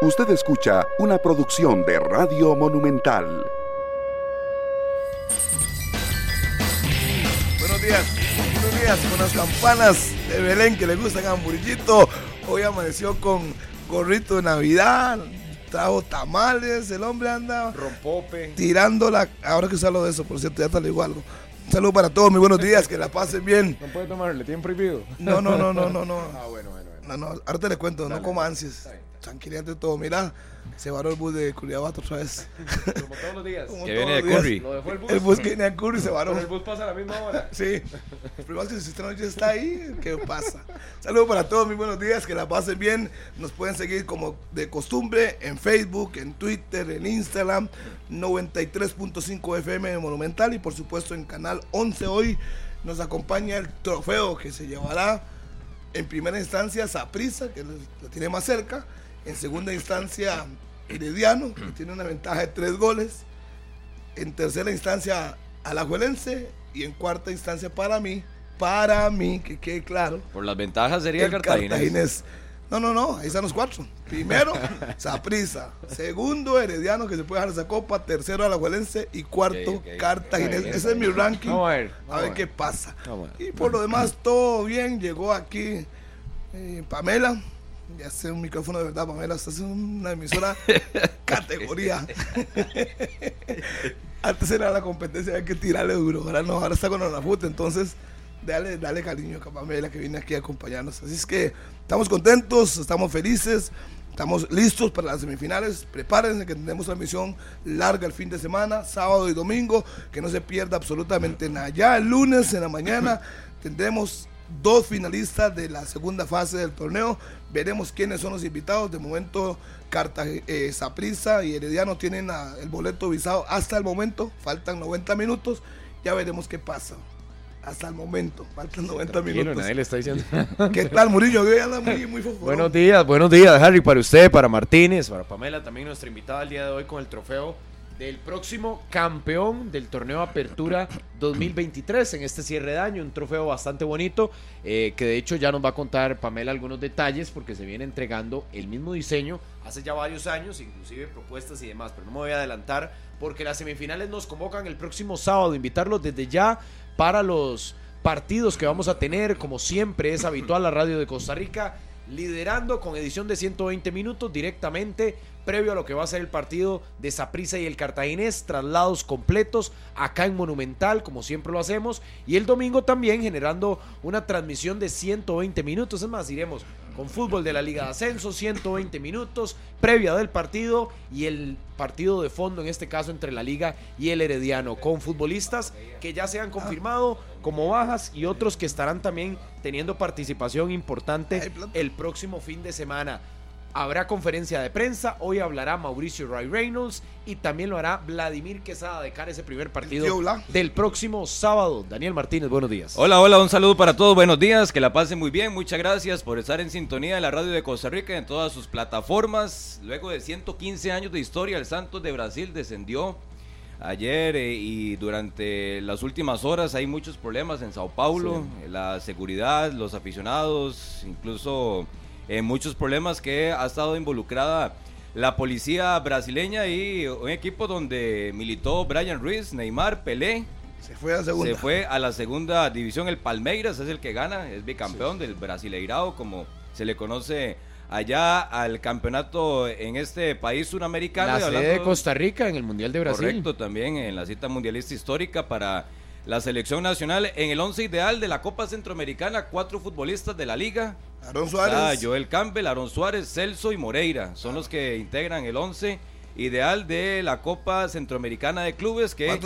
Usted escucha una producción de Radio Monumental. Buenos días, buenos días con las campanas de Belén que le gustan a Murillito. Hoy amaneció con gorrito de Navidad, trajo tamales, el hombre anda Rompope. tirando la... Ahora que salgo de eso, por cierto, ya te lo digo algo. Un saludo para todos, muy buenos días, que la pasen bien. No puede tomar, le tienen prohibido. No, no, no, no, no, no. Ah, bueno, bueno, bueno. No, no, ahora te le cuento, no como ansias. Tranquilidad de todo. Mira, se varó el bus de Culiabato otra vez. Como todos los días. Como Que todos viene de los días. Curry. Lo dejó el bus. El bus que viene a Curry se varó. Pero el bus pasa a la misma hora. Sí. El problema es que si usted no ya está ahí, ¿qué pasa? Saludos para todos, muy buenos días, que la pasen bien. Nos pueden seguir como de costumbre en Facebook, en Twitter, en Instagram, 93.5 FM de Monumental y por supuesto en Canal 11 hoy nos acompaña el trofeo que se llevará en primera instancia Saprissa, que lo lo tiene más cerca, en segunda instancia Herediano, que tiene una ventaja de tres goles, en tercera instancia Alajuelense y en cuarta instancia para mí, para mí, que quede claro, Por las ventajas sería el Cartaginés. Cartaginés. No, no, no, ahí están los cuatro. Primero, Saprissa. Segundo, Herediano, que se puede dejar esa copa. Tercero, Alajuelense. Y cuarto, Ok, ok. Cartaginés. Ese es mi ranking. Vamos a ver. A ver qué pasa. Vamos a ver. Y por lo demás, todo bien. Llegó aquí eh, Pamela. Ya sé un micrófono de verdad, Pamela. Esta es una emisora categoría. Antes era la competencia, hay que tirarle duro. Ahora no, ahora está con la puta. Entonces, dale, dale cariño a Pamela que viene aquí a acompañarnos. Así es que estamos contentos, estamos felices. Estamos listos para las semifinales. Prepárense que tenemos transmisión larga el fin de semana, sábado y domingo. Que no se pierda absolutamente nada. Ya el lunes en la mañana tendremos dos finalistas de la segunda fase del torneo. Veremos quiénes son los invitados. De momento, Cartagena, eh, y Herediano tienen la- el boleto visado hasta el momento. Faltan 90 minutos. Ya veremos qué pasa. Hasta el momento. Faltan 90 Tranquilo, minutos. nadie le está diciendo. ¿Qué tal, Murillo? Muy, muy Buenos días, buenos días, Harry, para usted, para Martínez, para Pamela, también nuestra invitada el día de hoy con el trofeo del próximo campeón del torneo Apertura 2023 en este cierre de año. Un trofeo bastante bonito eh, que de hecho ya nos va a contar Pamela algunos detalles porque se viene entregando el mismo diseño hace ya varios años, inclusive propuestas y demás, pero no me voy a adelantar porque las semifinales nos convocan el próximo sábado. Invitarlos desde ya para los partidos que vamos a tener, como siempre es habitual, la radio de Costa Rica liderando con edición de 120 minutos directamente previo a lo que va a ser el partido de Saprissa y el Cartaginés, traslados completos acá en Monumental, como siempre lo hacemos, y el domingo también generando una transmisión de 120 minutos, es más, iremos con fútbol de la Liga de Ascenso, 120 minutos, previa del partido y el partido de fondo, en este caso entre la Liga y el Herediano, con futbolistas que ya se han confirmado como bajas y otros que estarán también teniendo participación importante el próximo fin de semana. Habrá conferencia de prensa, hoy hablará Mauricio Ray Reynolds y también lo hará Vladimir Quesada de cara a ese primer partido del próximo sábado. Daniel Martínez, buenos días. Hola, hola, un saludo para todos, buenos días, que la pasen muy bien, muchas gracias por estar en sintonía de la radio de Costa Rica en todas sus plataformas. Luego de 115 años de historia, el Santos de Brasil descendió ayer eh, y durante las últimas horas hay muchos problemas en Sao Paulo, la seguridad, los aficionados, incluso eh, muchos problemas que ha estado involucrada la policía brasileña y un equipo donde militó Brian Ruiz, Neymar, Pelé. Se fue a segunda. Se fue a la segunda división. El Palmeiras es el que gana, es bicampeón del Brasileirao, como se le conoce allá al campeonato en este país suramericano. la sede hablando- de Costa Rica en el Mundial de Brasil. Correcto, también en la cita mundialista histórica para la selección nacional. En el once ideal de la Copa Centroamericana, cuatro futbolistas de la liga. Aarón Suárez. Está Joel Campbell, Aaron Suárez, Celso y Moreira. Son los que integran el once ideal de la Copa Centroamericana de Clubes que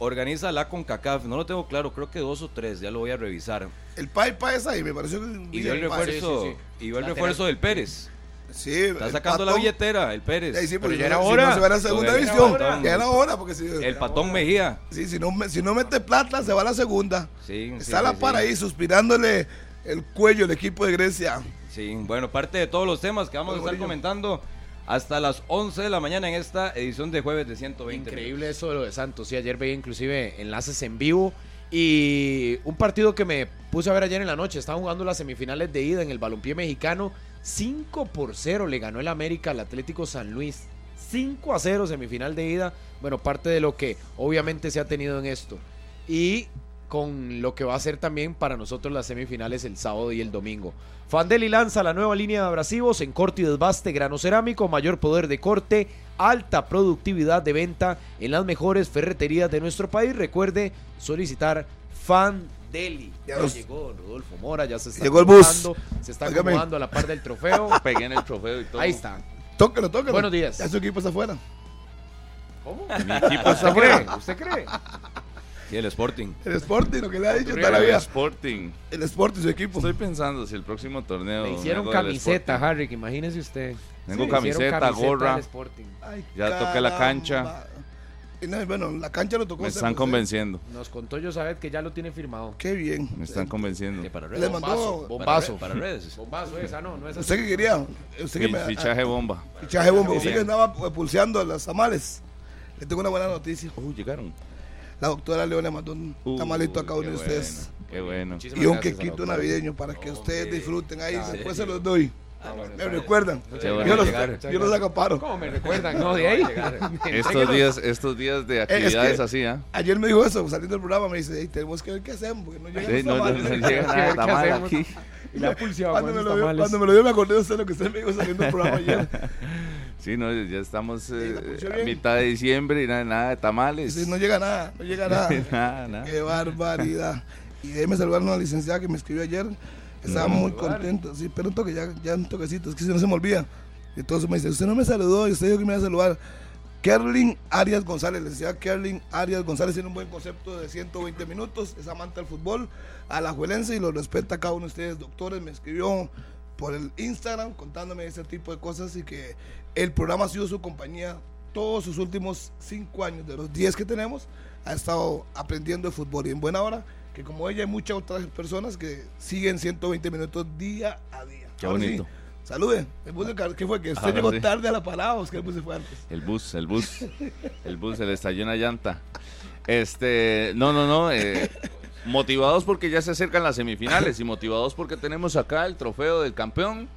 organiza la CONCACAF. No lo tengo claro, creo que dos o tres, ya lo voy a revisar. El Pai Pai es ahí, me pareció que. Y vio el refuerzo, sí, sí. y vio el refuerzo del Pérez. Sí, Está sacando la billetera, el Pérez. Ahí sí, Pero ya era hora. Si no se va a la segunda Ya era división. hora. Ya era hora, porque si, El patón Mejía. sí, si, no, si no mete plata, se va a la segunda. Sí, sí, Está la sí, par sí. ahí suspirándole el cuello el equipo de Grecia. Sí, bueno, parte de todos los temas que vamos a estar comentando hasta las 11 de la mañana en esta edición de jueves de 120. Increíble eso de lo de Santos. Sí, ayer veía inclusive enlaces en vivo. Y un partido que me puse a ver ayer en la noche. Estaban jugando las semifinales de ida en el balompié mexicano. 5 por 0 le ganó el América al Atlético San Luis. 5 a 0 semifinal de ida. Bueno, parte de lo que obviamente se ha tenido en esto. Y con lo que va a ser también para nosotros las semifinales el sábado y el domingo. Fandeli lanza la nueva línea de abrasivos en corte y desbaste grano cerámico, mayor poder de corte, alta productividad de venta en las mejores ferreterías de nuestro país. Recuerde solicitar Fandeli. Ya Ya los- llegó Rodolfo Mora, ya se está Llegó el bus. se está acomodando a la par del trofeo. Pegué en el trofeo y todo. Ahí está. Tóquelo, tóquelo. Buenos días. Ya su equipo está afuera. ¿Cómo? Mi equipo está ¿Usted cree? fuera. ¿Usted cree? Sí, el Sporting. El Sporting, lo que le ha dicho toda la El vida. Sporting. El Sporting, su equipo. Estoy pensando si el próximo torneo. Le me hicieron camiseta. Harry, que imagínese usted. Tengo Sí, camiseta, camiseta gorra. Ay, Ya toqué la cancha. No, bueno, la cancha lo tocó. Me están pues, convenciendo. Nos contó yo saber que ya lo tiene firmado. Qué bien. Me están convenciendo. Sí, para Le mandó. Bombazo. Para, re- para redes. Bombazo esa, no, no es así. ¿Usted qué quería? ¿Usted que me, Fichaje bomba. fichaje bomba. Usted que andaba eh, pulseando las tamales. Le tengo una buena noticia. Uh, llegaron. La doctora León le mandó un Uh, tamalito a cada uno de ustedes. bueno, Qué bueno. Muchísimas Y un a quequito navideño para que ustedes disfruten ahí. Después se los doy. Ah, bueno, ¿Me está recuerdan? Yo los, yo los acaparo. ¿Cómo me recuerdan? No, de ahí. Estos días, estos días de es que- actividades así, ¿ah? Ayer me dijo eso, saliendo del programa, me dice, "Ey, tenemos que ver qué hacemos, porque no llegan Sí, no, no, tamales". no llega nada tamal hacemos. aquí. Y la pulseaba Cuando me, lo dio, tamales. cuando me lo dio me acordé de usted lo que usted me dijo saliendo del programa ayer. Sí, no, ya estamos eh, a mitad de diciembre y nada, nada de tamales. Dice, no llega nada, no llega nada. nada, nada. Qué barbaridad. Y déjeme saludar a una licenciada que me escribió ayer. Estaba muy contento. Sí, pero un toque, ya, ya un toquecito. Es que si no se me olvida. Entonces me dice, usted no me saludó y usted dijo que me iba a saludar. Kerlin Arias González, la licenciada Kerlin Arias González tiene un buen concepto de 120 minutos, es amante del fútbol, a la juelense y lo respeta a cada uno de ustedes, doctores. Me escribió por el Instagram contándome ese tipo de cosas y que el programa ha sido su compañía todos sus últimos cinco años, de los 10 que tenemos, ha estado aprendiendo de fútbol y en buena hora, que como ella hay muchas otras personas que siguen 120 minutos día a día. Qué Ahora sí, bonito. salude. El bus de ¿Qué fue? Que usted Ahora llegó sí. tarde a la parada o es que el bus se fue antes. El bus, el bus. El bus, se le estalló una llanta. Este, no, no, no. eh, motivados porque ya se acercan las semifinales y motivados porque tenemos acá el trofeo del campeón.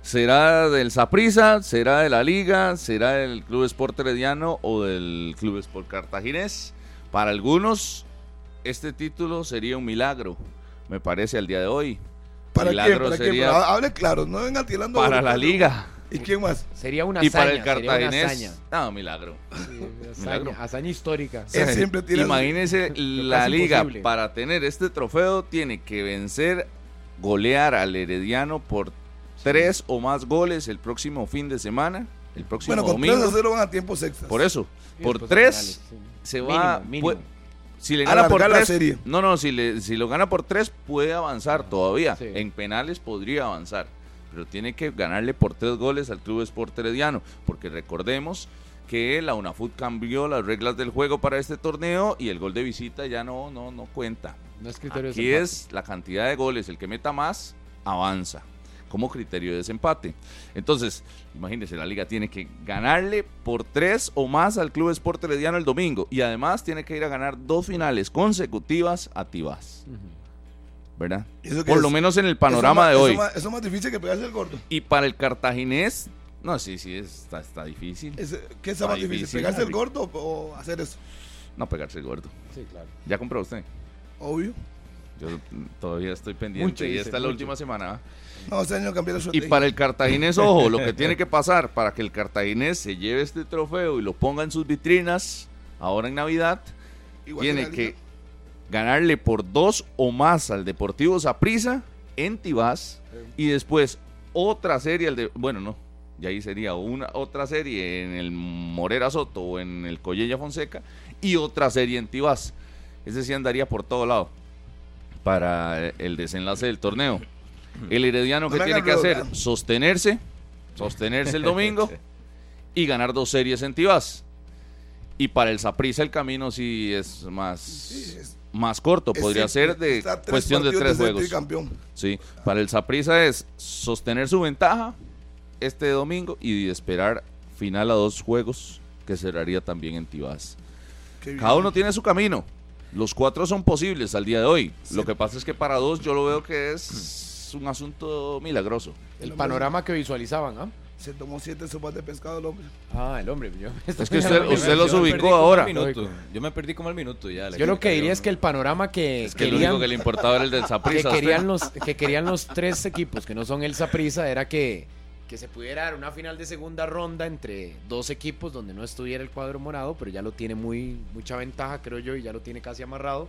¿Será del Saprissa? ¿Será de la Liga? ¿Será del Club Sport Herediano o del Club Sport Cartaginés? Para algunos, este título sería un milagro, me parece, al día de hoy. ¿Para milagro sería Pero hable claro, no venga tirando. para la Liga ¿Y quién más? Sería una y hazaña. para el hazaña. Cartaginés. No, milagro. Sí, Milagro. hazaña, hazaña histórica. Siempre tira- Imagínese la liga imposible. para tener este trofeo tiene que vencer, golear al Herediano por tres o más goles el próximo fin de semana, el próximo Bueno, con domingo. 3 a 0 van a tiempos extras. Por eso, Y por después tres sí. se Mínimo, va. mínimo. pu- si le gana por la tres, serie. no, no, si, le, si lo gana por tres puede avanzar todavía. Sí. En penales podría avanzar, pero tiene que ganarle por tres goles al Club Sport Herediano, porque recordemos que la UNAFUT cambió las reglas del juego para este torneo y el gol de visita ya no, no, no cuenta. No es criterio Aquí es la cantidad de goles, el que meta más avanza como criterio de desempate. Entonces, imagínense, la liga tiene que ganarle por tres o más al Club Sport Herediano el domingo y además tiene que ir a ganar dos finales consecutivas a Tibás, ¿verdad? ¿Eso Por es? lo menos en el Eso panorama más- de eso hoy. más- Eso es más difícil que pegarse el gordo. Y para el cartaginés, no, sí, sí, está, está difícil. Es- ¿Qué es Está más difícil? difícil. ¿Pegarse el gordo o, hacer eso? No pegarse el gordo. Sí, claro. ¿Ya compró usted? Obvio. Yo todavía estoy pendiente Mucho, y esta es la mucho. última semana. No, este año Y para el cartaginés, ojo, lo que tiene que pasar para que el cartaginés se lleve este trofeo y lo ponga en sus vitrinas ahora en Navidad, Igual tiene que ganarle por dos o más al Deportivo Saprissa en Tibás y después otra serie al de, bueno, no, y ahí sería una otra serie en el Morera Soto o en el Collella Fonseca y otra serie en Tibás. Ese sí andaría por todo lado para el desenlace del torneo. El Herediano No que tiene que hacer sostenerse, sostenerse el domingo y ganar dos series en Tibás. Y para el Saprissa el camino sí es más, Sí, es- más corto, es podría ser de cuestión de tres juegos. Sí, para el Saprissa es sostener su ventaja este domingo y esperar final a dos juegos que cerraría también en Tibás. Cada uno tiene su camino. Los cuatro son posibles al día de hoy. Lo que pasa es que para dos yo lo veo que es un asunto milagroso. El panorama que visualizaban, ¿ah? Se tomó siete sopas de pescado el hombre. Ah, el hombre. Yo, Es que usted, usted los ubicó ahora. Yo me perdí como al minuto ya. la yo lo que diría es que el panorama que Es que lo querían, único que le importaba era el del que Saprissa. querían los que querían los tres equipos que no son el Saprissa era que, que se pudiera dar una final de segunda ronda entre dos equipos donde no estuviera el cuadro morado, pero ya lo tiene muy mucha ventaja, creo yo, y ya lo tiene casi amarrado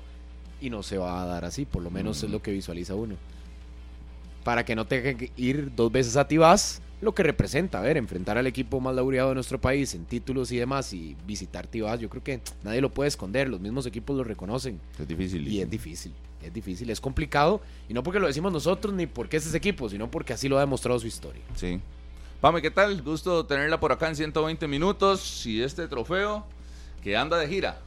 y no se va a dar así, por lo menos es lo que visualiza uno. Para que no tenga que ir dos veces a Tibás, lo que representa, a ver, enfrentar al equipo más laureado de nuestro país en títulos y demás y visitar Tibás, yo creo que nadie lo puede esconder, los mismos equipos lo reconocen. Es difícil. Y es difícil, es difícil, es complicado. Y no porque lo decimos nosotros ni porque es ese equipo, sino porque así lo ha demostrado su historia. Sí. Pame, ¿qué tal? Gusto tenerla por acá en 120 minutos y este trofeo que anda de gira.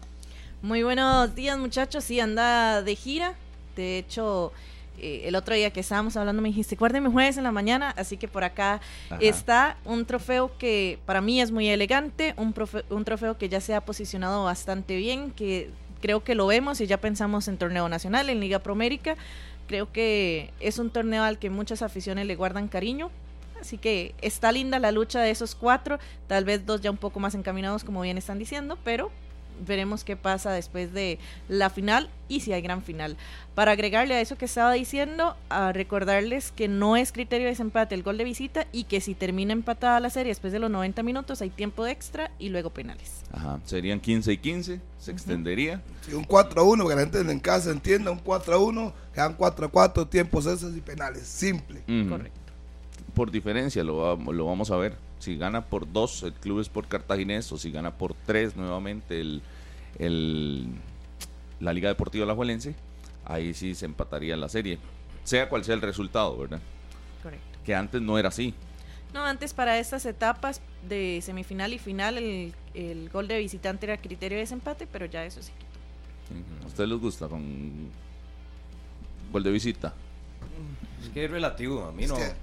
Muy buenos días muchachos, sí, anda de gira. De hecho, eh, el otro día que estábamos hablando me dijiste, guárdeme jueves en la mañana, así que por acá Ajá. está un trofeo que para mí es muy elegante, un, profe- un trofeo que ya se ha posicionado bastante bien, que creo que lo vemos y ya pensamos en torneo nacional, en Liga Promérica. Creo que es un torneo al que muchas aficiones le guardan cariño. Así que está linda la lucha de esos cuatro, tal vez dos ya un poco más encaminados como bien están diciendo, pero veremos qué pasa después de la final y si hay gran final. Para agregarle a eso que estaba diciendo, a recordarles que no es criterio de desempate el gol de visita y que si termina empatada la serie después de los 90 minutos hay tiempo de extra y luego penales. Ajá. Serían 15 y 15. Se extendería. Sí, un 4 a 1, que la gente en casa entienda, un 4 a 1, quedan 4 a 4, tiempos extras y penales. Simple. Ujú. Correcto. Por diferencia lo, lo vamos a ver. Si gana por 2 el Club Sport Cartaginés o si gana por 3 nuevamente el, el- la Liga Deportiva Alajuelense, ahí sí se empataría la serie. Sea cual sea el resultado, ¿verdad? Correcto. Que antes no era así. No, antes para estas etapas de semifinal y final el, el gol de visitante era criterio de desempate, pero ya eso se quitó. ¿A ustedes les gusta con gol de visita? Es que es relativo, a mí no. Es que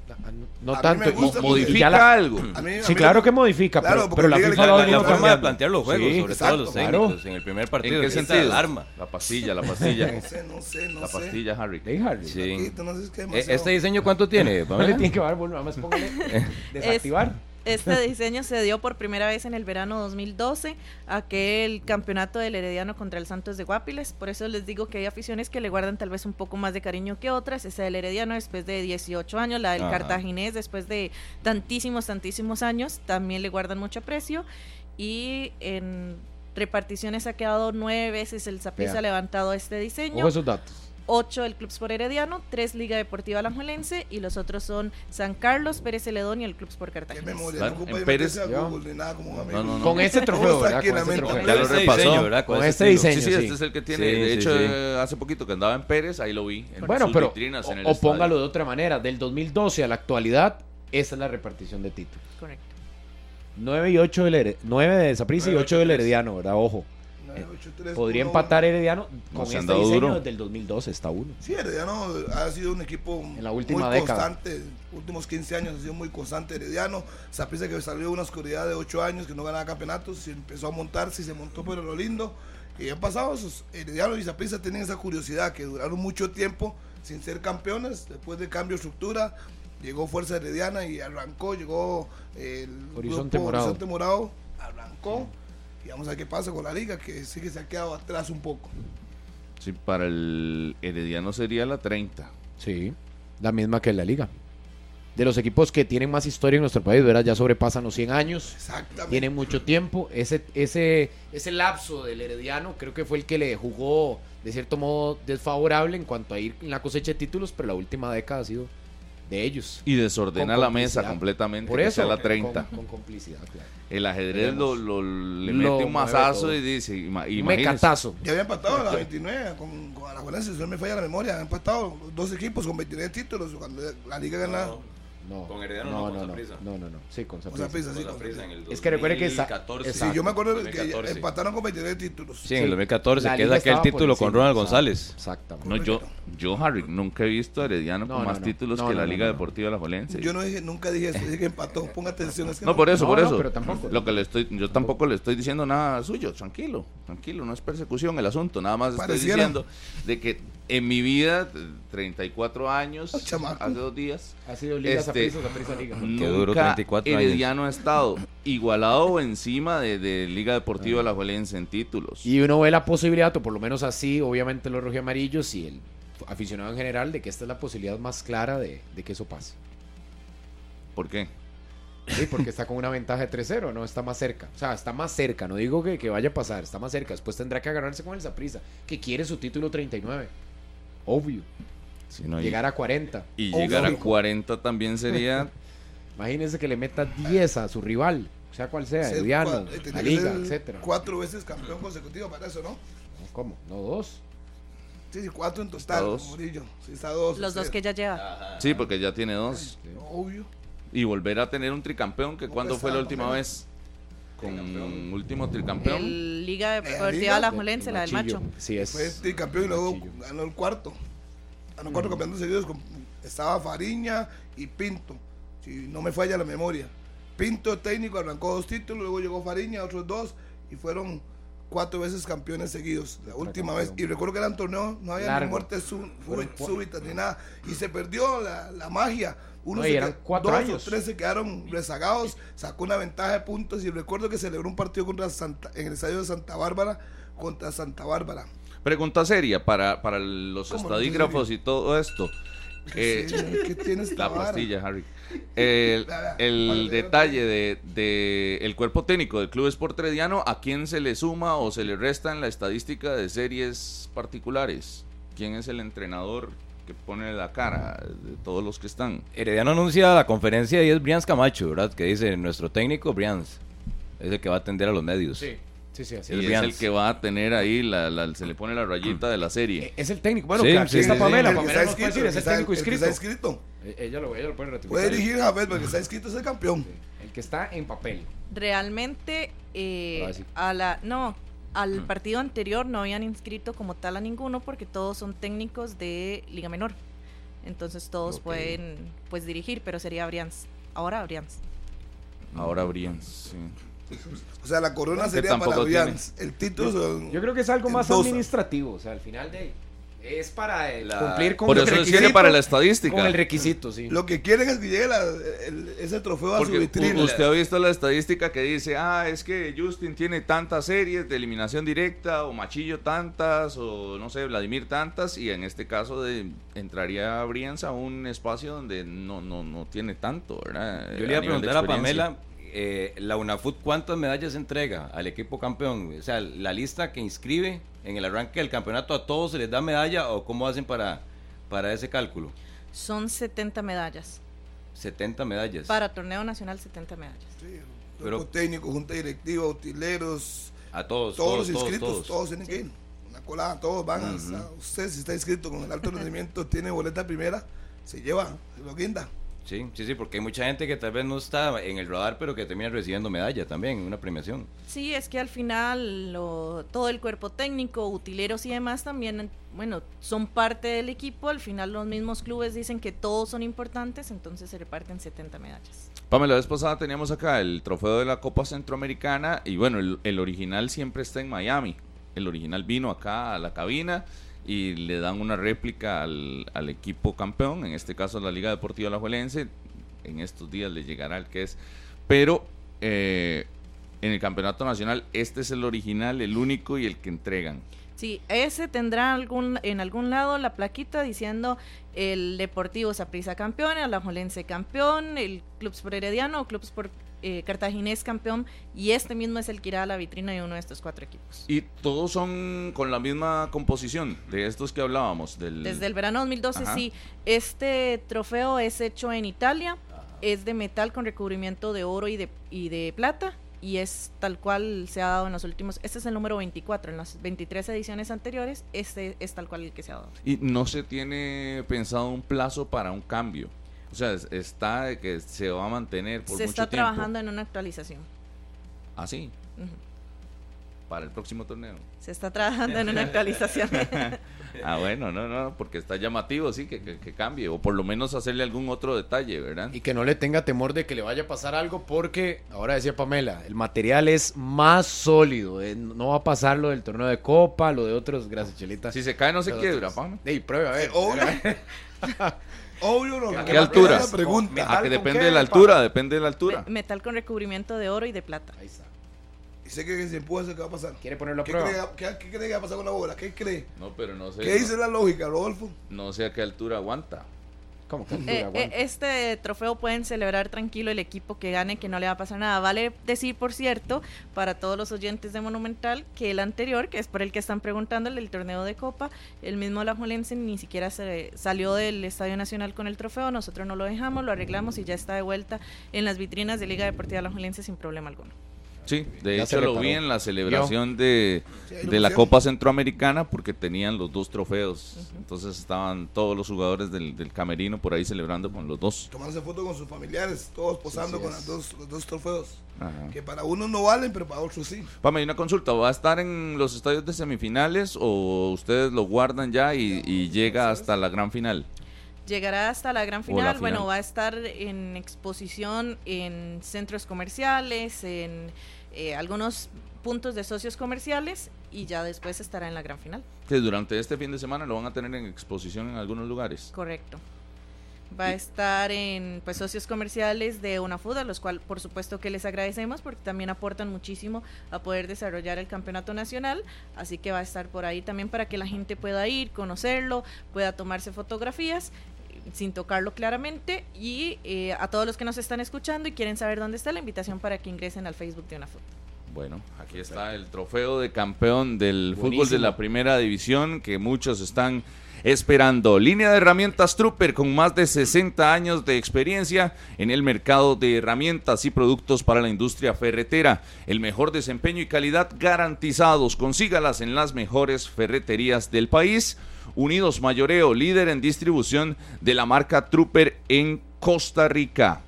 No A mí tanto. me y- gusta porque- ¿Modifica la- algo? a mí- a Sí, mí- claro que modifica, Claro, pero, porque pero la FIFA La, la- la forma de plantear los juegos, Sí, sobre exacto, todo los claro. técnicos. En el primer partido, ¿En qué grita sentido? alarma. La pastilla, la pastilla. No sé, no sé, no la sé. pastilla, Harry. Sí. Paquito, no sé, es que demasiado. ¿Este diseño cuánto tiene? Pamela? tiene que dar, bueno, nada más póngale desactivar. Este diseño se dio por primera vez en el verano 2012, aquel campeonato del Herediano contra el Santos de Guapiles. Por eso les digo que hay aficiones que le guardan tal vez un poco más de cariño que otras. Esa del Herediano después de 18 años, la del Ajá. Cartaginés después de tantísimos, tantísimos años, también le guardan mucho aprecio. Y en reparticiones ha quedado nueve veces el Vea. ha levantado este diseño. Ojo a esos datos. 8 el Club Sport Herediano, 3 Liga Deportiva Alajuelense y los otros son San Carlos, Pérez Celedón y el Club Sport Cartagena. memoria, Claro, no en de Pérez-. Google nada como un amigo. No, no, no. Con ese trofeo, ¿verdad? Con ese trofeo. Ya lo Este repasó. diseño, ¿verdad? Con ese este estilo. diseño. Sí, sí, sí. este es el que tiene. Sí, de sí, hecho, sí. eh, hace poquito que andaba en Pérez, ahí lo vi. En Bueno, sus pero vitrinas en el o, o estadio. póngalo de otra manera. Del 2012 a la actualidad, esa es la repartición de títulos. Correcto. 9 y 8 del Here- 9 de Saprissa y Nueve, 8 ocho, del. Herediano, ¿verdad? Ojo. Tres, Podría empatar Herediano No, con se han este dado diseño duro. desde el 2012, está uno. Sí, Herediano ha sido un equipo En la última muy década. constante. Últimos 15 años ha sido muy constante Herediano. Saprissa que salió de una oscuridad de 8 años que no ganaba campeonatos y empezó a montarse y se montó pero lo lindo. Y han pasado esos Herediano y Saprissa tienen esa curiosidad que duraron mucho tiempo sin ser campeones. Después del cambio de estructura, llegó Fuerza Herediana y arrancó, llegó el Horizonte grupo Morado. Horizonte Morado, arrancó. Y vamos a ver qué pasa con la liga, que sí que se ha quedado atrás un poco. Sí, para el Herediano sería la 30. Sí, la misma que la liga. De los equipos que tienen más historia en nuestro país, ¿verdad? Ya sobrepasan los 100 años. Exactamente. Tienen mucho tiempo. Ese, ese, ese lapso del Herediano creo que fue el que le jugó de cierto modo desfavorable en cuanto a ir en la cosecha de títulos, pero la última década ha sido de ellos. Y desordena la mesa completamente. Por que eso, sea la 30. Con, con complicidad, claro. El ajedrez lo, lo- le Lo mete un mazazo y dice: imagínese. mecatazo. Ya había empatado a la 29 con, con Alajuelense, si no me falla la memoria. Han empatado dos equipos con 29 títulos. Cuando la liga gana. No, Con Herediano no, no, con no, no, Saprissa. no, no, no. Sí, con Con Saprissa. Saprissa, sí, Con con Saprissa en el Es que recuerde que esa- 2014. Exacto. Sí, yo me acuerdo que 2014. empataron con 29 títulos. Sí, en el 2014, La que es aquel título con Ronald exacto, González. Exactamente. No, yo, yo, Harry, nunca he visto a Herediano No, con no, más no. títulos No, que no, la no, Liga no. Deportiva La Jolense. Yo no dije, nunca dije eso, dije que empató. Ponga atención. Es que No, por eso, No, por no, eso. pero tampoco. Lo que le estoy, yo tampoco le estoy diciendo nada suyo, tranquilo. Tranquilo, no es persecución el asunto, nada más estoy diciendo de que en mi vida, 34 años, chamaco. hace dos días, Ha sido Liga Este, Saprissa, Saprissa Liga. Duró nunca 34 años. Herediano ha estado igualado o encima de, de Liga Deportiva Alajuelense en títulos. Y uno ve la posibilidad, o por lo menos así, obviamente los rojioamarillos y el aficionado en general, de que esta es la posibilidad más clara de, de que eso pase. ¿Por qué? Sí, porque está con una ventaja de 3-0, no está más cerca. O sea, está más cerca, no digo que, que vaya a pasar, está más cerca. Después tendrá que agarrarse con el Saprissa, que quiere su título 39. Obvio. Si no, y- Llegar a 40. y Obvio. llegar a 40 también sería Imagínense que le meta 10 a su rival, sea cual sea, Ser eh, la tenía que Liga, ser etcétera. Cuatro veces campeón consecutivo para eso, ¿no? ¿Cómo? ¿No dos? Sí, sí, cuatro en total, dos. Murillo. Sí, está dos. Los dos que ya lleva. Sí, porque ya tiene dos. Obvio. Y volver a tener un tricampeón, que ¿Cómo cuando fue la última vez? Con último tricampeón. El Liga Eh, Liga. Deportiva La Julense, la del macho. Sí, es. Fue tricampeón y luego ganó el cuarto. Ganó cuatro campeonatos seguidos. con- estaba Fariña y Pinto. Si no me falla la memoria. Pinto técnico arrancó dos títulos, luego llegó Fariña, otros dos, y fueron cuatro veces campeones seguidos. La última vez. Y recuerdo que eran torneos, no había ni muertes súbitas ni nada. Y se perdió la, la magia. Uno No, eran cuatro dos años. o tres se quedaron rezagados, sacó una ventaja de puntos y recuerdo que celebró un partido contra Santa, en el estadio de Santa Bárbara contra Santa Bárbara. Pregunta seria para, para los ¿Cómo no estadígrafos y todo esto. Eh, ¿Qué tiene esta la vara? pastilla, Harry. El, el detalle de, de el cuerpo técnico del Club Sport Herediano, ¿a quién se le suma o se le resta en la estadística de series particulares? ¿Quién es el entrenador que pone la cara de todos los que están? Herediano anuncia la conferencia y es Brians Camacho, ¿verdad? Que dice nuestro técnico Brians. Es el que va a atender a los medios. Sí, sí, sí, así Y El es Brians. el que va a tener ahí, la, la- se le pone la rayita de la serie. Eh, Es el técnico. Bueno, Sí, que aquí sí, está sí, Pamela. El que Pamela puede decir, inscrito, es el el que técnico está- el que inscrito. está inscrito. Eh, Ella lo, ella lo puede ratificar. Puede dirigir a ver, porque está inscrito es el campeón. El que está en papel. Realmente, eh, a la, no, al partido anterior no habían inscrito como tal a ninguno porque todos son técnicos de Liga Menor. Entonces todos pueden pues dirigir, pero sería Brians. Ahora Brians. Ahora Brian, sí. O sea, la corona Que sería para. El título Yo creo que es algo más Endosa. administrativo. O sea, al final de. Es para eh, La- cumplir con Por el eso requisito. para la estadística. Con el requisito, sí. Lo que quieren es que llegue la- el- ese trofeo a su Porque vitrina. usted ha visto la estadística que dice, ah, es que Justin tiene tantas series de eliminación directa, o Machillo tantas, o no sé, Vladimir tantas, y en este caso de, entraría Brians a un espacio donde no, no, no tiene tanto, ¿verdad? Yo le iba a preguntar a. Pamela, eh, la UNAFUT, ¿cuántas medallas entrega al equipo campeón? O sea, la lista que inscribe en el arranque del campeonato, ¿a todos se les da medalla o cómo hacen para, para ese cálculo? Son 70 medallas. 70 medallas. Para torneo nacional 70 medallas. Sí, Pero- técnico, junta directiva, utileros, A todos, todos, todos, los todos, inscritos, todos. todos, tienen que ir. Una colada, todos van. hasta usted, si está inscrito con el alto rendimiento, tiene boleta primera, se lleva, se lo guinda. Sí, sí, sí, porque hay mucha gente que tal vez no está en el radar, pero que termina recibiendo medalla también, una premiación. Sí, es que al final lo- todo el cuerpo técnico, utileros y demás también, bueno, son parte del equipo. Al final los mismos clubes dicen que todos son importantes, entonces se reparten 70 medallas. Pamela, la vez pasada teníamos acá el trofeo de la Copa Centroamericana, y bueno, el, el original siempre está en Miami. El original vino acá a la cabina y le dan una réplica al, al equipo campeón, en este caso la Liga Deportiva Alajuelense. En estos días le llegará el que es. Pero eh, en el campeonato nacional, este es el original, el único y el que entregan. Sí, ese tendrá algún, en algún lado la plaquita diciendo el Deportivo Saprissa campeón, el Alajuelense campeón, el Club Sport Herediano o Club Sport eh, Cartaginés campeón, y este mismo es el que irá a la vitrina de uno de estos cuatro equipos. Y todos son con la misma composición de estos que hablábamos. Del, Desde el verano 2012, Ajá. sí. Este trofeo es hecho en Italia, es de metal con recubrimiento de oro y de, y de plata, y es tal cual se ha dado en los últimos. Este es el número 24, en las 23 ediciones anteriores, este es tal cual el que se ha dado. Y no se tiene pensado un plazo para un cambio. O sea, es- está de que se va a mantener por se mucho está tiempo. trabajando en una actualización. Así. Ujú. para el próximo torneo. Se está trabajando en una actualización. ah, bueno, no, no, porque está llamativo, sí, que, que, que, cambie, o por lo menos hacerle algún otro detalle, ¿verdad? Y que no le tenga temor de que le vaya a pasar algo, porque, ahora decía Pamela, el material es más sólido, eh, no va a pasar lo del torneo de Copa, lo de otros, gracias Chelita. Si se cae no se quiebra, otros. Pame. Ey, pruebe, a ver. Obvio. Obvio, no. ¿A qué altura? Pregunta. Ah, que con depende qué, de la altura, depende de la altura. Me- Metal con recubrimiento de oro y de plata. Ahí está. Y sé que si empuja, qué va a pasar. ¿Quiere ponerlo a ¿Qué prueba? cree, qué, qué cree que va a pasar con la bola? ¿Qué cree? No, pero no sé. ¿Qué dice la lógica, Rodolfo? No sé a qué altura aguanta. ¿Cómo que Eh, eh, este trofeo pueden celebrar tranquilo el equipo que gane, que no le va a pasar nada. Vale decir, por cierto, para todos los oyentes de Monumental, que el anterior, que es por el que están preguntando, el del torneo de Copa, el mismo Alajuelense ni siquiera se salió del Estadio Nacional con el trofeo. Nosotros no lo dejamos, lo arreglamos y ya está de vuelta en las vitrinas de Liga Deportiva Alajuelense sin problema alguno. Sí, de Ya se hecho lo vi en la celebración de, de la. Copa Centroamericana porque tenían los dos trofeos. Entonces estaban todos los jugadores del, del camerino por ahí celebrando con los dos. Tomándose fotos con sus familiares, todos posando sí con las dos, los dos trofeos. Ajá. Que para unos no valen, pero para otros sí. Pame, y una consulta, ¿va a estar en los estadios de semifinales o ustedes lo guardan ya y, y llega hasta la gran final? Llegará hasta la gran la final. final. Bueno, va a estar en exposición en centros comerciales, en eh, algunos puntos de socios comerciales y ya después estará en la gran final. Que durante este fin de semana lo van a tener en exposición en algunos lugares. Correcto. Va a estar en pues socios comerciales de UNAFUD, a los cuales por supuesto que les agradecemos porque también aportan muchísimo a poder desarrollar el campeonato nacional, así que va a estar por ahí también para que la gente pueda ir, conocerlo, pueda tomarse fotografías sin tocarlo claramente y eh, a todos los que nos están escuchando y quieren saber dónde está la invitación para que ingresen al Facebook de UNAFUD. Bueno, aquí está el trofeo de campeón del fútbol de la primera división que muchos están esperando. Línea de herramientas Trooper con más de 60 años de experiencia en el mercado de herramientas y productos para la industria ferretera. El mejor desempeño y calidad garantizados. Consígalas en las mejores ferreterías del país. Unidos Mayoreo, líder en distribución de la marca Trooper en Costa Rica.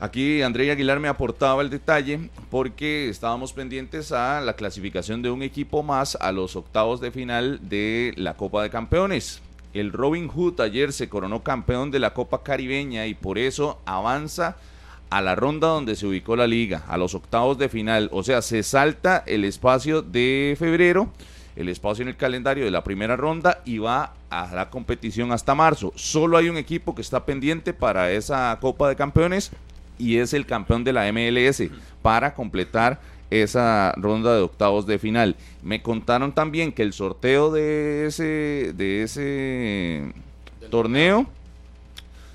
Aquí André Aguilar me aportaba el detalle porque estábamos pendientes a la clasificación de un equipo más a los octavos de final de la Copa de Campeones. El Robin Hood ayer se coronó campeón de la Copa Caribeña y por eso avanza a la ronda donde se ubicó la liga, a los octavos de final. O sea, se salta el espacio de febrero, el espacio en el calendario de la primera ronda y va a la competición hasta marzo. Solo hay un equipo que está pendiente para esa Copa de Campeones y es el campeón de la MLS para completar esa ronda de octavos de final. Me contaron también que el sorteo de ese de ese torneo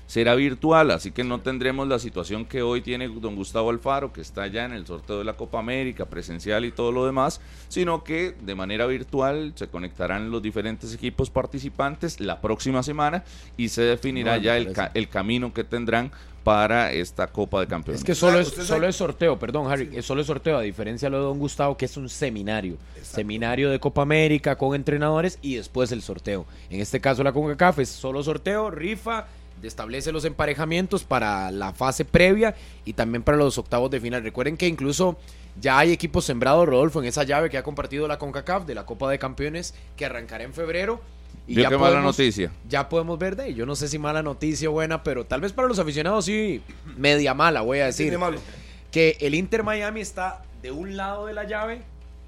será virtual, así que no tendremos la situación que hoy tiene don Gustavo Alfaro, que está ya en el sorteo de la Copa América, presencial y todo lo demás, sino que de manera virtual se conectarán los diferentes equipos participantes la próxima semana y se definirá No, ya el, ca- el camino que tendrán para esta Copa de Campeones. Es que solo es, Usted sabe- solo es sorteo, perdón, Harry, es solo es sorteo, a diferencia de lo de Don Gustavo, que es un seminario. Seminario de Copa América con entrenadores y después el sorteo. En este caso, la CONCACAF es solo sorteo, rifa, establece los emparejamientos para la fase previa y también para los octavos de final. Recuerden que incluso ya hay equipos sembrados, Rodolfo, en esa llave que ha compartido la CONCACAF de la Copa de Campeones que arrancará en febrero. Y ya qué mala podemos- noticia. ya podemos ver de ahí. Yo no sé si mala noticia o buena, pero tal vez para los aficionados sí, media mala, voy a decir. Malo. Que el Inter Miami está de un lado de la llave,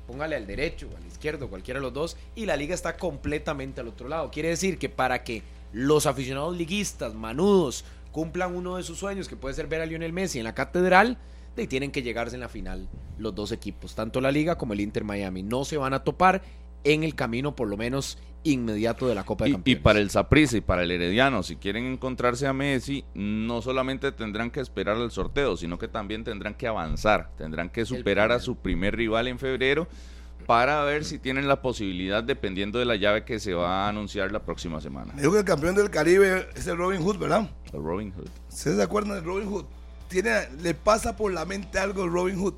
póngale al derecho o al izquierdo, cualquiera de los dos, y la liga está completamente al otro lado. Quiere decir que para que los aficionados liguistas, manudos, cumplan uno de sus sueños, que puede ser ver a Lionel Messi en la catedral, ahí tienen que llegarse en la final los dos equipos, tanto la liga como el Inter Miami. No se van a topar en el camino, por lo menos inmediato de la Copa de Y, y Campeones. para el Saprissa y para el Herediano, si quieren encontrarse a Messi, no solamente tendrán que esperar al sorteo, sino que también tendrán que avanzar, tendrán que superar a su primer rival en febrero para ver si tienen la posibilidad, dependiendo de la llave que se va a anunciar la próxima semana. Me dijo que el campeón del Caribe es el Robin Hood, ¿verdad? El Robin Hood ¿Ustedes se acuerdan del Robin Hood? Tiene, le pasa por la mente algo el Robin Hood.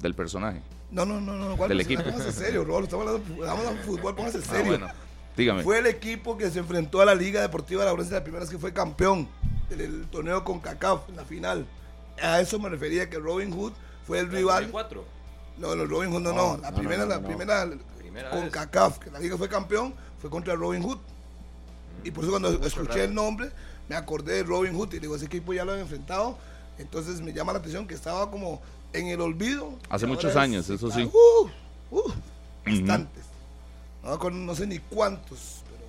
del personaje. No, no, no, no. ¿cuál Del equipo. Póngase serio, Rolo. Estamos hablando, de fútbol, póngase Ah, serio. bueno, dígame. Fue el equipo que se enfrentó a la Liga Deportiva Laurense la primera vez que fue campeón del torneo con CACAF en la final. A eso me refería que Robin Hood fue el rival. 2004. No, los Robin Hood no, no. No, La no, primera, no, la primera, Primera con. CACAF, que la liga fue campeón, fue contra Robin Hood. Y por eso cuando escuché el nombre, me acordé de Robin Hood y digo, ese equipo ya lo han enfrentado. Entonces me llama la atención que estaba como en el olvido. Hace muchos años, eso sí. Uh, uh, bastantes. No sé ni cuántos, pero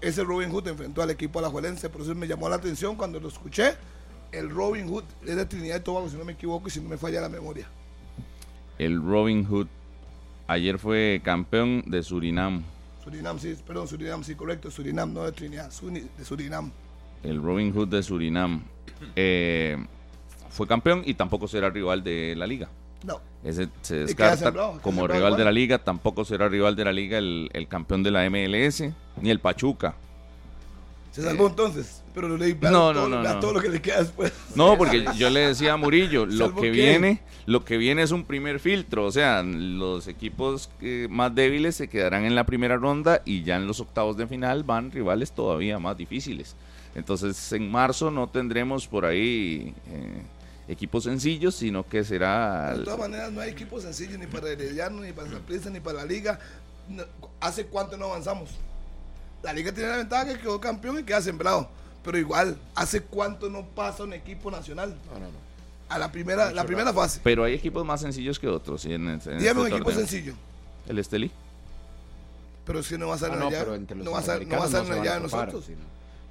ese Robin Hood enfrentó al equipo alajuelense, por eso me llamó la atención cuando lo escuché. El Robin Hood es de Trinidad y Tobago, si no me equivoco y si no me falla la memoria. El Robin Hood ayer fue campeón de Surinam. Surinam, sí, perdón, Surinam, sí, correcto, Surinam, no de Trinidad, de Surinam. El Robin Hood de Surinam. Eh, fue campeón y tampoco será rival de la liga. No, Ese se descarta sembrado, como rival igual. de la liga. Tampoco será rival de la liga el, el campeón de la MLS, ni el Pachuca. se salvó entonces, pero lo leí Eh, No, no, todo, no, no. todo lo que le queda después. No, porque yo le decía a Murillo, lo ¿Salvo que qué? viene, lo que viene es un primer filtro, o sea, los equipos eh, más débiles se quedarán en la primera ronda y ya en los octavos de final van rivales todavía más difíciles. Entonces, en marzo no tendremos por ahí eh, equipos sencillos, sino que será De todas maneras, no hay equipo sencillo ni para Herediano, ni para Saprissa, ni para la Liga. No, ¿Hace cuánto no avanzamos? La Liga tiene la ventaja que quedó campeón y queda sembrado. Pero igual, ¿hace cuánto no pasa un equipo nacional? No, no, no. A la primera, la primera fase. pero hay equipos más sencillos que otros. sí, en, en este Dígame un equipo torneo. sencillo. El Estelí. Pero es que no va a Ah, no, allá. pero entre los no va a van allá de nosotros. sí.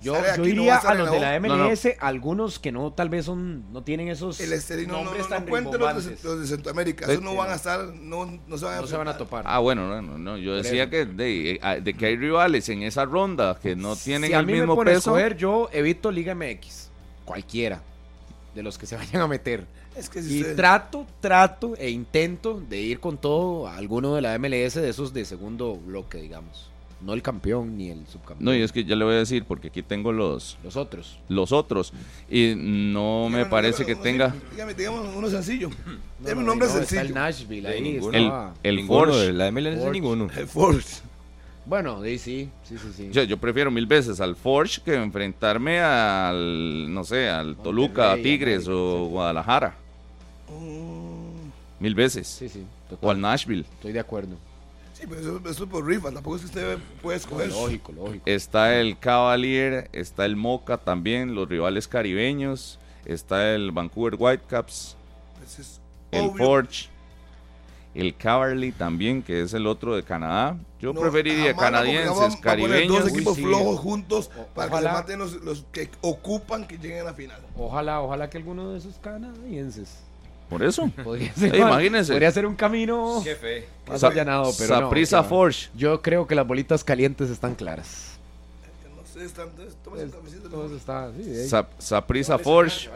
Yo, yo no iría a los de la. No, no. MLS, algunos que no, tal vez son, no tienen esos El Estelí no, no, nombres no, tan no cuente los de, los de Centroamérica. Sí, Esos no van a estar, no, no se van a se van a topar. Ah, bueno, no, no, no, yo decía que de, eh, de que hay rivales en esa ronda que no tienen si a el mí mismo me pone a peso. escoger, yo evito Liga MX. Cualquiera. De los que se vayan a meter. Es que si Y usted- trato, trato e intento de ir con todo a alguno de la MLS de esos de segundo bloque, digamos. No el campeón ni el subcampeón. No, y es que ya le voy a decir, porque aquí tengo los, Los otros. los otros. Y no me parece que tenga Dígame, dígame uno sencillo. Deme no, un nombre no, sencillo. Está el Nashville ahí. el, el Ninguno Forge. la MLS, Forge. ninguno. El Force. Bueno, sí, sí, sí, sí. sí. Yo, yo prefiero mil veces al Forge que enfrentarme al, no sé, al Toluca, Monterrey, Tigres América, o sí. Guadalajara. Mm, Mil veces. Sí, sí, O al total. Nashville. Estoy de acuerdo. Sí, pero eso, eso es por rifa. Tampoco es que usted puede escoger. Lógico, lógico. Está el Cavalier, está el Moca también, los rivales caribeños. Está el Vancouver Whitecaps, Pues es el obvio. Forge, el Cavalry también, que es el otro de Canadá. Yo No, preferiría jamás canadienses, Concacaf va a poner caribeños. Dos equipos sí. flojos juntos O- para ojalá. que se maten los, los que ocupan que lleguen a la final. Ojalá, ojalá que alguno de esos canadienses Por eso. podría ser, imagínense. podría ser un camino Qué fe. más allanado, pero no, va. Forge. Yo creo que las bolitas calientes están claras. No sé, están, entonces, tómese un cafecito. Todo eso está, sí, de ahí. Sa- Saprissa Vale Forge.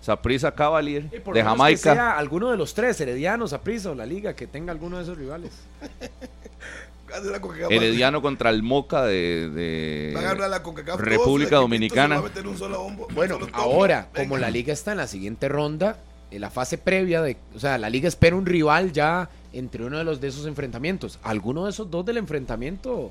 Saprissa Cavalier de Jamaica. Que sea alguno de los tres, Herediano, Saprissa o la Liga, que tenga alguno de esos rivales. Herediano contra el Moca de, a la República Dominicana. se va a meter un solo bombo, un Bueno, solo ahora, Venga. como la liga está en la siguiente ronda, la fase previa de, o sea, la liga espera un rival ya entre uno de los de esos enfrentamientos. Alguno de esos dos del enfrentamiento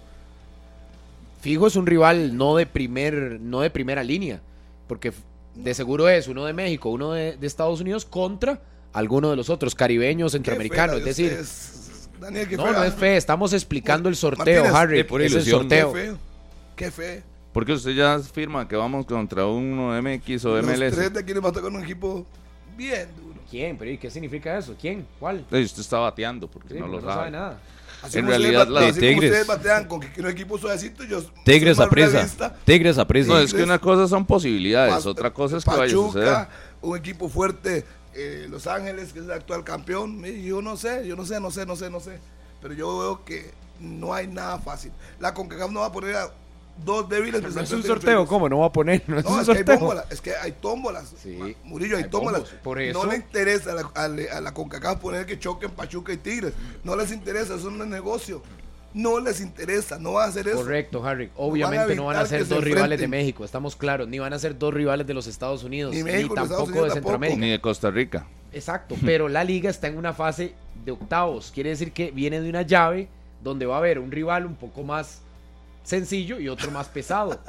fijo es un rival no de primer, no de primera línea, porque de seguro es uno de México, uno de, de Estados Unidos contra alguno de los otros caribeños, centroamericanos, es decir, ustedes. Daniel, qué no, fea. no es fe, estamos explicando el sorteo, Martínez, Harry, es el ilusión. Qué sorteo. feo. Qué fe. Porque usted ya afirma que vamos contra uno MX o Los MLS. tres de aquí va a tocar un equipo bien duro. ¿Quién? ¿Pero y qué significa eso? ¿Quién? ¿Cuál? Usted está bateando porque Sí, no lo porque sabe. nada. Así En como ustedes realidad, la de Tigres. ustedes batean con que que un equipo suavecito, yo Tigres a prisa. Tigres a prisa. No, es que una cosa son posibilidades, otra cosa es que vaya a Pachuca, suceder. un equipo fuerte, eh, Los Ángeles, que es el actual campeón. Yo no sé, yo no sé, no sé, no sé, no sé. Pero yo veo que no hay nada fácil. La CONCACAF no va a poner a dos débiles. No es un sorteo. ¿cómo? No va a poner, no es No, un es que hay tómbolas, es que hay tómbolas. Sí. Murillo, hay, Hay tómbolas. bombos, por eso. No le interesa a la, a la- a la CONCACAF poner que choquen Pachuca y Tigres. No les interesa, eso no es negocio. No les interesa, no van a hacer eso. Correcto, Harry. Obviamente no van a ser se dos rivales de. México, estamos claros. Ni van a ser dos rivales de los Estados Unidos, Ni México, tampoco Unidos de tampoco. Centroamérica. Ni de Costa Rica. Exacto, pero la liga está en una fase de octavos. Quiere decir que viene de una llave donde va a haber un rival un poco más sencillo y otro más pesado.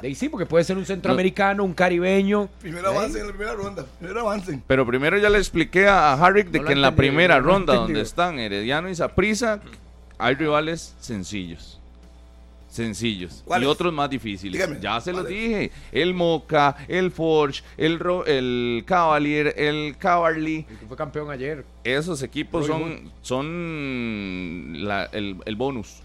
De ahí sí, porque puede ser un centroamericano, un caribeño. Primero De ahí. avancen en la primera ronda. Primero avancen. Pero primero ya le expliqué a Harrick de No que en la primera no ronda donde están Herediano y Saprissa hay rivales sencillos. Sencillos. Y otros más difíciles. Dígame, ya se los dije. El Moca, el Forge, el, Ro- el Cavalier, el Cavalry. El que fue campeón ayer. Esos equipos Roy son, son la- el, el bonus.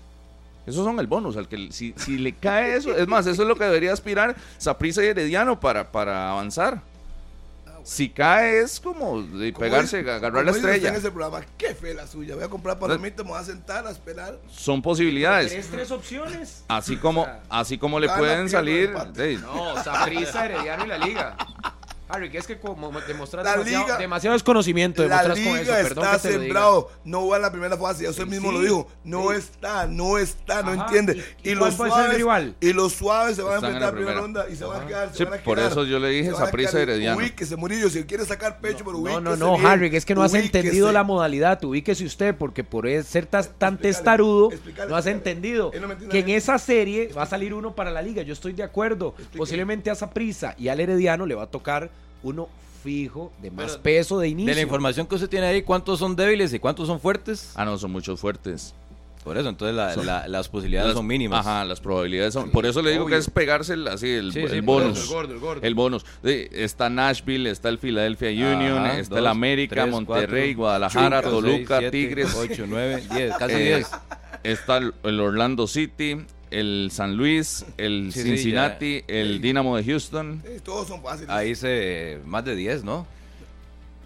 Esos son el bonus. Al que si, si le cae eso, es más, eso es lo que debería aspirar Saprissa y Herediano para, para avanzar. Si cae es como de pegarse, agarrar la estrella. En ese programa, qué fe la suya. Voy a comprar palomitas, me voy a sentar a esperar. Son posibilidades. ¿Tenés tres opciones? Así como, así como le pueden salir. No, Saprissa, Herediano y la Liga. Harry, que es que como demostrar demasiado, Liga- demasiado desconocimiento, La demostras con liga eso, perdón está que te sembrado. No va en la primera fase. Ya usted Sí, mismo sí, lo dijo. No sí. está, no está, no Ajá, entiende. ¿y- Y, y los cuál puede ser el suaves, rival? y los suaves se van a Están enfrentar en la primera primera. ronda y se van a quedar. se Sí, van a por eso yo le dije Se van a Saprissa quedar. y Herediano. Ubíquese, Murillo. Si quiere sacar pecho, pero No, ubíquese. no, no, bien. Harry, es que no has entendido la modalidad. Ubíquese usted, porque por ser tan, tan testarudo, no has entendido no que en esa serie va a salir uno para la liga. Yo estoy de acuerdo. Posiblemente a Saprissa y al Herediano le va a tocar uno fijo, de más Pero peso de inicio. De la información que usted tiene ahí, ¿cuántos son débiles y cuántos son fuertes? Ah, no, son muchos fuertes. Por eso, entonces la- la- las posibilidades Las- son mínimas. Ajá, las probabilidades son. Por eso le digo obvio. que es pegarse el, así el, Sí, el sí, bonus. el gordo, el gordo. El bonus. Sí, está Nashville, está el Philadelphia Union, Ajá, está dos, el América, tres, Monterrey, cuatro, Guadalajara, cinco, Toluca, seis, siete, Tigres. ocho, nueve, diez, casi Eh, 10. Está el, el Orlando City, el San Luis, el Sí, sí, Cincinnati, el Dynamo de Houston. Sí, todos son fáciles. Ahí se más de 10, ¿no?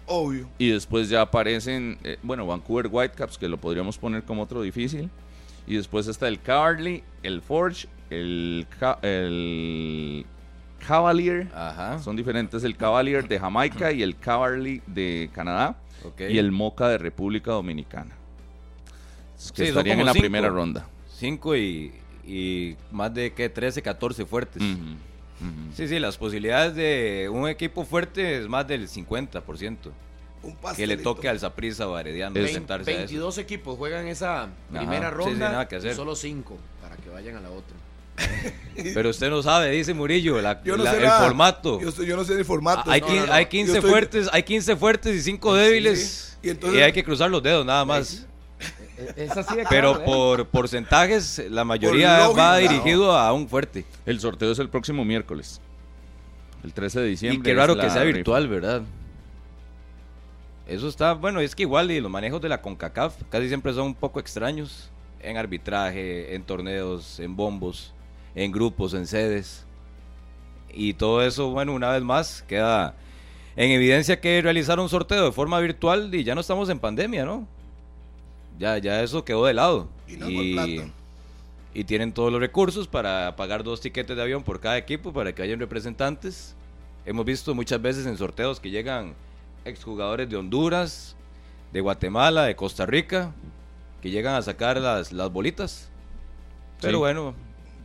Obvio. Y después ya aparecen, eh, bueno, Vancouver Whitecaps, que lo podríamos poner como otro difícil. Y después está el Cavalry, el Forge, el, Ca- el Cavalier. Ajá. Son diferentes el Cavalier de Jamaica y el Cavalry de Canadá. Y el Moca de República Dominicana. Que Sí, estarían en la cinco. primera ronda. 5 y, y más de que 13, 14 fuertes. Ujú, ujú. Sí, sí, las posibilidades de un equipo fuerte es más del 50%. Un Que le toque al Saprissa o a Herediano Es- sentarse a eso. 22 equipos juegan esa primera sí, sí, ronda nada que hacer. y solo 5 para que vayan a la otra. Pero usted no sabe, dice Murillo, la- Yo no la- sé el nada. formato. Yo, estoy- yo no sé el formato. hay, No, no, no. hay Yo 15 estoy- fuertes, hay 15 fuertes y 5 débiles. Y Y, entonces- hay que cruzar los dedos nada más. Es así de Pero claro, ¿eh? por porcentajes, la mayoría va dirigido a un fuerte. El sorteo es el próximo miércoles. El 13 de diciembre. Y qué raro que sea rifa. virtual, ¿verdad? Eso está, bueno, es que igual y los manejos de la CONCACAF casi siempre son un poco extraños. En arbitraje, en torneos, en bombos, en grupos, en sedes. Y todo eso, bueno, una vez más, queda en evidencia que realizar un sorteo de forma virtual y ya no estamos en pandemia, ¿no? Ya, ya eso quedó de lado. Y no plata. y tienen todos los recursos para pagar dos tiquetes de avión por cada equipo para que hayan representantes. Hemos visto muchas veces en sorteos que llegan exjugadores de Honduras, de Guatemala, de Costa Rica, que llegan a sacar las, las bolitas. Pero Sí. bueno,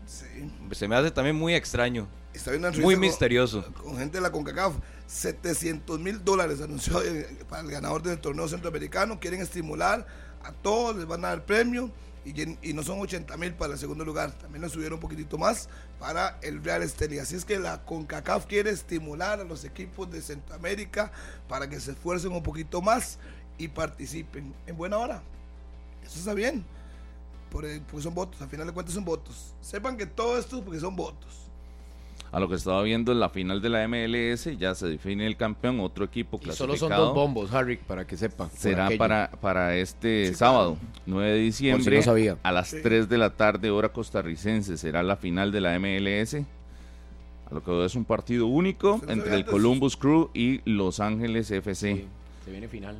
Sí. se me hace también muy extraño, Está viendo una muy con- misterioso. Con, gente de la CONCACAF. 700 mil dólares anunció para el ganador del torneo centroamericano. Quieren estimular a todos, les van a dar premio. Y, no son 80 mil para el segundo lugar. También le subieron un poquitito más para el Real Estelí. Así es que la CONCACAF quiere estimular a los equipos de Centroamérica para que se esfuercen un poquito más y participen en buena hora. Eso está bien. Porque son votos, al final de cuentas son votos. Sepan que todo esto es porque son votos. A lo que estaba viendo en la final de la MLS, ya se define el campeón, otro equipo Y solo son clasificado. dos bombos, Harry, para que sepa. Será para, para este Sí, sábado, 9 de diciembre, no sabía. a las Sí. 3 de la tarde, hora costarricense. Será la final de la MLS. A lo que veo es un partido único entre el antes. Columbus Crew y Los Ángeles FC. Sí, se viene final.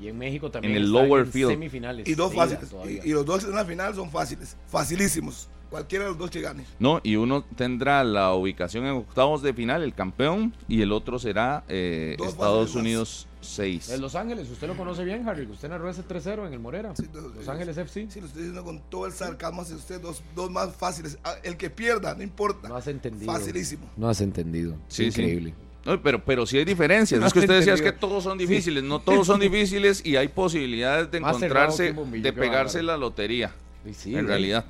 Y en México también. En el lower en field. Semifinales. Y dos fáciles. y los dos en la final son fáciles. Facilísimos. Cualquiera de los dos que gane. No, y uno tendrá la ubicación en octavos de final, el campeón, y el otro será eh, Dos Estados. Unidos 6. El Los Ángeles, usted lo conoce bien, Harry. Usted narró ese 3-0 en el Morera. Sí, dos- Los Ángeles FC. Sí, lo estoy diciendo con todo el sarcasmo hacia usted. Dos, dos más fáciles. Ah, El que pierda, no importa. No has entendido. Facilísimo. No has entendido. Sí, sí. Increíble. No, pero, pero sí hay diferencias. No es que usted decía es que todos son difíciles. No todos son difíciles y hay posibilidades de Más encontrarse, de pegarse la lotería. Sí, en realidad.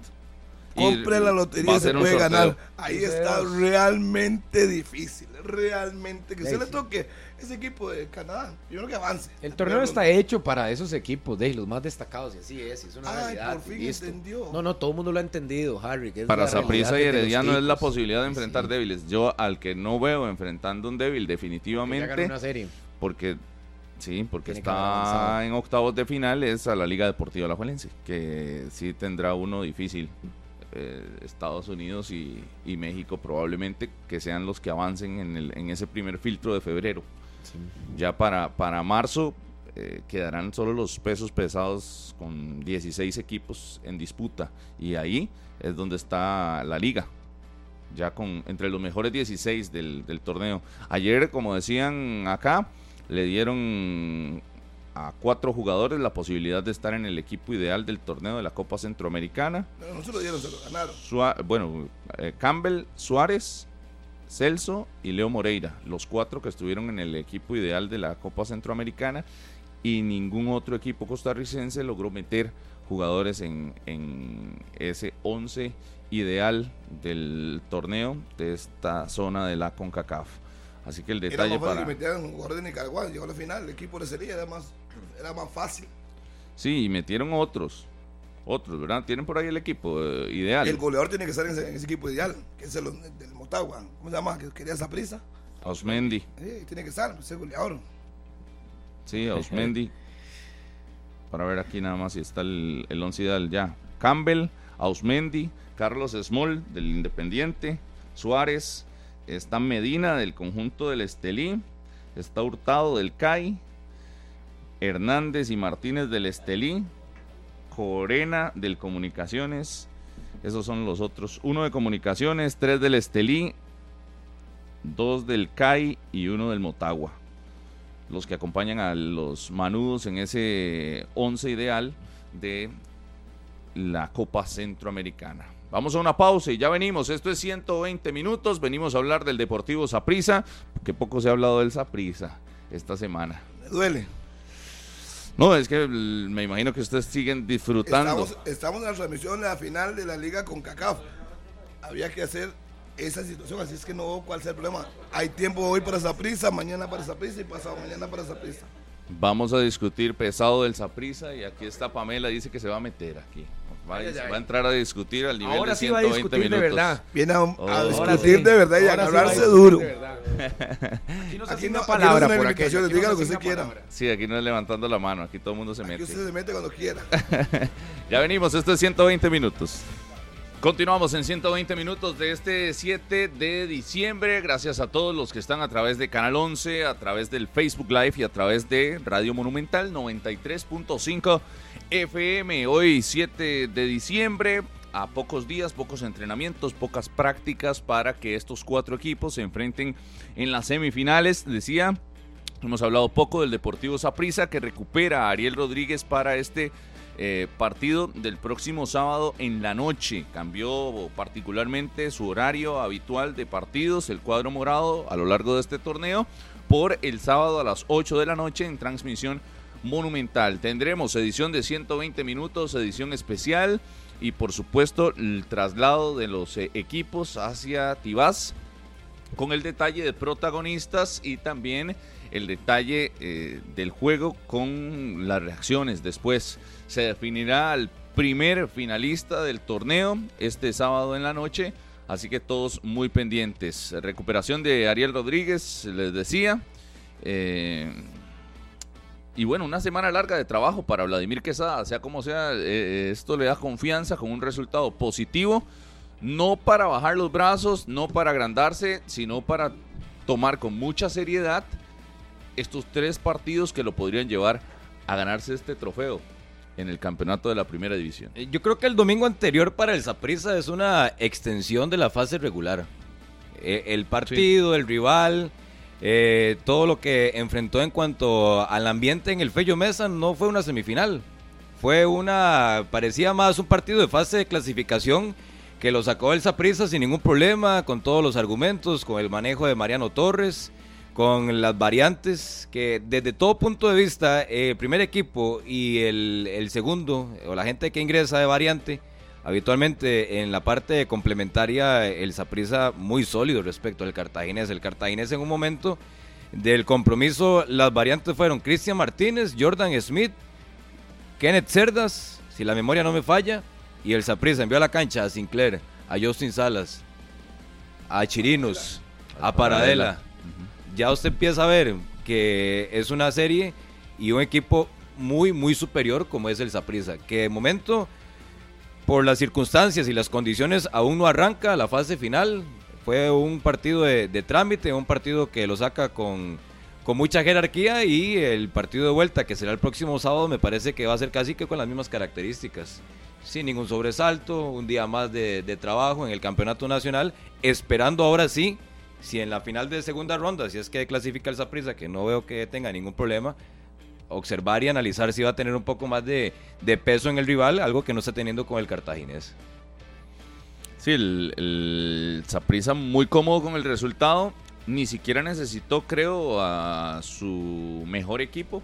Compre la lotería y se puede ganar. Ahí está realmente difícil. Realmente que se le toque ese equipo de Canadá. Yo creo que avance. El torneo está hecho para esos equipos, de los más destacados, y así es, y es una Ay, realidad. por fin entendió. No, no, todo el mundo lo ha entendido, Harry. que es Para Saprissa y Herediano es la posibilidad de enfrentar sí. débiles. Yo al que no veo enfrentando un débil definitivamente, una serie. porque sí, porque Tiene está en octavos de final es a la Liga Deportiva La Juelense, que sí tendrá uno difícil. Eh, Estados Unidos y, y México probablemente que sean los que avancen en, el, en ese primer filtro de febrero. Ya para, para marzo eh, quedarán solo los pesos pesados con 16 equipos en disputa y ahí es donde está la liga. Ya con entre los mejores 16 del, del torneo. Ayer, como decían acá, le dieron a cuatro jugadores la posibilidad de estar en el equipo ideal del torneo de la Copa Centroamericana. No, no se lo dieron, se lo ganaron. Sua- bueno, eh, Campbell, Suárez, Celso y Leo Moreira, los cuatro que estuvieron en el equipo ideal de la Copa Centroamericana y ningún otro equipo costarricense logró meter jugadores en, en ese 11 ideal del torneo de esta zona de la CONCACAF. Así que el Era detalle más fácil para... que metieran un jugador de Nicaragua. Llegó a la final, el equipo de sería era más, era más fácil. Sí, y metieron otros, otros, ¿verdad? Tienen por ahí el equipo eh, ideal. El goleador tiene que estar en ese, en ese equipo ideal, que es el del Motagua. ¿Cómo se llama? Que quería esa prisa. Osmendi. tiene que estar, ese goleador. Sí, Ausmendi. Para ver aquí nada más si está el, el once ideal ya. Campbell, Ausmendi, Carlos Small del Independiente, Suárez, está Medina del conjunto del Estelí, está Hurtado del CAI, Hernández y Martínez del Estelí, Corena del Comunicaciones, esos son los otros. Uno de Comunicaciones, tres del Estelí, dos del CAI y uno del Motagua los que acompañan a los manudos en ese 11 ideal de la Copa Centroamericana. Vamos a una pausa y ya venimos. Esto es 120 minutos. Venimos a hablar del Deportivo Saprissa, que poco se ha hablado del Saprissa esta semana. Me duele. No, es que me imagino que ustedes siguen disfrutando. Estamos, estamos en la transmisión de la final de la liga con CACAF. Había que hacer esa situación, así es que no veo cuál sea el problema. Hay tiempo hoy para esa prisa, mañana para esa prisa y pasado mañana para esa prisa. Vamos a discutir pesado del Saprissa y aquí está Pamela, dice que se va a meter aquí. Va, Ay, ay, ay. va a entrar a discutir al nivel Ahora de sí va a 120 discutir de minutos. verdad. Viene a, Oh. Discutir sí. de verdad y a Ahora hablarse duro. de. Aquí no se Aquí no- aquí palabra no por aquí no diga lo que usted quiera. palabra. Sí, aquí no es levantando la mano, aquí todo el mundo se Aquí mete. usted se mete cuando quiera. Ya venimos, esto es 120 minutos. Continuamos en 120 minutos de este 7 de diciembre. Gracias a todos los que están a través de Canal 11, a través del Facebook Live y a través de Radio Monumental 93.5 FM. Hoy 7 de diciembre, a pocos días, pocos entrenamientos, pocas prácticas para que estos cuatro equipos se enfrenten en las semifinales. Decía, hemos hablado poco del Deportivo Saprissa que recupera a Ariel Rodríguez para este eh, partido del próximo sábado en la noche. Cambió particularmente su horario habitual de partidos, el cuadro morado, a lo largo de este torneo, por el sábado a las 8 de la noche en transmisión monumental. Tendremos edición de 120 minutos, edición especial y por supuesto el traslado de los eh, equipos hacia Tibás con el detalle de protagonistas y también el detalle eh, del juego con las reacciones después. Se definirá al primer finalista del torneo este sábado en la noche, así que todos muy pendientes. Recuperación de Ariel Rodríguez, les decía. Eh, y bueno, una semana larga de trabajo para Vladimir Quesada, sea como sea, eh, esto le da confianza con un resultado positivo, no para bajar los brazos, no para agrandarse, sino para tomar con mucha seriedad estos tres partidos que lo podrían llevar a ganarse este trofeo en el campeonato de la primera división. Eh, Yo creo que el domingo anterior para el Saprissa es una extensión de la fase regular. Eh, el partido, el rival, eh, todo lo que enfrentó en cuanto al ambiente en el Fello Mesa no fue una semifinal. Fue una, parecía más un partido de fase de clasificación que lo sacó el Saprissa sin ningún problema, con todos los argumentos, con el manejo de Mariano Torres, con las variantes que desde todo punto de vista, eh, el primer equipo y el segundo, o la gente que ingresa de variante, Habitualmente en la parte complementaria el Saprissa muy sólido respecto al Cartaginés. El Cartaginés en un momento del compromiso las variantes fueron Cristian Martínez, Jordan Smith, Kenneth Cerdas, si la memoria no me falla, y el Saprissa envió a la cancha a Sinclair, a Justin Salas, a Chirinos, a Paradela. Ya usted empieza a ver que es una serie y un equipo muy, muy superior como es el Saprissa, que de momento por las circunstancias y las condiciones aún no arranca la fase final. Fue un partido de, trámite, un partido que lo saca con, con, mucha jerarquía y el partido de vuelta que será el próximo sábado me parece que va a ser casi que con las mismas características. Sin ningún sobresalto, un día más de, trabajo en el campeonato nacional, esperando ahora sí, si en la final de segunda ronda, si es que clasifica el Saprissa, que no veo que tenga ningún problema, observar y analizar si va a tener un poco más de, peso en el rival, algo que no está teniendo con el cartaginés. Sí, el, el muy cómodo con el resultado. Ni siquiera necesitó, creo, a su mejor equipo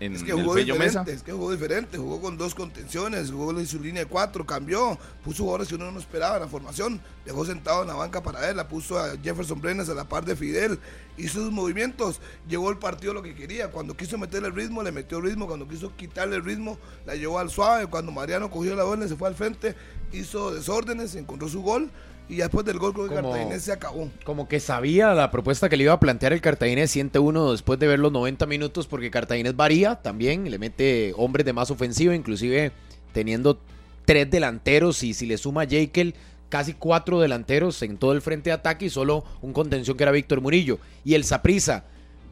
es que jugó diferente, Es que jugó diferente, jugó con dos contenciones, jugó en su línea de cuatro, cambió, puso jugadores que uno no esperaba en la formación, dejó sentado en la banca para él, la puso a Jefferson Brenes a la par de Fidel, hizo sus movimientos, llevó el partido lo que quería, cuando quiso meterle el ritmo, le metió el ritmo, cuando quiso quitarle el ritmo, la llevó al suave, cuando Mariano cogió la bola, se fue al frente, hizo desórdenes, encontró su gol y después del gol con el Cartaginés se acabó. Como que sabía la propuesta que le iba a plantear el Cartaginés, siente uno después de ver los 90 minutos, porque Cartaginés varía también, le mete hombres de más ofensiva, inclusive teniendo tres delanteros y si le suma Jekyll, casi cuatro delanteros en todo el frente de ataque y solo un contención que era Víctor Murillo. Y el Saprisa,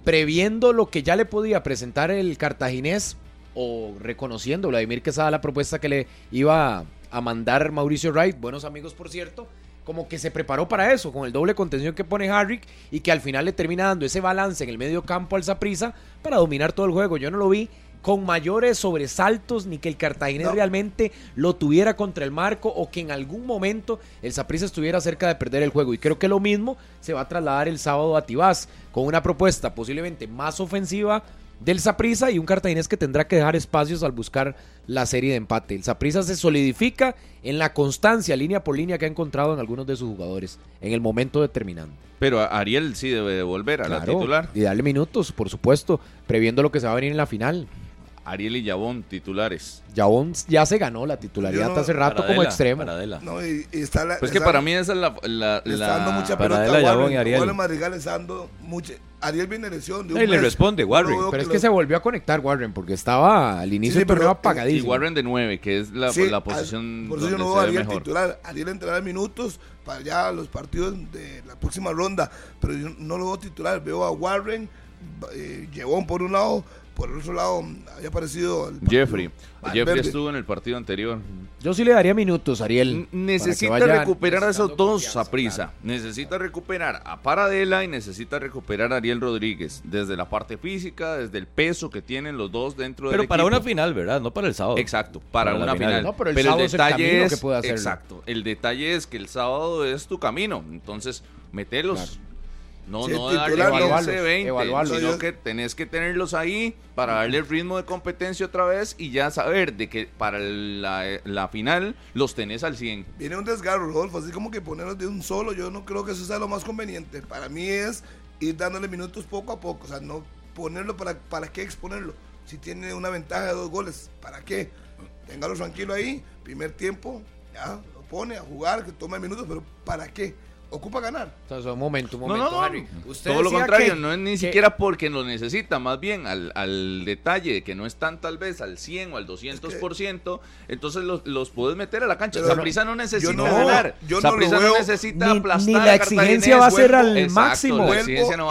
previendo lo que ya le podía presentar el Cartaginés o reconociendo Vladimir Quesada la propuesta que le iba a mandar Mauricio Wright, buenos amigos por cierto, como que se preparó para eso, con el doble contención que pone Harrick y que al final le termina dando ese balance en el medio campo al Zaprisa para dominar todo el juego. Yo no lo vi con mayores sobresaltos ni que el Cartaginés realmente lo tuviera contra el marco o que en algún momento el Zaprisa estuviera cerca de perder el juego. Y creo que lo mismo se va a trasladar el sábado a Tibás con una propuesta posiblemente más ofensiva del Saprisa y un Cartaginés que tendrá que dejar espacios al buscar la serie de empate. El Saprisa se solidifica en la constancia, línea por línea, que ha encontrado en algunos de sus jugadores en el momento determinante. Pero Ariel sí debe de volver a la titular. Y darle minutos, por supuesto, previendo lo que se va a venir en la final. Ariel y Yabón titulares. Yabón ya se ganó la titularidad hace rato como extremo. No, y, está la, pues que para mí esa es la... la, está dando mucha pelota Yabón y Ariel. Madrigal está dando mucha... Ariel viene lesión. De un y le responde Warren. pero es que se volvió a conectar Warren porque estaba al inicio del torneo apagadísimo. Y Warren de 9, que es la, la posición. Por eso yo no veo a Ariel titular. Ariel entrará minutos para ya los partidos de la próxima ronda. Pero yo no lo veo titular. Veo a Warren, eh, Llevón por un lado, por el otro lado había aparecido Jeffrey. Jeffrey estuvo en el partido anterior. Yo sí le daría minutos, Ariel. necesita recuperar a esos dos a prisa. Necesita recuperar a Paradela y necesita recuperar a Ariel Rodríguez. Desde la parte física, desde el peso que tienen los dos dentro del Pero para una final, ¿verdad? No para el sábado. Exacto, para, una final. No, pero el, detalle es, exacto. El detalle es que el sábado es tu camino. Entonces, metelos. No, no darle 15, 20, sino que tenés que tenerlos ahí para darle el ritmo de competencia otra vez y ya saber de que para la, final los tenés al 100. Viene un desgarro, Rodolfo, así como que ponerlos de un solo, yo no creo que eso sea lo más conveniente. Para mí es ir dándole minutos poco a poco, o sea, no ponerlo para, para qué exponerlo. Si tiene una ventaja de dos goles, ¿para qué? Téngalo tranquilo ahí, primer tiempo, ya, lo pone a jugar, que tome minutos, pero ¿para qué? Ocupa ganar. un momento, un momento, Todo lo contrario, no es ni siquiera porque lo necesita, más bien al, detalle de que no están tal vez al 100 o al 200%, entonces los, los puedes meter a la cancha. Saprisa no necesita ganar. Yo no, no necesita ni, aplastar. Ni la exigencia va a ser al máximo.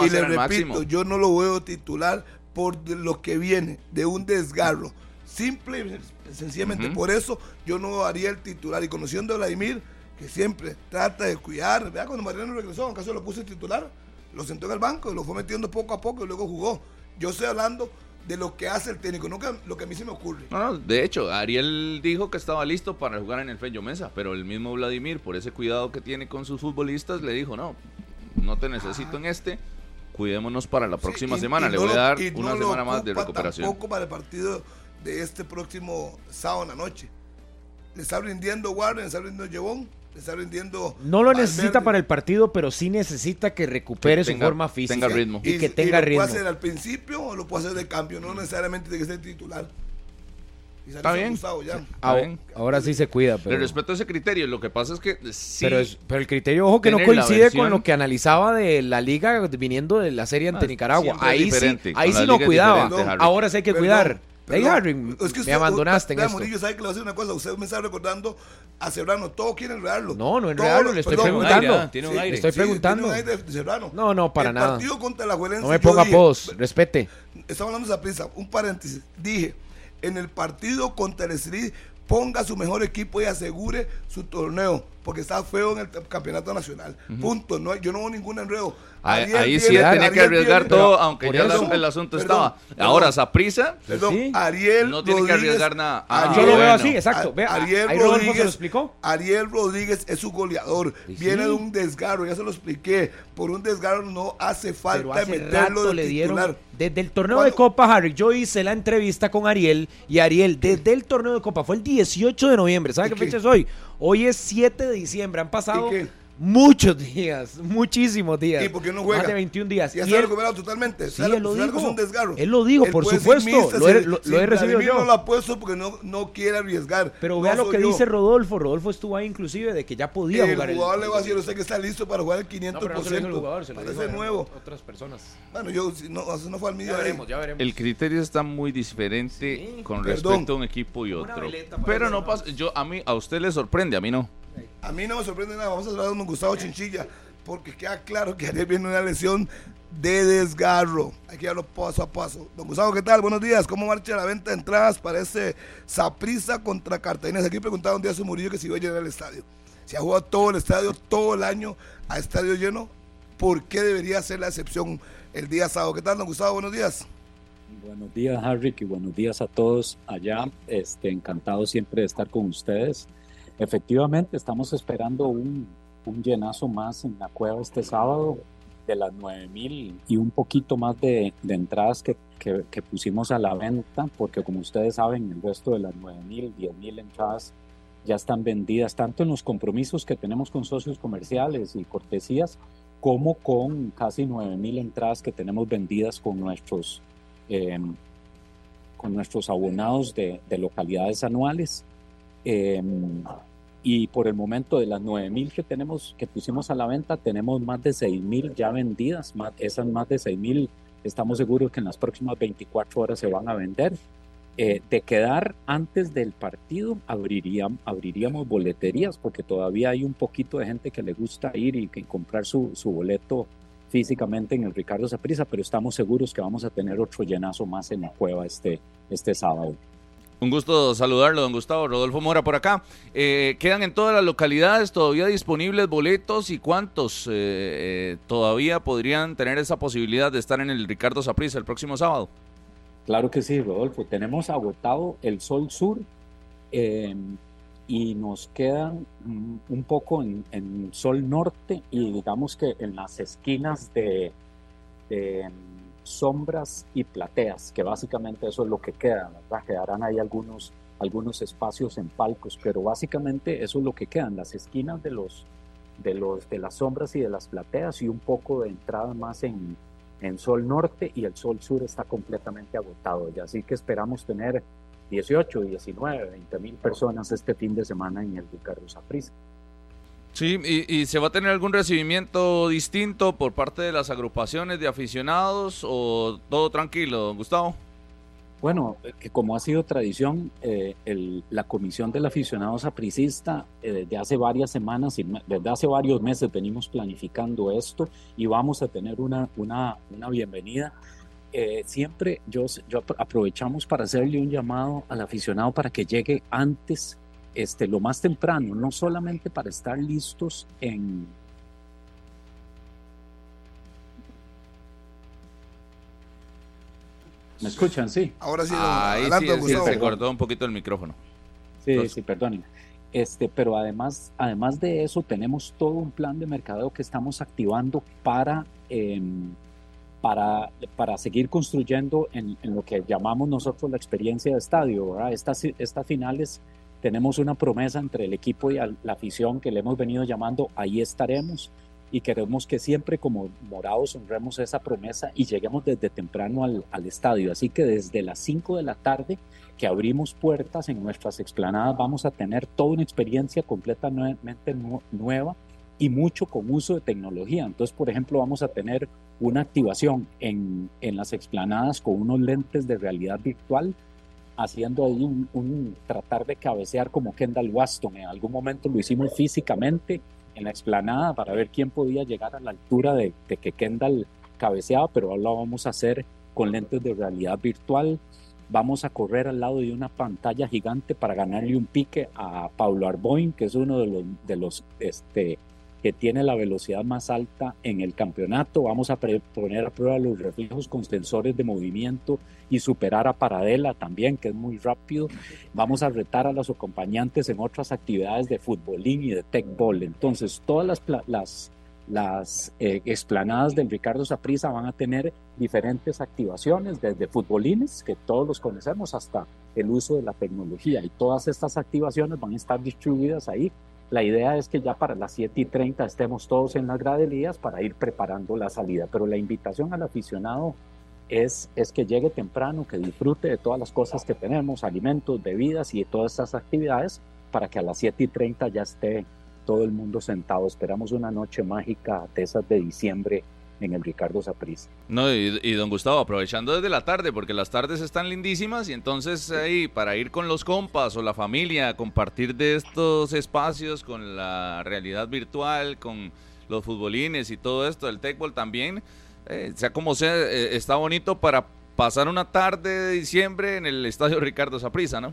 y le repito, yo no lo veo titular por lo que viene de un desgarro. Simple y sencillamente por eso yo no haría el titular. Y conociendo a Vladimir que siempre trata de cuidar. Vea cuando Mariano regresó, en caso lo puse titular, lo sentó en el banco y lo fue metiendo poco a poco y luego jugó. Yo estoy hablando de lo que hace el técnico, no lo que a mí se me ocurre. No, de hecho, Ariel dijo que estaba listo para jugar en el Fello Mesa, pero el mismo Vladimir, por ese cuidado que tiene con sus futbolistas, le dijo, no, no te necesito en este, cuidémonos para la próxima semana, le voy a dar una semana más de recuperación. Tampoco para el partido de este próximo sábado en la noche le está rindiendo Warren, le está rindiendo le está rindiendo. No lo necesita para el partido, pero sí necesita que recupere Que su forma física. tenga ritmo. Y, que y tenga lo ritmo. puede hacer al principio o lo puede hacer de cambio, no necesariamente tiene que ser titular. Y Está bien. Gustavo, ya. Ah, bien. ahora sí se cuida, pero, Le respeto ese criterio. Lo que pasa es que sí. pero, es- pero el criterio, ojo, que no coincide versión- con lo que analizaba de la liga viniendo de la serie ante Ah, Nicaragua. Ahí sí, ahí sí es cuidaba. Ahora sí hay que Perdón, cuidar. Hey. Harry, Es que me usted- abandonaste en vea, esto. Murillo, sabe que le voy a decir una cosa. Usted me está recordando a Serrano. Todos quieren enredarlo. No, no enredarlo, lo- le estoy perdón, preguntando. aire, tiene un Sí, aire. Estoy sí, preguntando. tiene un aire de Serrano. No, no, para el nada. partido contra la Juelense, No me ponga pos, respete. Estamos hablando de esa prisa. Un paréntesis. Dije, en el partido contra el Estelí, ponga su mejor equipo y asegure su torneo. Porque está feo en el campeonato nacional. Punto. No, yo no veo ningún enredo. Ahí, Ariel ahí sí tenía que Ariel arriesgar todo, aunque ya la- el asunto Perdón, estaba. perdón. Ahora, Saprisa, Perdón, Sí. Ariel No tiene que Rodríguez- arriesgar nada. Ah, Yo lo veo bueno. así, exacto. A- Ariel ahí Rodolfo se Rodríguez, lo explicó. Ariel Rodríguez es su goleador. Sí, Viene sí. de un desgarro, ya se lo expliqué. Por un desgarro no hace falta hace meterlo de le dieron desde el torneo ¿Cuándo? de Copa Harry. Yo hice la entrevista con Ariel y Ariel desde el torneo de Copa fue el 18 de noviembre. ¿Sabe ¿Y qué qué? fecha es hoy? Hoy es 7 de diciembre. Han pasado ¿Y qué? Muchos días, muchísimos días. ¿Y por qué no juega? Más de 21 días. Ya Y está él- recuperado totalmente. Sí, él lo que dijo. es un desgarro. Él lo dijo, por puede supuesto. decir, "Mister, Lo he- lo- lo he recibido yo". no lo ha puesto porque no, no quiere arriesgar. Pero No vea lo que yo. dice Rodolfo. Rodolfo estuvo ahí inclusive de que ya podía El jugar jugador el le va a decir usted que está listo para jugar el No, 500%. pero no se lo dijo el jugador, se lo dijo nuevo. otras personas. Bueno, yo, si no, no fue al mío. Ya ahí. veremos, ya veremos. el criterio está muy diferente Sí. con Perdón. respecto a un equipo y otro. Pero no ¿no? pasa, yo a mí a usted le sorprende, a mí no. A mí no me sorprende nada. Vamos a hablar con Gustavo Chinchilla. Porque queda claro que Ariel viene una lesión de desgarro. Hay que darlo paso a paso. Don Gustavo, ¿qué tal? Buenos días. ¿Cómo marcha la venta de entradas para ese Saprisa contra Cartagena? Aquí preguntaba un día a Murillo que si iba a llenar el estadio. Si ha jugado todo el estadio, todo el año a estadio lleno, ¿por qué debería ser la excepción el día sábado? ¿Qué tal, don Gustavo? Buenos días. Buenos días, Harry, y buenos días a todos allá. Este, encantado siempre de estar con ustedes. Efectivamente, estamos esperando un, un llenazo más en la cueva este sábado de las 9000 y un poquito más de, entradas que, que, pusimos a la venta, porque como ustedes saben, el resto de las 9000, 10000 entradas ya están vendidas, tanto en los compromisos que tenemos con socios comerciales y cortesías, como con casi 9000 entradas que tenemos vendidas con nuestros eh, con nuestros abonados de, de localidades anuales. Eh, y por el momento de las 9.000 que tenemos, que pusimos a la venta, tenemos más de 6.000 ya vendidas. Más, esas más de 6.000 estamos seguros que en las próximas 24 horas se van a vender. Eh, de quedar antes del partido, abriría, abriríamos boleterías porque todavía hay un poquito de gente que le gusta ir y comprar su, su boleto físicamente en el Ricardo Saprissa, pero estamos seguros que vamos a tener otro llenazo más en la cueva este, este sábado. Un gusto saludarlo, don Gustavo. Rodolfo Mora por acá. Eh, ¿Quedan en todas las localidades todavía disponibles boletos y cuántos eh, eh, todavía podrían tener esa posibilidad de estar en el Ricardo Saprissa el próximo sábado? Claro que sí, Rodolfo. Tenemos agotado el Sol Sur eh, y nos quedan mm, un poco en, Sol Norte y digamos que en las esquinas de, sombras y plateas, que básicamente eso es lo que queda, ¿verdad? Quedarán ahí algunos, algunos espacios en palcos, pero básicamente eso es lo que quedan, las esquinas de los de los de las sombras y de las plateas y un poco de entrada más en, en Sol Norte y el Sol Sur está completamente agotado ya, así que esperamos tener 18, 19, 20 mil personas este fin de semana en el Ricardo Saprissa. Sí, y, y, se va a tener algún recibimiento distinto por parte de las agrupaciones de aficionados o todo tranquilo, don Gustavo? Bueno, que como ha sido tradición, eh, el, la comisión del aficionado sapricista eh, desde hace varias semanas desde hace varios meses venimos planificando esto y vamos a tener una, una, una bienvenida. Eh, siempre yo, yo aprovechamos para hacerle un llamado al aficionado para que llegue antes este, lo más temprano, no solamente para estar listos en... ¿Me escuchan? Sí. Ahora sí, Ahí adelante, sí, sí, se cortó un poquito el micrófono. Sí, Entonces- sí, perdonen. Este, pero además, además de eso, tenemos todo un plan de mercadeo que estamos activando para, em, para, para seguir construyendo en, en lo que llamamos nosotros la experiencia de estadio. ¿verdad? Estas, estas finales tenemos una promesa entre el equipo y la afición que le hemos venido llamando Ahí estaremos y queremos que siempre como morados honremos esa promesa y lleguemos desde temprano al, al, estadio. Así que desde las 5 de la tarde que abrimos puertas en nuestras explanadas vamos a tener toda una experiencia completamente nueva y mucho con uso de tecnología. Entonces, por ejemplo, vamos a tener una activación en, en las explanadas con unos lentes de realidad virtual haciendo ahí un, tratar de cabecear como Kendall Waston. En algún momento lo hicimos físicamente en la explanada para ver quién podía llegar a la altura de, de que Kendall cabeceaba, pero ahora lo vamos a hacer con lentes de realidad virtual. Vamos a correr al lado de una pantalla gigante para ganarle un pique a Pablo Arboin, que es uno de los, de los este, que tiene la velocidad más alta en el campeonato. Vamos a poner a prueba los reflejos con sensores de movimiento y superar a Paradela también, que es muy rápido. Vamos a retar a los acompañantes en otras actividades de futbolín y de tech ball. Entonces, todas las, las, las eh, explanadas del Ricardo Saprisa van a tener diferentes activaciones, desde futbolines, que todos los conocemos, hasta el uso de la tecnología. Y todas estas activaciones van a estar distribuidas ahí la idea es que ya para las 7 y 30 estemos todos en las graderías para ir preparando la salida, pero la invitación al aficionado es, es que llegue temprano, que disfrute de todas las cosas que tenemos, alimentos, bebidas y de todas estas actividades, para que a las 7 y 30 ya esté todo el mundo sentado. Esperamos una noche mágica de esas de diciembre en el Ricardo Saprissa. No, y, don Gustavo, aprovechando desde la tarde, porque las tardes están lindísimas y entonces ahí para ir con los compas o la familia, compartir de estos espacios con la realidad virtual, con los futbolines y todo esto, el techball también, eh, sea como sea, eh, está bonito para pasar una tarde de diciembre en el Estadio Ricardo Saprissa, ¿no?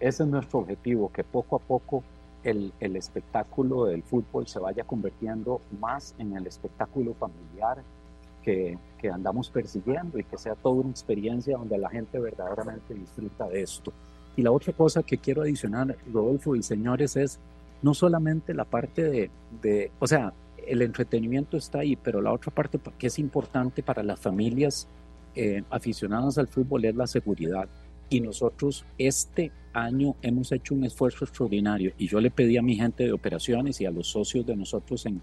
Ese es nuestro objetivo, que poco a poco el, el, espectáculo del fútbol se vaya convirtiendo más en el espectáculo familiar que, que, andamos persiguiendo y que sea toda una experiencia donde la gente verdaderamente disfruta de esto. Y la otra cosa que quiero adicionar, Rodolfo y señores, es no solamente la parte de, de o sea, el entretenimiento está ahí, pero la otra parte que es importante para las familias eh, aficionadas al fútbol es la seguridad. Y nosotros este año hemos hecho un esfuerzo extraordinario y yo le pedí a mi gente de operaciones y a los socios de nosotros en,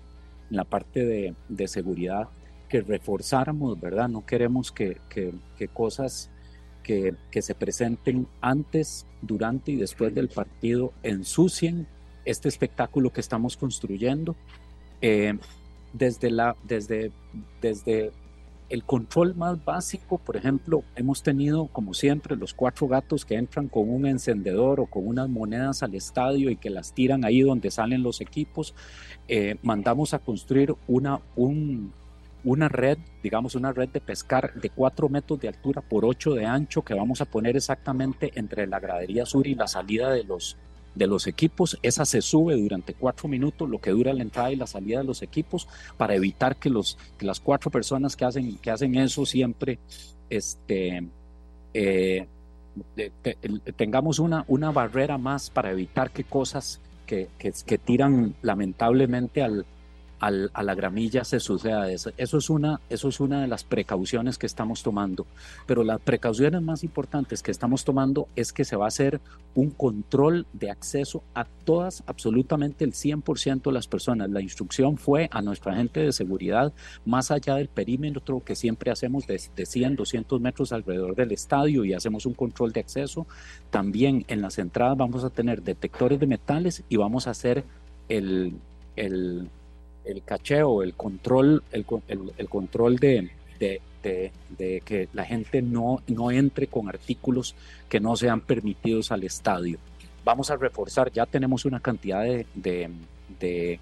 la parte de, de, seguridad que reforzáramos, ¿verdad? No queremos que, que, que cosas que, que, se presenten antes, durante y después del partido ensucien este espectáculo que estamos construyendo. Eh, desde, la, desde, desde el control más básico, por ejemplo, hemos tenido, como siempre, los cuatro gatos que entran con un encendedor o con unas monedas al estadio y que las tiran ahí donde salen los equipos. Eh, mandamos a construir una, un, una red, digamos una red de pescar de cuatro metros de altura por ocho de ancho que vamos a poner exactamente entre la gradería sur y la salida de los, de los equipos. Esa se sube durante cuatro minutos, lo que dura la entrada y la salida de los equipos, para evitar que, los, que las cuatro personas que hacen, que hacen eso siempre este, eh, tengamos una, una barrera más para evitar que cosas que, que, que tiran lamentablemente al, a la gramilla se suceda eso. Es, una, eso es una de las precauciones que estamos tomando. Pero las precauciones más importantes que estamos tomando es que se va a hacer un control de acceso a todas, absolutamente el 100% de las personas. La instrucción fue a nuestra gente de seguridad, más allá del perímetro que siempre hacemos de, de 100, 200 metros alrededor del estadio y hacemos un control de acceso. También en las entradas vamos a tener detectores de metales y vamos a hacer el, el el cacheo, el control, el, control de, que la gente no, no entre con artículos que no sean permitidos al estadio. Vamos a reforzar, ya tenemos una cantidad de,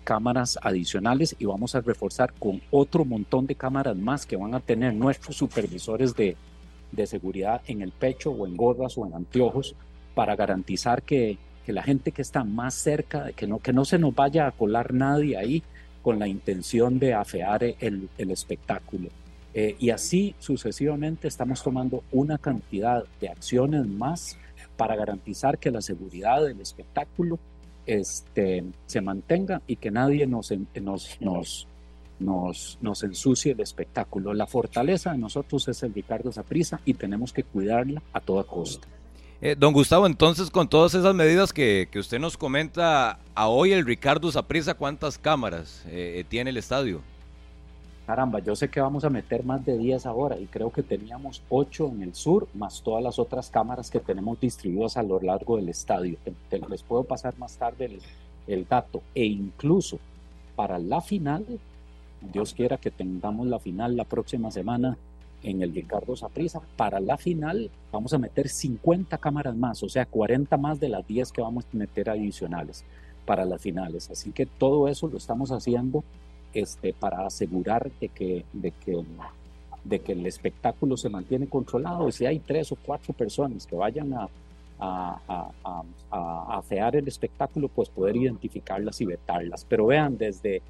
cámaras adicionales y vamos a reforzar con otro montón de cámaras más que van a tener nuestros supervisores de, seguridad en el pecho o en gorras o en anteojos para garantizar que, que, la gente que está más cerca, que no, que no se nos vaya a colar nadie ahí, con la intención de afear el, el espectáculo. Eh, y así sucesivamente estamos tomando una cantidad de acciones más para garantizar que la seguridad del espectáculo este, se mantenga y que nadie nos, nos, nos, nos, nos ensucie el espectáculo. La fortaleza de nosotros es el Ricardo Zaprisa y tenemos que cuidarla a toda costa. Eh, don Gustavo, entonces con todas esas medidas que, que usted nos comenta, a hoy el Ricardo Zaprisa, ¿cuántas cámaras eh, eh, tiene el estadio? Caramba, yo sé que vamos a meter más de 10 ahora y creo que teníamos 8 en el sur, más todas las otras cámaras que tenemos distribuidas a lo largo del estadio. Te, les puedo pasar más tarde el, el dato. E incluso para la final, Dios quiera que tengamos la final la próxima semana, en el Ricardo Saprisa. Para la final vamos a meter 50 cámaras más, o sea, 40 más de las 10 que vamos a meter adicionales para las finales. Así que todo eso lo estamos haciendo este, para asegurar de que, de, que, de que el espectáculo se mantiene controlado. Si hay tres o cuatro personas que vayan a, a afear el espectáculo, pues poder identificarlas y vetarlas. Pero vean, desde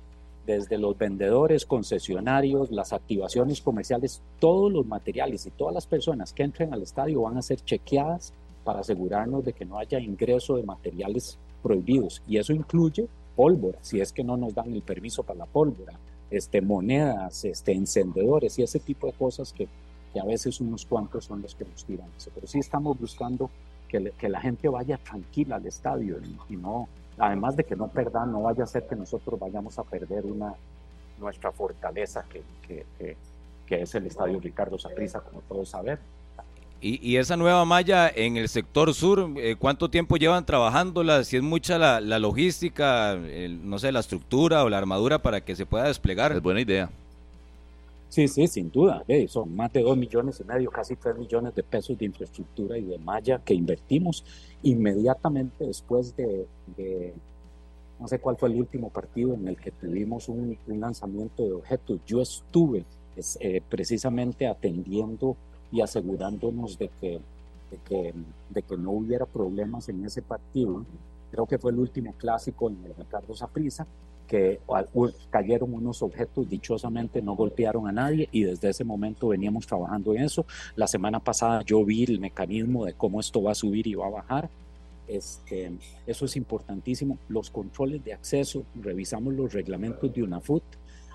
desde los vendedores, concesionarios, las activaciones comerciales, todos los materiales y todas las personas que entren al estadio van a ser chequeadas para asegurarnos de que no haya ingreso de materiales prohibidos. Y eso incluye pólvora, si es que no nos dan el permiso para la pólvora, este, monedas, este, encendedores y ese tipo de cosas que, que a veces unos cuantos son los que nos tiran. Pero sí estamos buscando que, le, que la gente vaya tranquila al estadio y, y no además de que no perdan, no vaya a ser que nosotros vayamos a perder una, nuestra fortaleza que, que, que, que es el Estadio Ricardo Saprissa, como todos saben. Y, y, esa nueva malla en el sector sur, eh, ¿cuánto tiempo llevan trabajándola? Si es mucha la, la logística, el, no sé, la estructura o la armadura para que se pueda desplegar. Es buena idea. Sí, sí, sin duda. Son más de dos millones y medio, casi tres millones de pesos de infraestructura y de malla que invertimos inmediatamente después de, de no sé cuál fue el último partido en el que tuvimos un, un lanzamiento de objetos. Yo estuve es, eh, precisamente atendiendo y asegurándonos de que, de que, de que no hubiera problemas en ese partido. Creo que fue el último clásico en el Ricardo Saprissa que cayeron unos objetos, dichosamente no golpearon a nadie y desde ese momento veníamos trabajando en eso. La semana pasada yo vi el mecanismo de cómo esto va a subir y va a bajar. Este, eso es importantísimo. Los controles de acceso, revisamos los reglamentos de UNAFUT,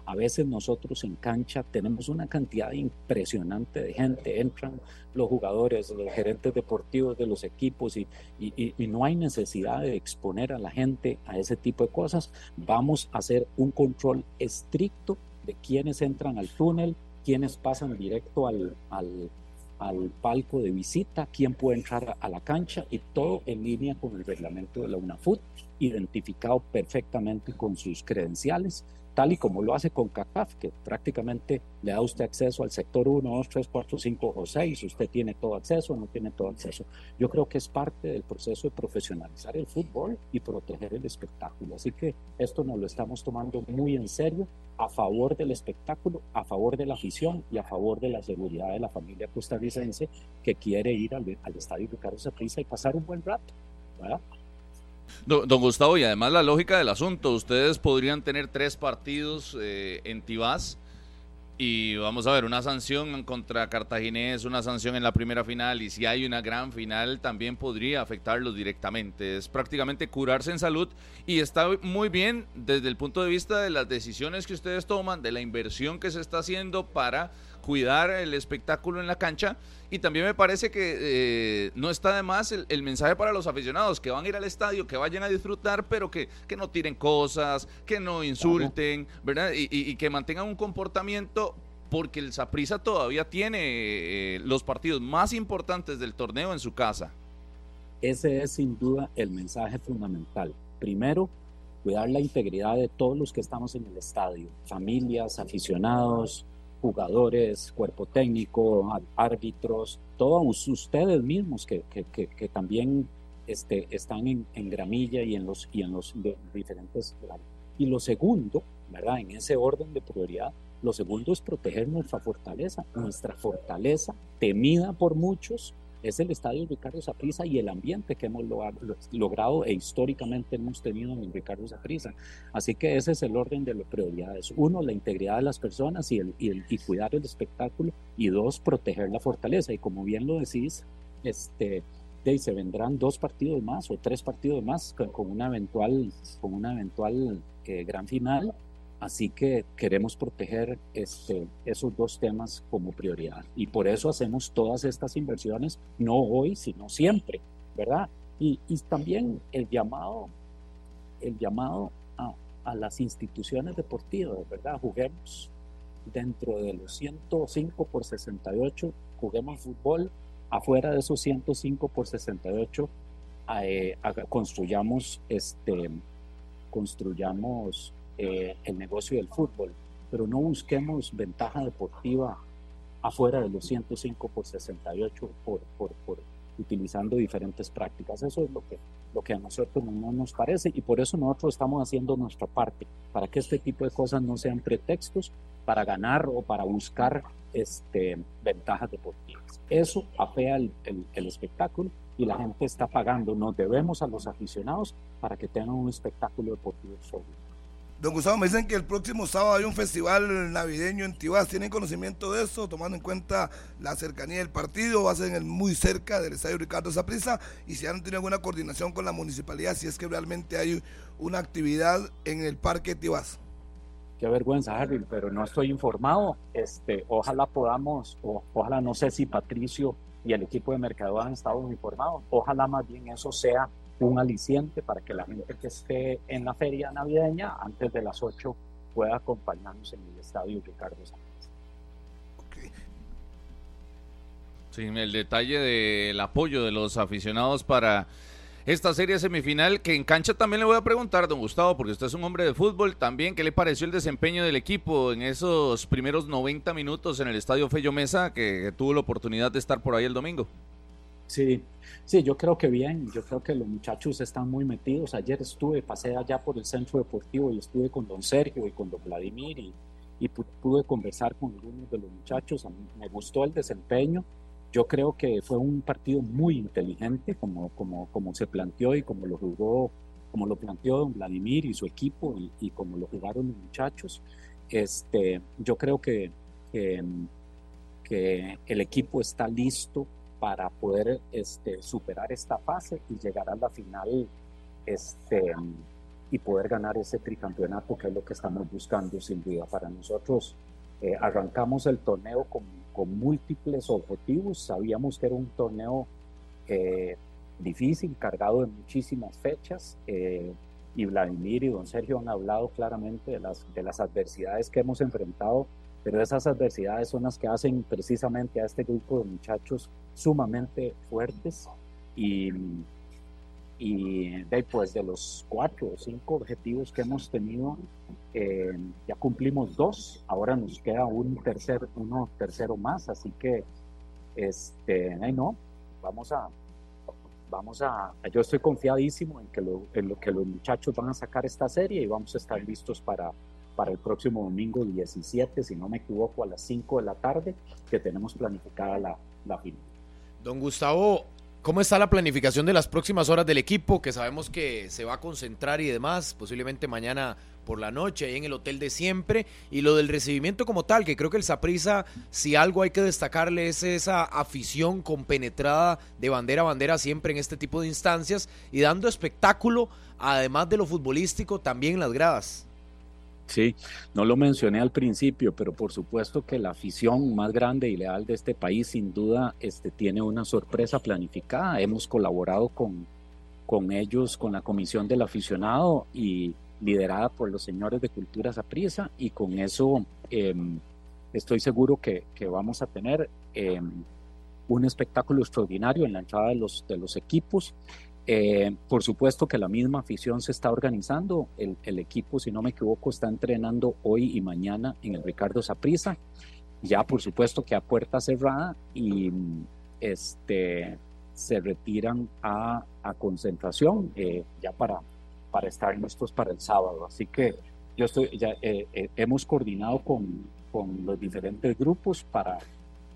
a veces nosotros en cancha tenemos una cantidad impresionante de gente, entran los jugadores, los gerentes deportivos de los equipos y, y, no hay necesidad de exponer a la gente a ese tipo de cosas. Vamos a hacer un control estricto de quienes entran al túnel, quienes pasan directo al, al, al palco de visita, quién puede entrar a la cancha y todo en línea con el reglamento de la UNAFUT, identificado perfectamente con sus credenciales tal y como lo hace con CACAF, que prácticamente le da usted acceso al sector 1, 2, 3, 4, 5 o 6, usted tiene todo acceso o no tiene todo acceso. Yo creo que es parte del proceso de profesionalizar el fútbol y proteger el espectáculo. Así que esto nos lo estamos tomando muy en serio, a favor del espectáculo, a favor de la afición y a favor de la seguridad de la familia costarricense que quiere ir al, al estadio Ricardo Saprissa y pasar un buen rato. ¿verdad? Don, Gustavo, y además la lógica del asunto, ustedes podrían tener tres partidos eh, en Tibás y vamos a ver, una sanción contra Cartaginés, una sanción en la primera final y si hay una gran final también podría afectarlos directamente. Es prácticamente curarse en salud y está muy bien desde el punto de vista de las decisiones que ustedes toman, de la inversión que se está haciendo para cuidar el espectáculo en la cancha. Y también me parece que eh, no está de más el, el, mensaje para los aficionados que van a ir al estadio, que vayan a disfrutar, pero que, que no tiren cosas, que no insulten, ¿verdad? Y, y, y que mantengan un comportamiento porque el Saprissa todavía tiene eh, los partidos más importantes del torneo en su casa. Ese es sin duda el mensaje fundamental. Primero, cuidar la integridad de todos los que estamos en el estadio, familias, aficionados, jugadores, cuerpo técnico, árbitros, todos ustedes mismos que, que, que, también este, están en, en, gramilla y en los, y en los diferentes. Y lo segundo, ¿verdad? En ese orden de prioridad, lo segundo es proteger nuestra fortaleza, nuestra fortaleza temida por muchos, es el estadio Ricardo Saprissa y el ambiente que hemos logrado e históricamente hemos tenido en Ricardo Saprissa. Así que ese es el orden de las prioridades. Uno, la integridad de las personas y, el, y, el, y cuidar el espectáculo. Y dos, proteger la fortaleza. Y como bien lo decís, este, de, se vendrán dos partidos más o tres partidos más con, con una eventual, con una eventual eh, gran final Así que queremos proteger este, esos dos temas como prioridad. Y por eso hacemos todas estas inversiones, no hoy, sino siempre, ¿verdad? Y, y también el llamado, el llamado a, a, las instituciones deportivas, ¿verdad? Juguemos dentro de los 105 por 68, juguemos fútbol, afuera de esos 105 por 68, eh, construyamos, este, construyamos eh, el negocio del fútbol, pero no busquemos ventaja deportiva afuera de los 105 por 68 por, por, por utilizando diferentes prácticas. Eso es lo que, lo que a nosotros no nos parece y por eso nosotros estamos haciendo nuestra parte, para que este tipo de cosas no sean pretextos para ganar o para buscar este, ventajas deportivas. Eso afea el, el, el espectáculo y la gente está pagando. Nos debemos a los aficionados para que tengan un espectáculo deportivo sólido. Don Gustavo, me dicen que el próximo sábado hay un festival navideño en Tibás. ¿Tienen conocimiento de eso? Tomando en cuenta la cercanía del partido, va a ser muy cerca del estadio Ricardo Zaprisa. Y si han tenido alguna coordinación con la municipalidad, si es que realmente hay una actividad en el Parque Tibás. Qué vergüenza, Harry, pero no estoy informado. Este, ojalá podamos, o, ojalá no sé si Patricio y el equipo de mercado han estado informados. Ojalá más bien eso sea un aliciente para que la gente que esté en la feria navideña antes de las 8 pueda acompañarnos en el estadio Ricardo Sánchez. Okay. Sí, el detalle del apoyo de los aficionados para esta serie semifinal, que en cancha también le voy a preguntar, don Gustavo, porque usted es un hombre de fútbol también, ¿qué le pareció el desempeño del equipo en esos primeros 90 minutos en el estadio Fello Mesa, que, que tuvo la oportunidad de estar por ahí el domingo? Sí, sí, yo creo que bien, yo creo que los muchachos están muy metidos. Ayer estuve, pasé allá por el centro deportivo y estuve con don Sergio y con don Vladimir y, pude conversar con algunos de los muchachos. A mí me gustó el desempeño. Yo creo que fue un partido muy inteligente, como, como, como se planteó y como lo jugó, como lo planteó don Vladimir y su equipo y, como lo jugaron los muchachos. Este, yo creo que, que el equipo está listo para poder este, superar esta fase y llegar a la final este, y poder ganar ese tricampeonato que es lo que estamos buscando sin duda para nosotros. Eh, arrancamos el torneo con, con, múltiples objetivos, sabíamos que era un torneo eh, difícil, cargado de muchísimas fechas, eh, y Vladimir y don Sergio han hablado claramente de las, de las adversidades que hemos enfrentado pero esas adversidades son las que hacen precisamente a este grupo de muchachos sumamente fuertes y, y de, pues de los cuatro o cinco objetivos que hemos tenido, eh, ya cumplimos dos, ahora nos queda un tercer, uno tercero más, así que este, ay no, vamos a, vamos a, yo estoy confiadísimo en que, lo, en lo que los muchachos van a sacar esta serie y vamos a estar listos para para el próximo domingo 17, si no me equivoco, a las 5 de la tarde, que tenemos planificada la, la final. Don Gustavo, ¿cómo está la planificación de las próximas horas del equipo? Que sabemos que se va a concentrar y demás, posiblemente mañana por la noche, ahí en el hotel de siempre, y lo del recibimiento como tal, que creo que el Saprisa, si algo hay que destacarle, es esa afición compenetrada de bandera a bandera siempre en este tipo de instancias y dando espectáculo, además de lo futbolístico, también en las gradas. Sí, no lo mencioné al principio, pero por supuesto que la afición más grande y leal de este país sin duda este, tiene una sorpresa planificada. Hemos colaborado con, con ellos, con la comisión del aficionado y liderada por los señores de Cultura Saprisa y con eso eh, estoy seguro que, que, vamos a tener eh, un espectáculo extraordinario en la entrada de los, de los equipos eh, por supuesto que la misma afición se está organizando. El, el, equipo, si no me equivoco, está entrenando hoy y mañana en el Ricardo Saprisa. Ya, por supuesto, que a puerta cerrada y este, se retiran a, a concentración eh, ya para, para estar listos para el sábado. Así que yo estoy, ya eh, hemos coordinado con, con los diferentes grupos para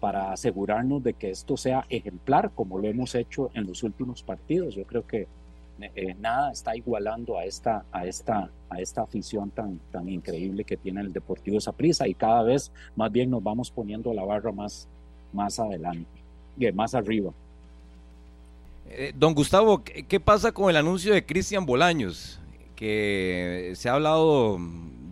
para asegurarnos de que esto sea ejemplar como lo hemos hecho en los últimos partidos. Yo creo que eh, nada está igualando a esta, a esta, a esta afición tan, tan increíble que tiene el Deportivo Saprissa y cada vez más bien nos vamos poniendo la barra más, más adelante, más arriba. Eh, don Gustavo, ¿qué pasa con el anuncio de Cristian Bolaños? Que se ha hablado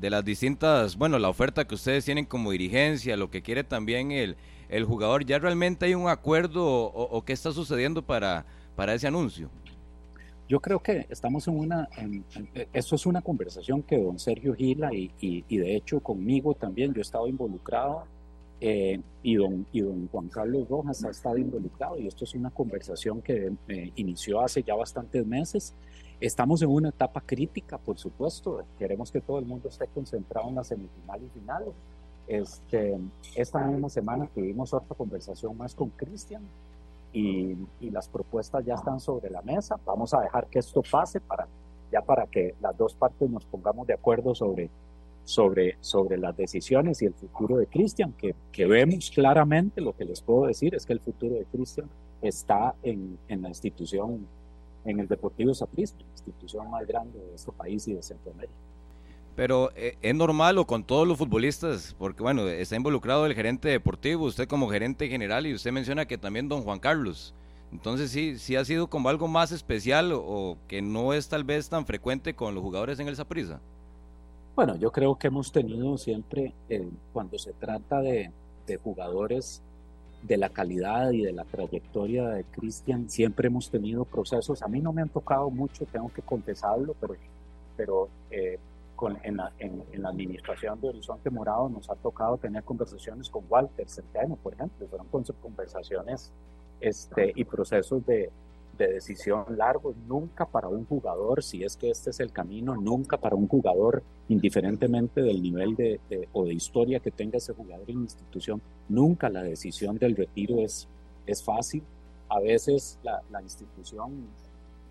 de las distintas, bueno, la oferta que ustedes tienen como dirigencia, lo que quiere también el, el jugador, ¿ya realmente hay un acuerdo o, qué está sucediendo para, para ese anuncio? Yo creo que estamos en una, en, eso es una conversación que don Sergio Gila y, y, de hecho conmigo también, yo he estado involucrado eh, y, don, y don Juan Carlos Rojas ha estado involucrado y esto es una conversación que eh, inició hace ya bastantes meses. Estamos en una etapa crítica, por supuesto, queremos que todo el mundo esté concentrado en la semifinal y final. Este, esta misma semana tuvimos otra conversación más con Cristian y, las propuestas ya están sobre la mesa. Vamos a dejar que esto pase para ya para que las dos partes nos pongamos de acuerdo sobre, sobre, sobre las decisiones y el futuro de Cristian, que, que vemos claramente, lo que les puedo decir es que el futuro de Cristian está en, en la institución, en el Deportivo Saprissa, la institución más grande de este país y de Centroamérica. Pero eh, es normal o con todos los futbolistas, porque bueno, está involucrado el gerente deportivo, usted como gerente general y usted menciona que también don Juan Carlos. Entonces sí, sí ha sido como algo más especial o, que no es tal vez tan frecuente con los jugadores en el Saprissa. Bueno, yo creo que hemos tenido siempre, eh, cuando se trata de, de, jugadores de la calidad y de la trayectoria de Cristian, siempre hemos tenido procesos. A mí no me han tocado mucho, tengo que confesarlo, pero, pero eh, en, la, en, la, administración de Horizonte Morado nos ha tocado tener conversaciones con Walter Centeno, por ejemplo, fueron conversaciones este, y procesos de, de decisión largos, nunca para un jugador, si es que este es el camino, nunca para un jugador, indiferentemente del nivel de, o de historia que tenga ese jugador en la institución, nunca la decisión del retiro es, es fácil. A veces la, la institución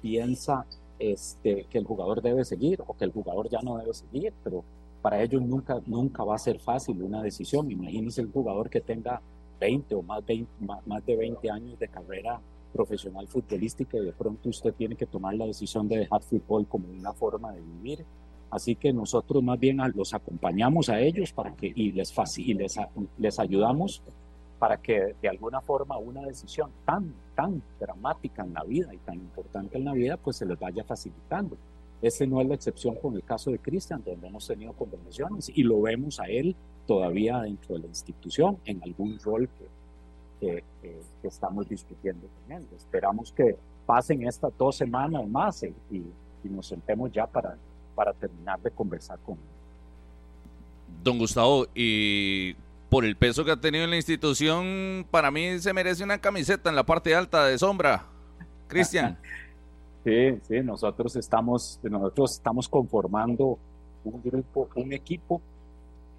piensa este, que el jugador debe seguir o que el jugador ya no debe seguir, pero para ellos nunca, nunca va a ser fácil una decisión. Imagínense el jugador que tenga 20 o más, más, de 20 años de carrera profesional futbolística y de pronto usted tiene que tomar la decisión de dejar fútbol como una forma de vivir. Así que nosotros más bien los acompañamos a ellos para que, y, les, y les, les ayudamos para que de alguna forma una decisión tan, tan dramática en la vida y tan importante en la vida, pues se les vaya facilitando. Ese no es la excepción con el caso de Cristian, donde hemos tenido conversaciones y lo vemos a él todavía dentro de la institución en algún rol que, estamos discutiendo. Esperamos que pasen estas dos semanas más y, y nos sentemos ya para, para terminar de conversar con él. Don Gustavo, y por el peso que ha tenido en la institución, para mí se merece una camiseta en la parte alta de sombra. Cristian. Sí, sí, nosotros estamos, nosotros estamos conformando un grupo, un equipo,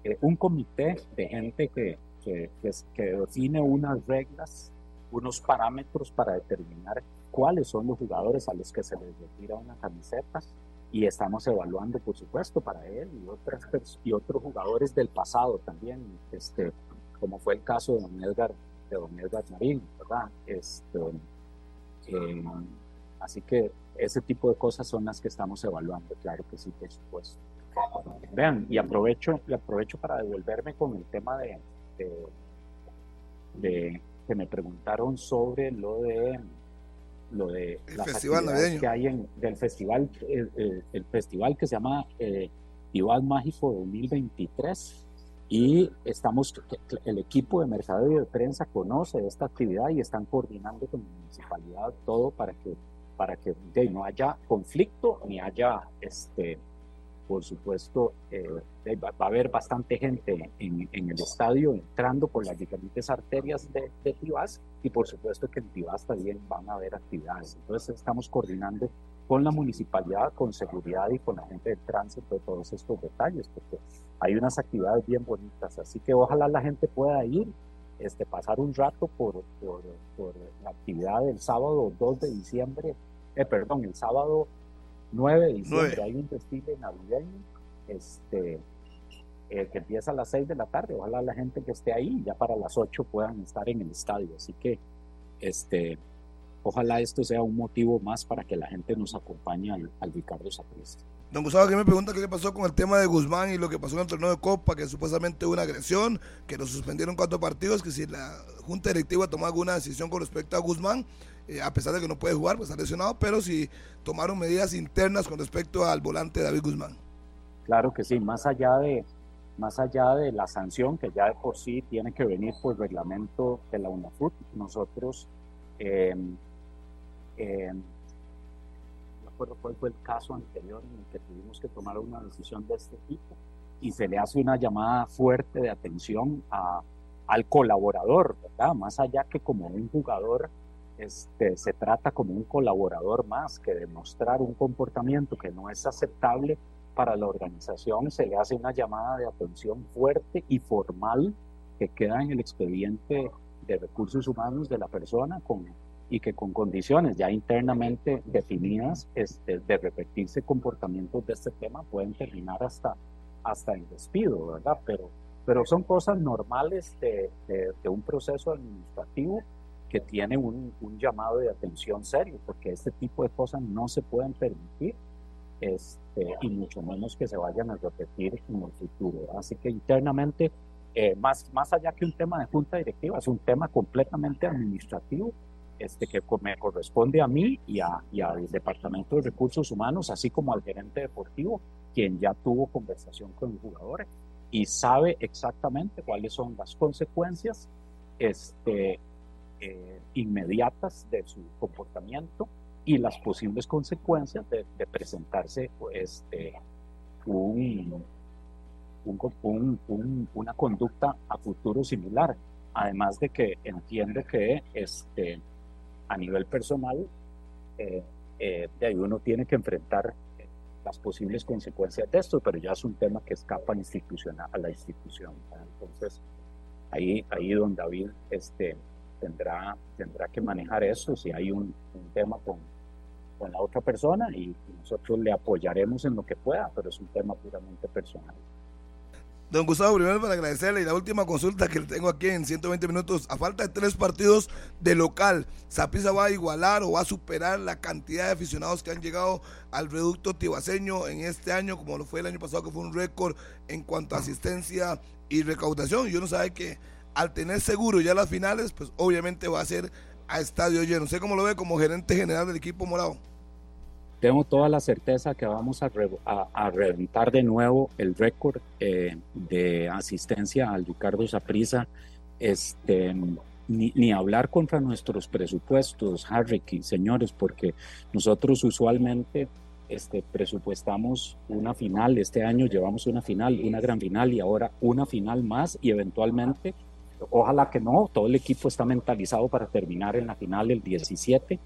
eh, un comité de gente que, que, que, define unas reglas, unos parámetros para determinar cuáles son los jugadores a los que se les retira una camiseta y estamos evaluando, por supuesto, para él y, otras, y otros jugadores del pasado también, este, como fue el caso de don Edgar, de don Edgar Marín, ¿verdad? Este, eh, así que ese tipo de cosas son las que estamos evaluando, claro que sí, por supuesto. Vean, y aprovecho, y aprovecho para devolverme con el tema de, de que me preguntaron sobre lo de lo de el las festival navideño. que hay en, del festival, el, festival que se llama eh, Mágico 2023 y estamos, el equipo de mercadeo y de prensa conoce esta actividad y están coordinando con la municipalidad todo para que, para que no haya conflicto ni haya este, por supuesto, eh, va, a haber bastante gente en, el estadio entrando por las diferentes arterias de, de y por supuesto que en Tibás también van a haber actividades. Entonces estamos coordinando con la municipalidad, con seguridad y con la gente del tránsito de todos estos detalles, porque hay unas actividades bien bonitas. Así que ojalá la gente pueda ir, este, pasar un rato por, por, por la actividad del sábado 2 de diciembre, eh, perdón, el sábado 9 de diciembre hay un desfile navideño este, eh, que empieza a las 6 de la tarde. Ojalá la gente que esté ahí ya para las 8 puedan estar en el estadio. Así que este, ojalá esto sea un motivo más para que la gente nos acompañe al, Ricardo Saprissa. Don Gustavo, que me pregunta qué pasó con el tema de Guzmán y lo que pasó en el torneo de Copa, que supuestamente hubo una agresión, que nos suspendieron cuatro partidos, que si la Junta Directiva tomó alguna decisión con respecto a Guzmán, eh, a pesar de que no puede jugar, pues está lesionado, pero si tomaron medidas internas con respecto al volante David Guzmán. claro que sí, más allá de, más allá de la sanción que ya de por sí tiene que venir por reglamento de la UNAFUT, nosotros, eh, eh, no acuerdo cuál fue el caso anterior en el que tuvimos que tomar una decisión de este tipo y se le hace una llamada fuerte de atención al colaborador. Más allá que como un jugador, este, se trata como un colaborador más que demostrar un comportamiento que no es aceptable para la organización, se le hace una llamada de atención fuerte y formal que queda en el expediente de recursos humanos de la persona con, y que con condiciones ya internamente definidas este, de repetirse comportamientos de este tema pueden terminar hasta, hasta el despido, ¿verdad? Pero, pero son cosas normales de, de, de un proceso administrativo que tiene un, un, llamado de atención serio, porque este tipo de cosas no se pueden permitir este, y mucho menos que se vayan a repetir en el futuro. Así que internamente, eh, más, más allá que un tema de junta directiva, es un tema completamente administrativo este, que me corresponde a mí y, a, y al Departamento de Recursos Humanos, así como al gerente deportivo, quien ya tuvo conversación con los jugadores y sabe exactamente cuáles son las consecuencias este, eh, inmediatas de su comportamiento y las posibles consecuencias de, de presentarse este, un, un, un, una conducta a futuro similar. Además de que entiendo que este, a nivel personal, eh, eh, de ahí uno tiene que enfrentar las posibles consecuencias de esto, pero ya es un tema que escapa institucional, a la institución. Entonces, ahí, ahí don David este, tendrá, tendrá que manejar eso si hay un, tema con, con la otra persona y, nosotros le apoyaremos en lo que pueda, pero es un tema puramente personal. Don Gustavo, primero para agradecerle y la última consulta que tengo aquí en 120 minutos, a falta de tres partidos de local, ¿Saprissa va a igualar o va a superar la cantidad de aficionados que han llegado al reducto tibaseño en este año, como lo fue el año pasado, que fue un récord en cuanto a asistencia y recaudación? Y uno sabe que al tener seguro ya las finales, pues obviamente va a ser a estadio lleno. ¿Sé cómo lo ve como gerente general del equipo morado? Tengo toda la certeza que vamos a, re, a, a reventar de nuevo el récord eh, de asistencia al Ricardo Saprisa. Este, ni, ni, hablar contra nuestros presupuestos, Harry, señores, porque nosotros usualmente este, presupuestamos una final. Este año llevamos una final, una gran final y ahora una final más y eventualmente ojalá que no, todo el equipo está mentalizado para terminar en la final el 17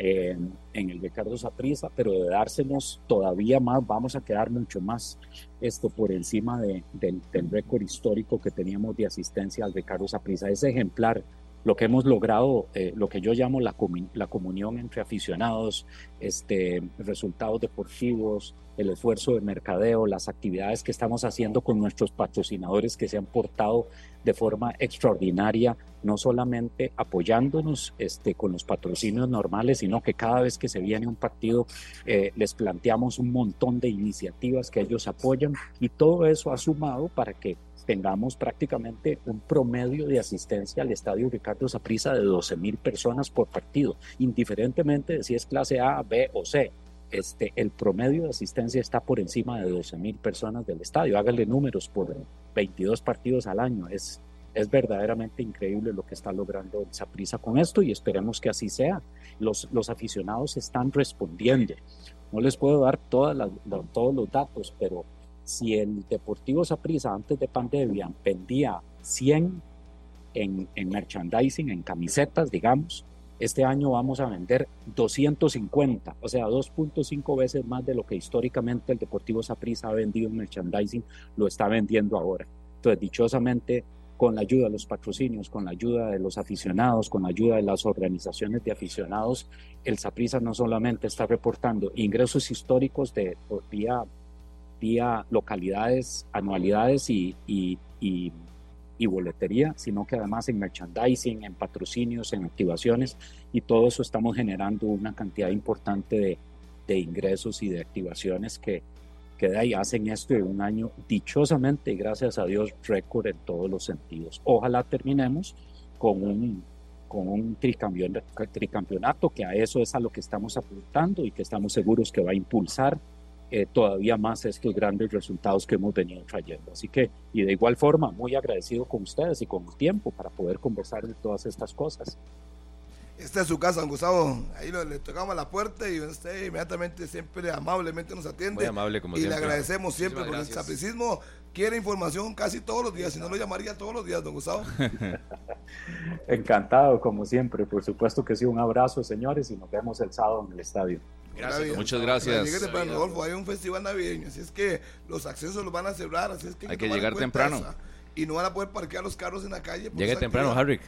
eh, en el Ricardo Saprissa, pero de dársenos todavía más, vamos a quedar mucho más esto por encima de, de, del récord histórico que teníamos de asistencia al Ricardo Saprissa. Es ejemplar lo que hemos logrado, eh, lo que yo llamo la, comun la comunión entre aficionados, este, resultados deportivos, el esfuerzo de mercadeo, las actividades que estamos haciendo con nuestros patrocinadores que se han portado de forma extraordinaria, no solamente apoyándonos este, con los patrocinios normales, sino que cada vez que se viene un partido eh, les planteamos un montón de iniciativas que ellos apoyan y todo eso ha sumado para que tengamos prácticamente un promedio de asistencia al estadio Ricardo Saprissa de 12 mil personas por partido, indiferentemente de si es clase A, B o C. Este, el promedio de asistencia está por encima de 12 mil personas del estadio. Hágale números por 22 partidos al año. Es, es verdaderamente increíble lo que está logrando el con esto y esperemos que así sea. Los, los aficionados están respondiendo. No les puedo dar todas las, todos los datos, pero si el Deportivo Saprissa antes de pandemia vendía 100 en, en, merchandising, en camisetas, digamos, este año vamos a vender 250, o sea, 2.5 veces más de lo que históricamente el Deportivo Saprissa ha vendido en merchandising, lo está vendiendo ahora. Entonces, dichosamente, con la ayuda de los patrocinios, con la ayuda de los aficionados, con la ayuda de las organizaciones de aficionados, el Saprissa no solamente está reportando ingresos históricos de vía vía localidades, anualidades y, y, y, y, boletería, sino que además en merchandising, en patrocinios, en activaciones, y todo eso estamos generando una cantidad importante de, de ingresos y de activaciones que, que de ahí hacen esto de un año dichosamente, gracias a Dios, récord en todos los sentidos. Ojalá terminemos con un, con un tricampeonato, que a eso es a lo que estamos apuntando y que estamos seguros que va a impulsar eh, todavía más estos grandes resultados que hemos venido trayendo. Así que, y de igual forma, muy agradecido con ustedes y con el tiempo para poder conversar de todas estas cosas. Esta es su casa, don Gustavo. Ahí lo- le tocamos la puerta y usted inmediatamente siempre amablemente nos atiende. Muy amable, como y siempre. le agradecemos siempre Muchísimas porque el sapricismo quiere información casi todos los días, si no lo llamaría todos los días, don Gustavo. Encantado, como siempre. Por supuesto que sí, un abrazo, señores, y nos vemos el sábado en el estadio. Gracias, muchas gracias. Llegue temprano, Rodolfo, hay un festival navideño, así es que los accesos los van a cerrar, así es que Hay que llegar temprano. esa. Y no van a poder parquear los carros en la calle. Llegue temprano. Harry.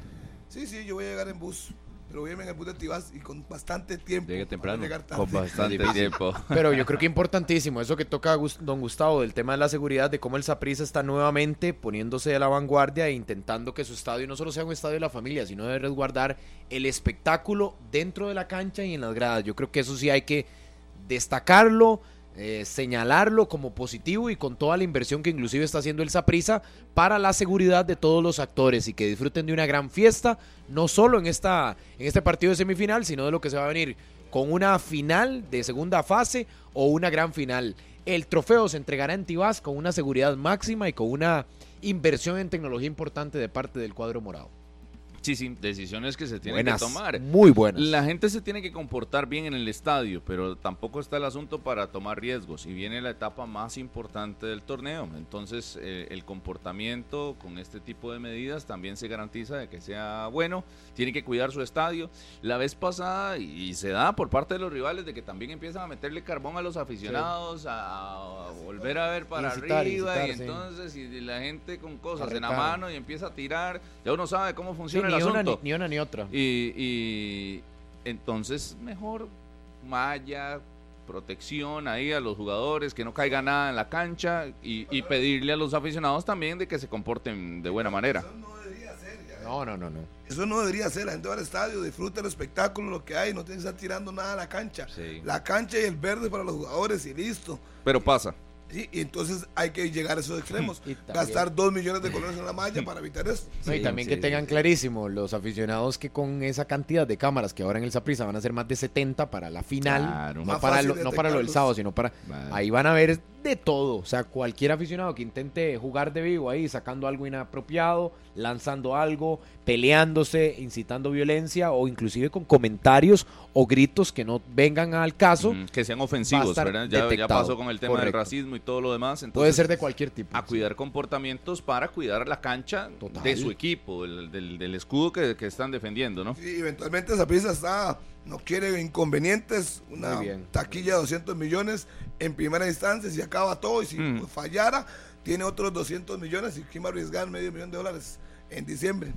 Sí, sí, yo voy a llegar en bus, pero voy a irme en el bus de Tibás y con bastante tiempo. Llegue temprano, no llegar tarde. Con bastante tiempo. Pero yo creo que importantísimo eso que toca don Gustavo del tema de la seguridad, de cómo el Saprissa está nuevamente poniéndose a la vanguardia e intentando que su estadio no solo sea un estadio de la familia, sino de resguardar el espectáculo dentro de la cancha y en las gradas. Yo creo que eso sí hay que destacarlo, eh, señalarlo como positivo y con toda la inversión que inclusive está haciendo el Saprissa para la seguridad de todos los actores y que disfruten de una gran fiesta, no solo en esta en este partido de semifinal, sino de lo que se va a venir con una final de segunda fase o una gran final. El trofeo se entregará en Tibás con una seguridad máxima y con una inversión en tecnología importante de parte del cuadro morado. Sí, sí, decisiones que se tienen Buenas, que tomar. muy buenas. La gente se tiene que comportar bien en el estadio, pero tampoco está el asunto para tomar riesgos. Y viene la etapa más importante del torneo. Entonces, eh, el comportamiento con este tipo de medidas también se garantiza de que sea bueno. Tiene que cuidar su estadio. La vez pasada, y, se da por parte de los rivales, de que también empiezan a meterle carbón a los aficionados, a, a volver a ver para Incitar, arriba. incitar, y sí. entonces, y la gente con cosas en la mano y empieza a tirar, ya uno sabe cómo funciona el una, asunto. ni, ni una ni otra. Y, y entonces mejor malla, protección ahí a los jugadores, que no caiga nada en la cancha y, y pedirle a los aficionados también de que se comporten de buena manera. Eso no debería ser, ya. No, no, no, no. Eso no debería ser. La gente va al estadio, disfruta el espectáculo, lo que hay, no tiene que estar tirando nada a la cancha. Sí. La cancha y el verde para los jugadores y listo. Pero pasa. Sí, y entonces hay que llegar a esos extremos. Gastar dos millones de colores en la malla para evitar eso. Y también sí, que tengan sí. clarísimo los aficionados que con esa cantidad de cámaras que ahora en el Saprissa van a ser más de 70 para la final, Claro. no, para lo, no para lo del sábado, sino para... Vale. Ahí van a ver de todo, o sea, cualquier aficionado que intente jugar de vivo ahí, sacando algo inapropiado, lanzando algo, peleándose, incitando violencia o inclusive con comentarios o gritos que no vengan al caso, que sean ofensivos. Ya, pasó con el tema del racismo y todo lo demás. puede entonces, ser de cualquier tipo. a cuidar comportamientos para cuidar la cancha Total. de su equipo, del, del- del escudo que, que están defendiendo, ¿no? Sí, eventualmente esa pieza está, no quiere inconvenientes, una bien. taquilla de 200 millones en primera instancia, si acaba todo y si Mm. fallara, tiene otros 200 millones y quién va a arriesgar medio millón de dólares en diciembre.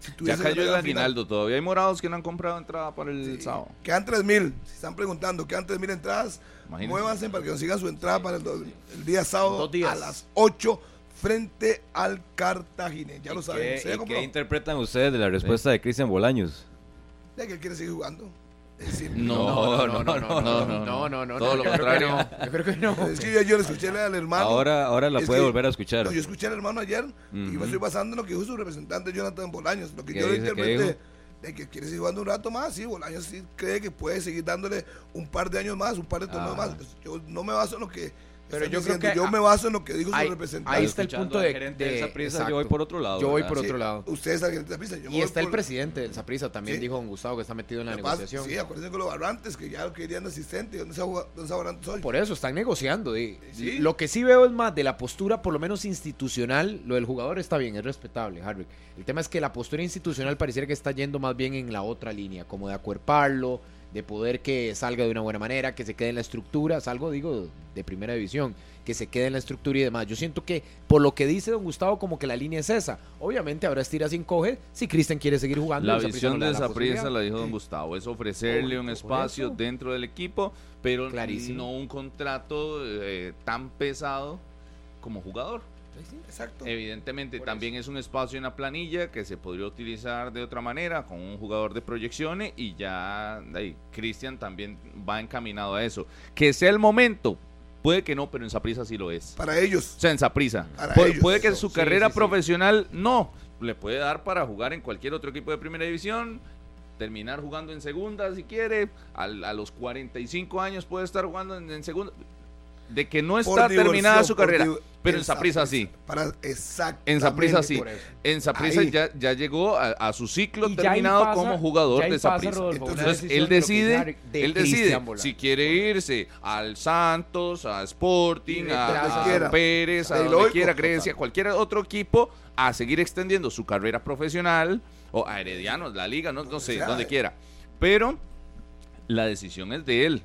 Si Ya cayó el aguinaldo, todavía hay morados que no han comprado entrada para el Sí, sábado. Quedan 3 mil. Si están preguntando, quedan 3 mil entradas. Imagínense. Muévanse para que consigan su entrada para el, día sábado Dos días. a las 8 frente al Cartaginés. Ya lo ¿Y saben. qué- qué interpretan ustedes de la respuesta de Cristian Bolaños? Ya que él quiere seguir jugando. Es simple. No, no, no, no, no, no, no, no, Todo no, lo contrario. no, Yo creo que no. Es que yo, yo le escuché al hermano. Ahora, ahora la puede que- volver a escuchar. No, yo escuché al hermano ayer y me estoy basando en lo que dijo su representante Jonathan Bolaños. Lo que ¿Qué yo interpreté de que quiere seguir jugando un rato más. Sí, Bolaños sí cree que puede seguir dándole un par de años más, un par de torneos Ah. más. Pues yo no me baso en lo que. Pero yo creo diciendo, que yo me baso en lo que dijo ahí- su representante. ahí está el punto de- de- de esa prisa, exacto. yo voy por otro lado. Yo voy ¿verdad? por Sí, otro lado. Usted es el gerente de. Yo me Y voy está el presidente del Saprissa, también Sí. dijo don Gustavo que está metido en la negociación. Sí, acuérdense con los barrantes que ya lo querían de asistente. ¿Dónde está jugando- dónde está Barrantes hoy? Por eso, están negociando. Sí. Lo que sí veo es más de la postura, por lo menos institucional. Lo del jugador está bien, es respetable, Harry. El tema es que la postura institucional pareciera que está yendo más bien en la otra línea, como de acuerparlo, de poder que salga de una buena manera, que se quede en la estructura. Salgo, digo, de primera división, que se quede en la estructura y demás. Yo siento que, por lo que dice don Gustavo, como que la línea es esa. Obviamente habrá estiras sin coge si Cristian quiere seguir jugando. La visión no de esa prisa la dijo don Gustavo, es ofrecerle un espacio eso. dentro del equipo, pero Clarísimo. no un contrato eh, tan pesado como jugador. Exacto. Evidentemente Por también es un espacio en la planilla que se podría utilizar de otra manera con un jugador de proyecciones y ya Cristian también va encaminado a eso. Que sea el momento, puede que no, pero en Saprisa sí lo es. Para ellos. O sea, en Saprisa. Para Pu- ellos, puede que su carrera sí, sí. profesional no le puede dar para jugar en cualquier otro equipo de primera división, terminar jugando en segunda si quiere, al- a, los 45 años puede estar jugando en, en segunda. De que no está terminada su carrera. Pero en Saprissa sí. Para, exactamente. En Saprissa sí. En Saprissa Ahí. ya, ya llegó a, a su ciclo terminado pasa- como jugador de una Entonces él decide, de él decide si quiere irse al Santos, a Sporting, a. Pérez, a donde quiera, total. Grecia, cualquier otro equipo, a seguir extendiendo su carrera profesional o a Heredianos, la liga, no, no sé, sea, donde quiera. Pero la decisión es de él.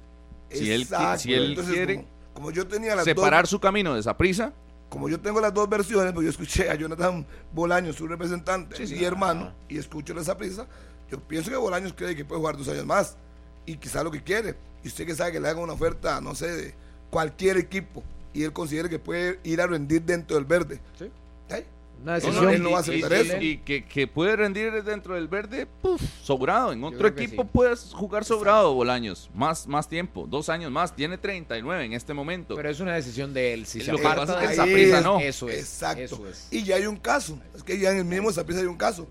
Si él, si él Entonces, quiere Como, como yo tenía las separar dos, su camino de esa prisa, como yo tengo las dos versiones, pues yo escuché a Jonathan Bolaños, su representante Sí, sí. y hermano, y escucho esa prisa, yo pienso que Bolaños cree que puede jugar dos años más y quizá lo que quiere. Y usted que sabe que le hagan una oferta, no sé, de cualquier equipo y él considere que puede ir a rendir dentro del verde. Sí. Una No, decisión. no, él no va a y- aceptar y- eso. Y que, que puede rendir dentro del verde, puf, sobrado. En otro equipo sí. puedes jugar sobrado, Bolaños. Más, más tiempo, dos años más. Tiene 39 en este momento. Pero es una decisión de él. Si se Lo que pasa es que no. Eso es. Exacto. Eso es. Y ya hay un caso. Es que ya en el mismo Saprissa hay un caso.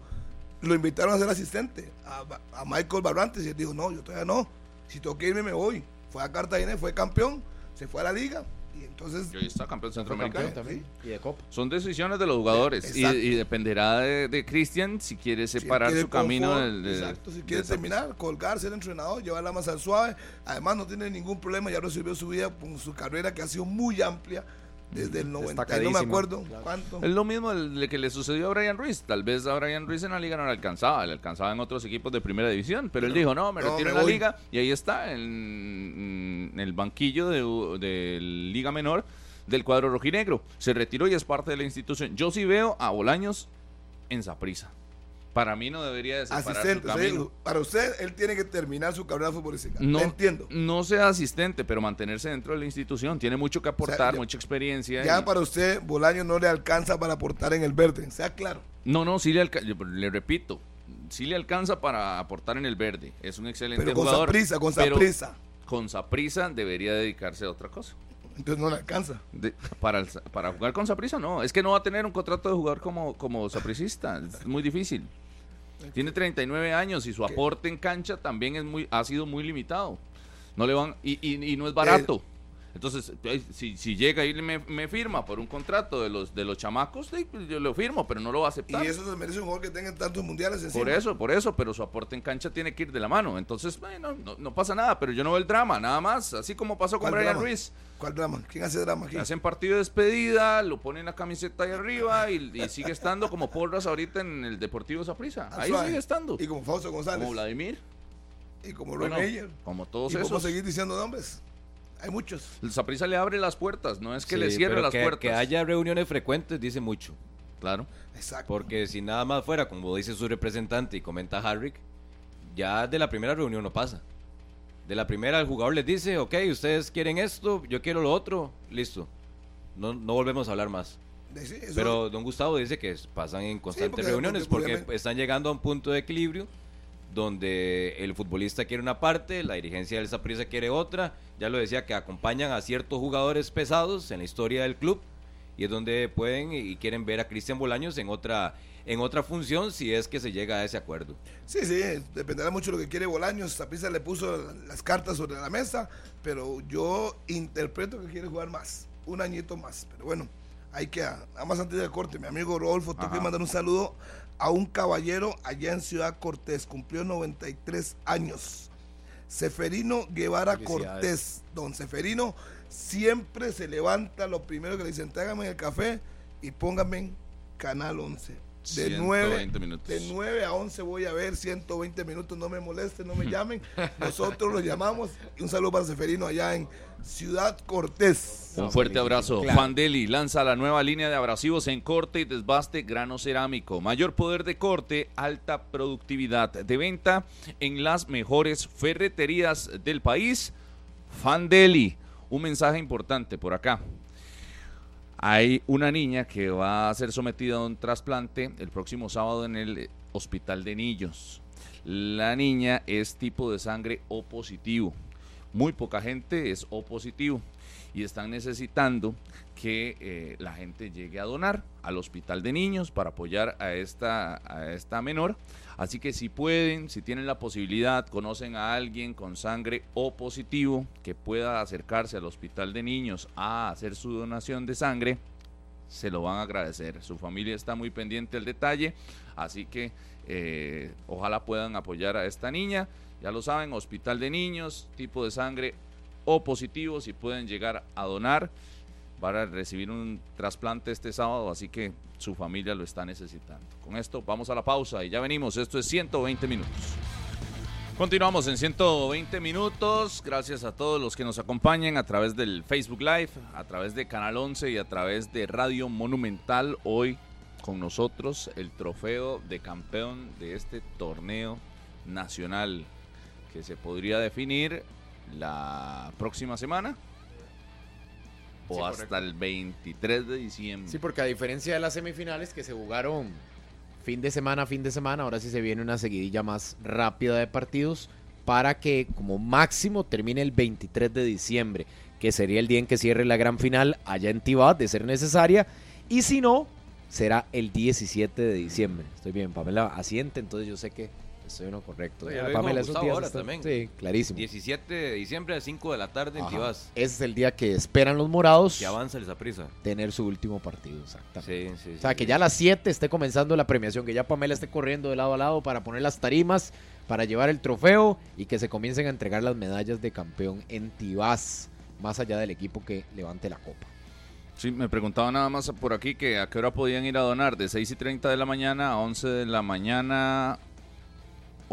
Lo invitaron a ser asistente a, a Michael Barrantes y él dijo, no, yo todavía no. Si tengo que irme, me voy. Fue a Cartagena, fue campeón, se fue a la liga. Y entonces, Y ahí está campeón centroamericano. también. Y de Copa. Son decisiones de los jugadores. Y, dependerá de, de Cristian si quiere si separar quiere su camino del. exacto, si quiere esa- terminar, colgar, ser entrenador, llevarla más al suave. Además, no tiene ningún problema, ya resolvió su vida con su carrera que ha sido muy amplia desde el 90. No me acuerdo claro. cuánto. Es lo mismo el- que le sucedió a Brian Ruiz. Tal vez a Brian Ruiz en la liga no le alcanzaba, le alcanzaba en otros equipos de primera división. Pero él dijo, no, me no, retiro en la voy. liga. Y ahí está, en, en el banquillo de, de Liga Menor del cuadro rojinegro. Se retiró y es parte de la institución. Yo sí veo a Bolaños en Saprisa. Para mí no debería de separar Asistente, su o sea, camino. para usted, él tiene que terminar su carrera futbolística. No, Le entiendo. no sea asistente, pero mantenerse dentro de la institución. Tiene mucho que aportar, ya- mucha experiencia. Ya y- para usted, Bolaño no le alcanza para aportar en el verde, sea claro. No, no, sí le, alca- le repito, sí le alcanza para aportar en el verde. Es un excelente Pero con jugador. Saprissa, con pero Saprissa. Con Saprissa debería dedicarse a otra cosa. Entonces no le alcanza. De- para, el- para jugar con Saprissa no, es que no va a tener un contrato de jugador como, como sapricista, es muy difícil. Tiene 39 años y su aporte en cancha también es muy, ha sido muy limitado. No le van, y, y- y no es barato. Entonces, si, si llega y me, me firma por un contrato de los de los chamacos, sí, pues yo lo firmo, pero no lo va a Y aceptar. eso se merece un jugador que tenga tantos mundiales encima. Por eso, por eso, pero su aporte en cancha tiene que ir de la mano. Entonces, bueno, no, no pasa nada, pero yo no veo el drama, nada más. Así como pasó con ¿Cuál Brian drama? Ruiz. ¿Cuál drama? ¿Quién hace drama aquí? Hacen partido de despedida, lo ponen la camiseta ahí arriba y, y sigue estando como Porras ahorita en el Deportivo Saprissa. Ah, Ahí suave. sigue estando. Y como Fausto González. Como Vladimir, y como Roy bueno, Meyer. como todos y esos. seguir diciendo nombres. Hay muchos. El Saprissa le abre las puertas, no es que Sí, le cierre pero las que, puertas. que haya reuniones frecuentes dice mucho. Claro. Exacto. Porque si nada más fuera, como dice su representante y comenta Harrick, ya de la primera reunión no pasa. De la primera el jugador les dice, ok, ustedes quieren esto, yo quiero lo otro, listo. No, no volvemos a hablar más. Eso- Pero don Gustavo dice que pasan en constantes porque- reuniones porque están llegando a un punto de equilibrio donde el futbolista quiere una parte, la dirigencia del Saprissa quiere otra. Ya lo decía que acompañan a ciertos jugadores pesados en la historia del club y es donde pueden y quieren ver a Cristian Bolaños en otra en otra función si es que se llega a ese acuerdo. Sí, sí, dependerá mucho de lo que quiere Bolaños. Zapisa le puso las cartas sobre la mesa, pero yo interpreto que quiere jugar más, un añito más. Pero bueno, hay que, nada más antes del corte, mi amigo Rodolfo, tengo que mandar un saludo a un caballero allá en Ciudad Cortés, cumplió 93 años. Seferino Guevara. Cortés. Don Seferino siempre se levanta, lo primero que le dicen, trágame el café y póngame en Canal 11. De 9, 120 minutos. de 9 a 11 voy a ver 120 minutos, no me molesten, no me llamen. Nosotros los llamamos. Y un saludo para Seferino allá en Ciudad Cortés. Un fuerte abrazo. Claro. Fandeli lanza la nueva línea de abrasivos en corte y desbaste grano cerámico. Mayor poder de corte, alta productividad de venta en las mejores ferreterías del país. Fandeli. Un mensaje importante por acá. Hay una niña que va a ser sometida a un trasplante el próximo sábado en el Hospital de Niños. La niña es tipo de sangre O positivo. Muy poca gente es O positivo. y están necesitando que eh, la gente llegue a donar al hospital de niños para apoyar a esta, a esta menor. Así que si pueden, si tienen la posibilidad, conocen a alguien con sangre O positivo que pueda acercarse al hospital de niños a hacer su donación de sangre, se lo van a agradecer. Su familia está muy pendiente del detalle, así que eh, ojalá puedan apoyar a esta niña. Ya lo saben, hospital de niños, tipo de sangre O positivo, si pueden llegar a donar para recibir un trasplante este sábado, así que su familia lo está necesitando. Con esto vamos a la pausa y ya venimos, esto es 120 minutos. Continuamos en 120 minutos, gracias a todos los que nos acompañan a través del Facebook Live, a través de Canal 11 y a través de Radio Monumental. Hoy con nosotros el trofeo de campeón de este torneo nacional que se podría definir la próxima semana o Sí, hasta correcto. el 23 de diciembre. Sí, porque a diferencia de las semifinales que se jugaron fin de semana, fin de semana, ahora sí se viene una seguidilla más rápida de partidos para que como máximo termine el 23 de diciembre, que sería el día en que cierre la gran final allá en Tibás, de ser necesaria, y si no, será el 17 de diciembre. Estoy bien, Pamela asiente, entonces yo sé que estoy en lo correcto. Ya Pamela, esos Gustavo días están- también. Sí, clarísimo. 17 de diciembre a 5 de la tarde en. Tibás. Ese es el día que esperan los morados Que avanza el Saprissa. tener su último partido, exactamente. Sí, sí, O sea, sí, que sí. ya a las 7 esté comenzando la premiación, que ya Pamela esté corriendo de lado a lado para poner las tarimas, para llevar el trofeo y que se comiencen a entregar las medallas de campeón en Tibás, más allá del equipo que levante la copa. Sí, me preguntaba nada más por aquí que a qué hora podían ir a donar, de 6 y 30 de la mañana a 11 de la mañana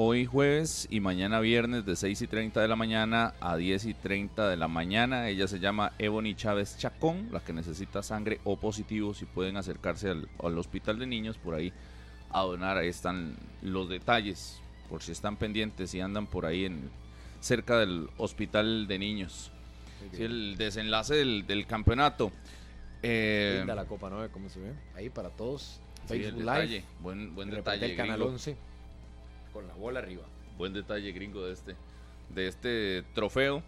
hoy jueves y mañana viernes de 6 y 30 de la mañana a 10 y 30 de la mañana. Ella se llama Ebony Chávez Chacón, la que necesita sangre o positivo, si pueden acercarse al, al hospital de niños por ahí a donar, ahí están los detalles, por si están pendientes y andan por ahí en cerca del hospital de niños. Sí, el desenlace del, del campeonato. Eh, Linda la copa, ¿no? ¿Cómo se ve? Ahí para todos. sí, Facebook detalle, Live. buen, buen detalle el canal gringo. 11 con la bola arriba. buen detalle gringo de este de este trofeo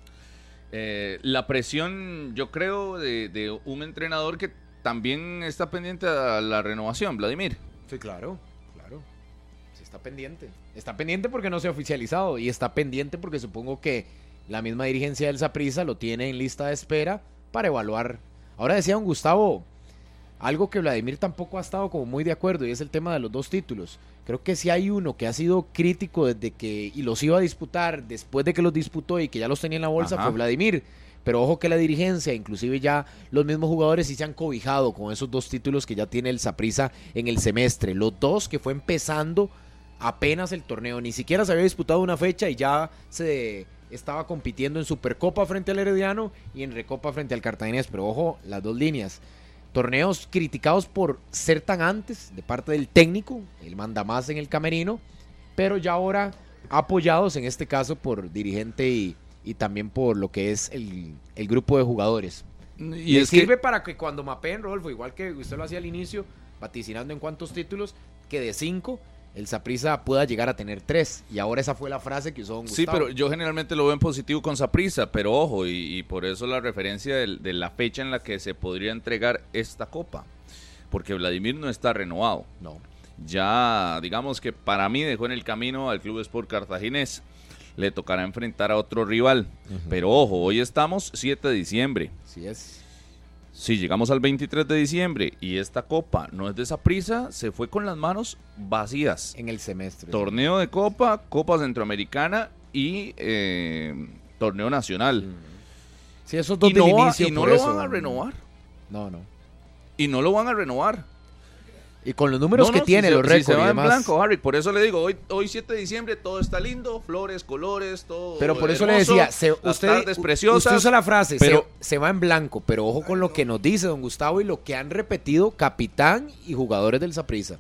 Eh, la presión yo creo de, de un entrenador que también está pendiente a la renovación Vladimir Sí, claro, claro. Sí, está pendiente. Está pendiente porque no se ha oficializado y está pendiente porque supongo que la misma dirigencia del Saprissa lo tiene en lista de espera para evaluar. Ahora decía un Gustavo algo que Vladimir tampoco ha estado como muy de acuerdo y es el tema de los dos títulos. Creo que si hay uno que ha sido crítico desde que y los iba a disputar después de que los disputó y que ya los tenía en la bolsa Ajá. fue Vladimir. Pero ojo que la dirigencia, inclusive ya los mismos jugadores sí se han cobijado con esos dos títulos que ya tiene el Saprissa en el semestre. Los dos que fue empezando apenas el torneo. Ni siquiera se había disputado una fecha y ya se estaba compitiendo en Supercopa frente al Herediano y en Recopa frente al Cartaginés. Pero ojo, las dos líneas. Torneos criticados por ser tan antes de parte del técnico, él manda más en el camerino, pero ya ahora apoyados en este caso por dirigente y, y también por lo que es el, el grupo de jugadores. y es sirve que para que cuando mapeen, Rodolfo, igual que usted lo hacía al inicio, vaticinando en cuántos títulos, que de cinco, el Saprissa pueda llegar a tener tres. Y ahora esa fue la frase que usó don Sí, Gustavo. pero yo generalmente lo veo en positivo con Saprisa, pero ojo, y, y por eso la referencia del- de, la fecha en la que se podría entregar esta copa, porque Vladimir no está renovado. No. Ya, digamos que para mí dejó en el camino al Club Sport Cartaginés. Le tocará enfrentar a otro rival. Pero ojo, hoy estamos 7 de diciembre. Sí es. Si llegamos al 23 de diciembre y esta copa no es de Saprisa, se fue con las manos vacías. En el semestre. Torneo de Copa, Copa Centroamericana y eh, Torneo Nacional. Sí, esos dos Y no, va- y no lo eso, van a renovar. No, no. Y no lo van a renovar. Y con los números No, que no, tiene, si se- los si récords se y va en demás. blanco, Harry. Por eso le digo, hoy, hoy 7 de diciembre todo está lindo, flores, colores, todo Pero por eso le decía, se, usted, usted usa la frase, se- pero- se, va en blanco, pero ojo con lo que nos dice don Gustavo y lo que han repetido capitán y jugadores del Saprissa,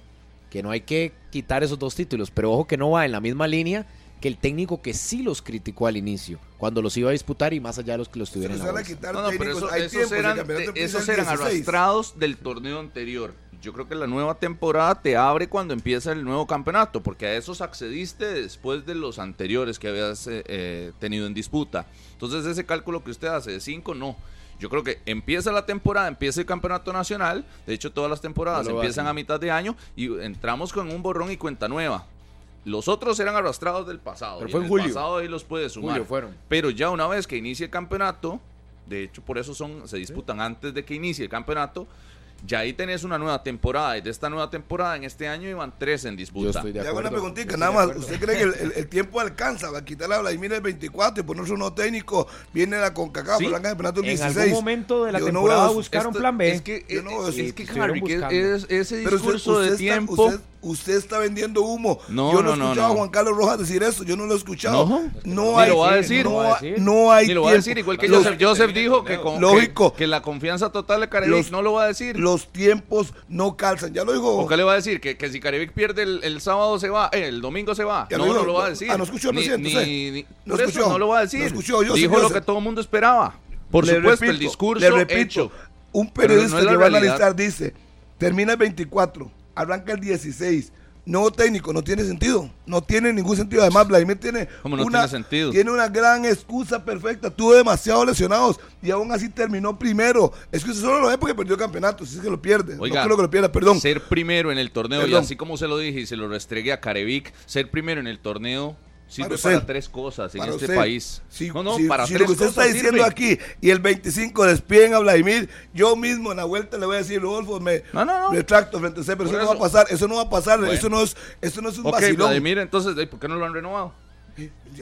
que no hay que quitar esos dos títulos, pero ojo que no va en la misma línea que el técnico que sí los criticó al inicio, cuando los iba a disputar y más allá de los que los Se tuvieron No, no, pero eso- esos eran, campeonato de- empieza esos el eran 16. arrastrados del torneo anterior yo creo que la nueva temporada te abre cuando empieza el nuevo campeonato, porque a esos accediste después de los anteriores que habías eh, eh, tenido en disputa. Entonces ese cálculo que usted hace de 5, no. Yo creo que empieza la temporada, empieza el campeonato nacional, de hecho todas las temporadas no empiezan a mitad de año y entramos con un borrón y cuenta nueva. Los otros eran arrastrados del pasado. Pero y fue en el julio. pasado ahí los puede sumar. Julio fueron. Pero ya una vez que inicie el campeonato, de hecho por eso son se disputan sí. antes de que inicie el campeonato, ya ahí tenés una nueva temporada. Y de esta nueva temporada, en este año iban tres en disputa. Yo estoy de acuerdo. Ya una preguntita, nada más. ¿Usted cree que el, tiempo alcanza para quitar a Vladimir el 24 y ponerse uno técnico? Viene la CONCACAF, sí. el 16. En algún momento de la yo temporada no buscaron plan B. Es que, yo eh, no eh, es, es, que ese discurso usted, de tiempo... Usted, está vendiendo humo. No, yo no, no he escuchado no, a Juan Carlos Rojas decir eso. Yo no lo he escuchado. No, hay. Lo va a decir. No, va a decir. no hay. Ni lo va a decir. Igual que Joseph, Joseph dijo que, con, Lógico. Que, la confianza total de Carevic no lo va a decir los tiempos no calzan. Ya lo digo. ¿O qué le va a decir? ¿Que, si Carevic pierde el, sábado se va? Eh, el domingo se va. No, no lo va a decir. Ah, no escuchó. Ni, no, por escuchó, no lo va a decir. Escuchó, Dijo lo que todo el mundo esperaba. Por le supuesto, el discurso le repito. Un periodista no que va a analizar dice, termina el 24, arranca el 16, nuevo técnico, no tiene sentido. No tiene ningún sentido. Además, Vladimir tiene, una, tiene, una gran excusa perfecta. Tuvo demasiados lesionados y aún así terminó primero. Es que eso solo lo ve porque perdió el campeonato. Si es que lo pierde. Oiga, no creo que lo pierda, perdón. Ser primero en el torneo, y así como se lo dije y se lo restregué a Carevic, ser primero en el torneo Sirve para, usted, para tres cosas en este usted. país. Si, no, no, si, para si tres lo que usted cosas está diciendo aquí y el 25 despiden a Vladimir, yo mismo en la vuelta le voy a decir, Rodolfo, me no, no, no. retracto frente a usted, pero eso, eso, no va a pasar, eso no va a pasar, bueno. eso no es, eso no es un okay, vacilón. Vladimir, entonces, ¿por qué no lo han renovado?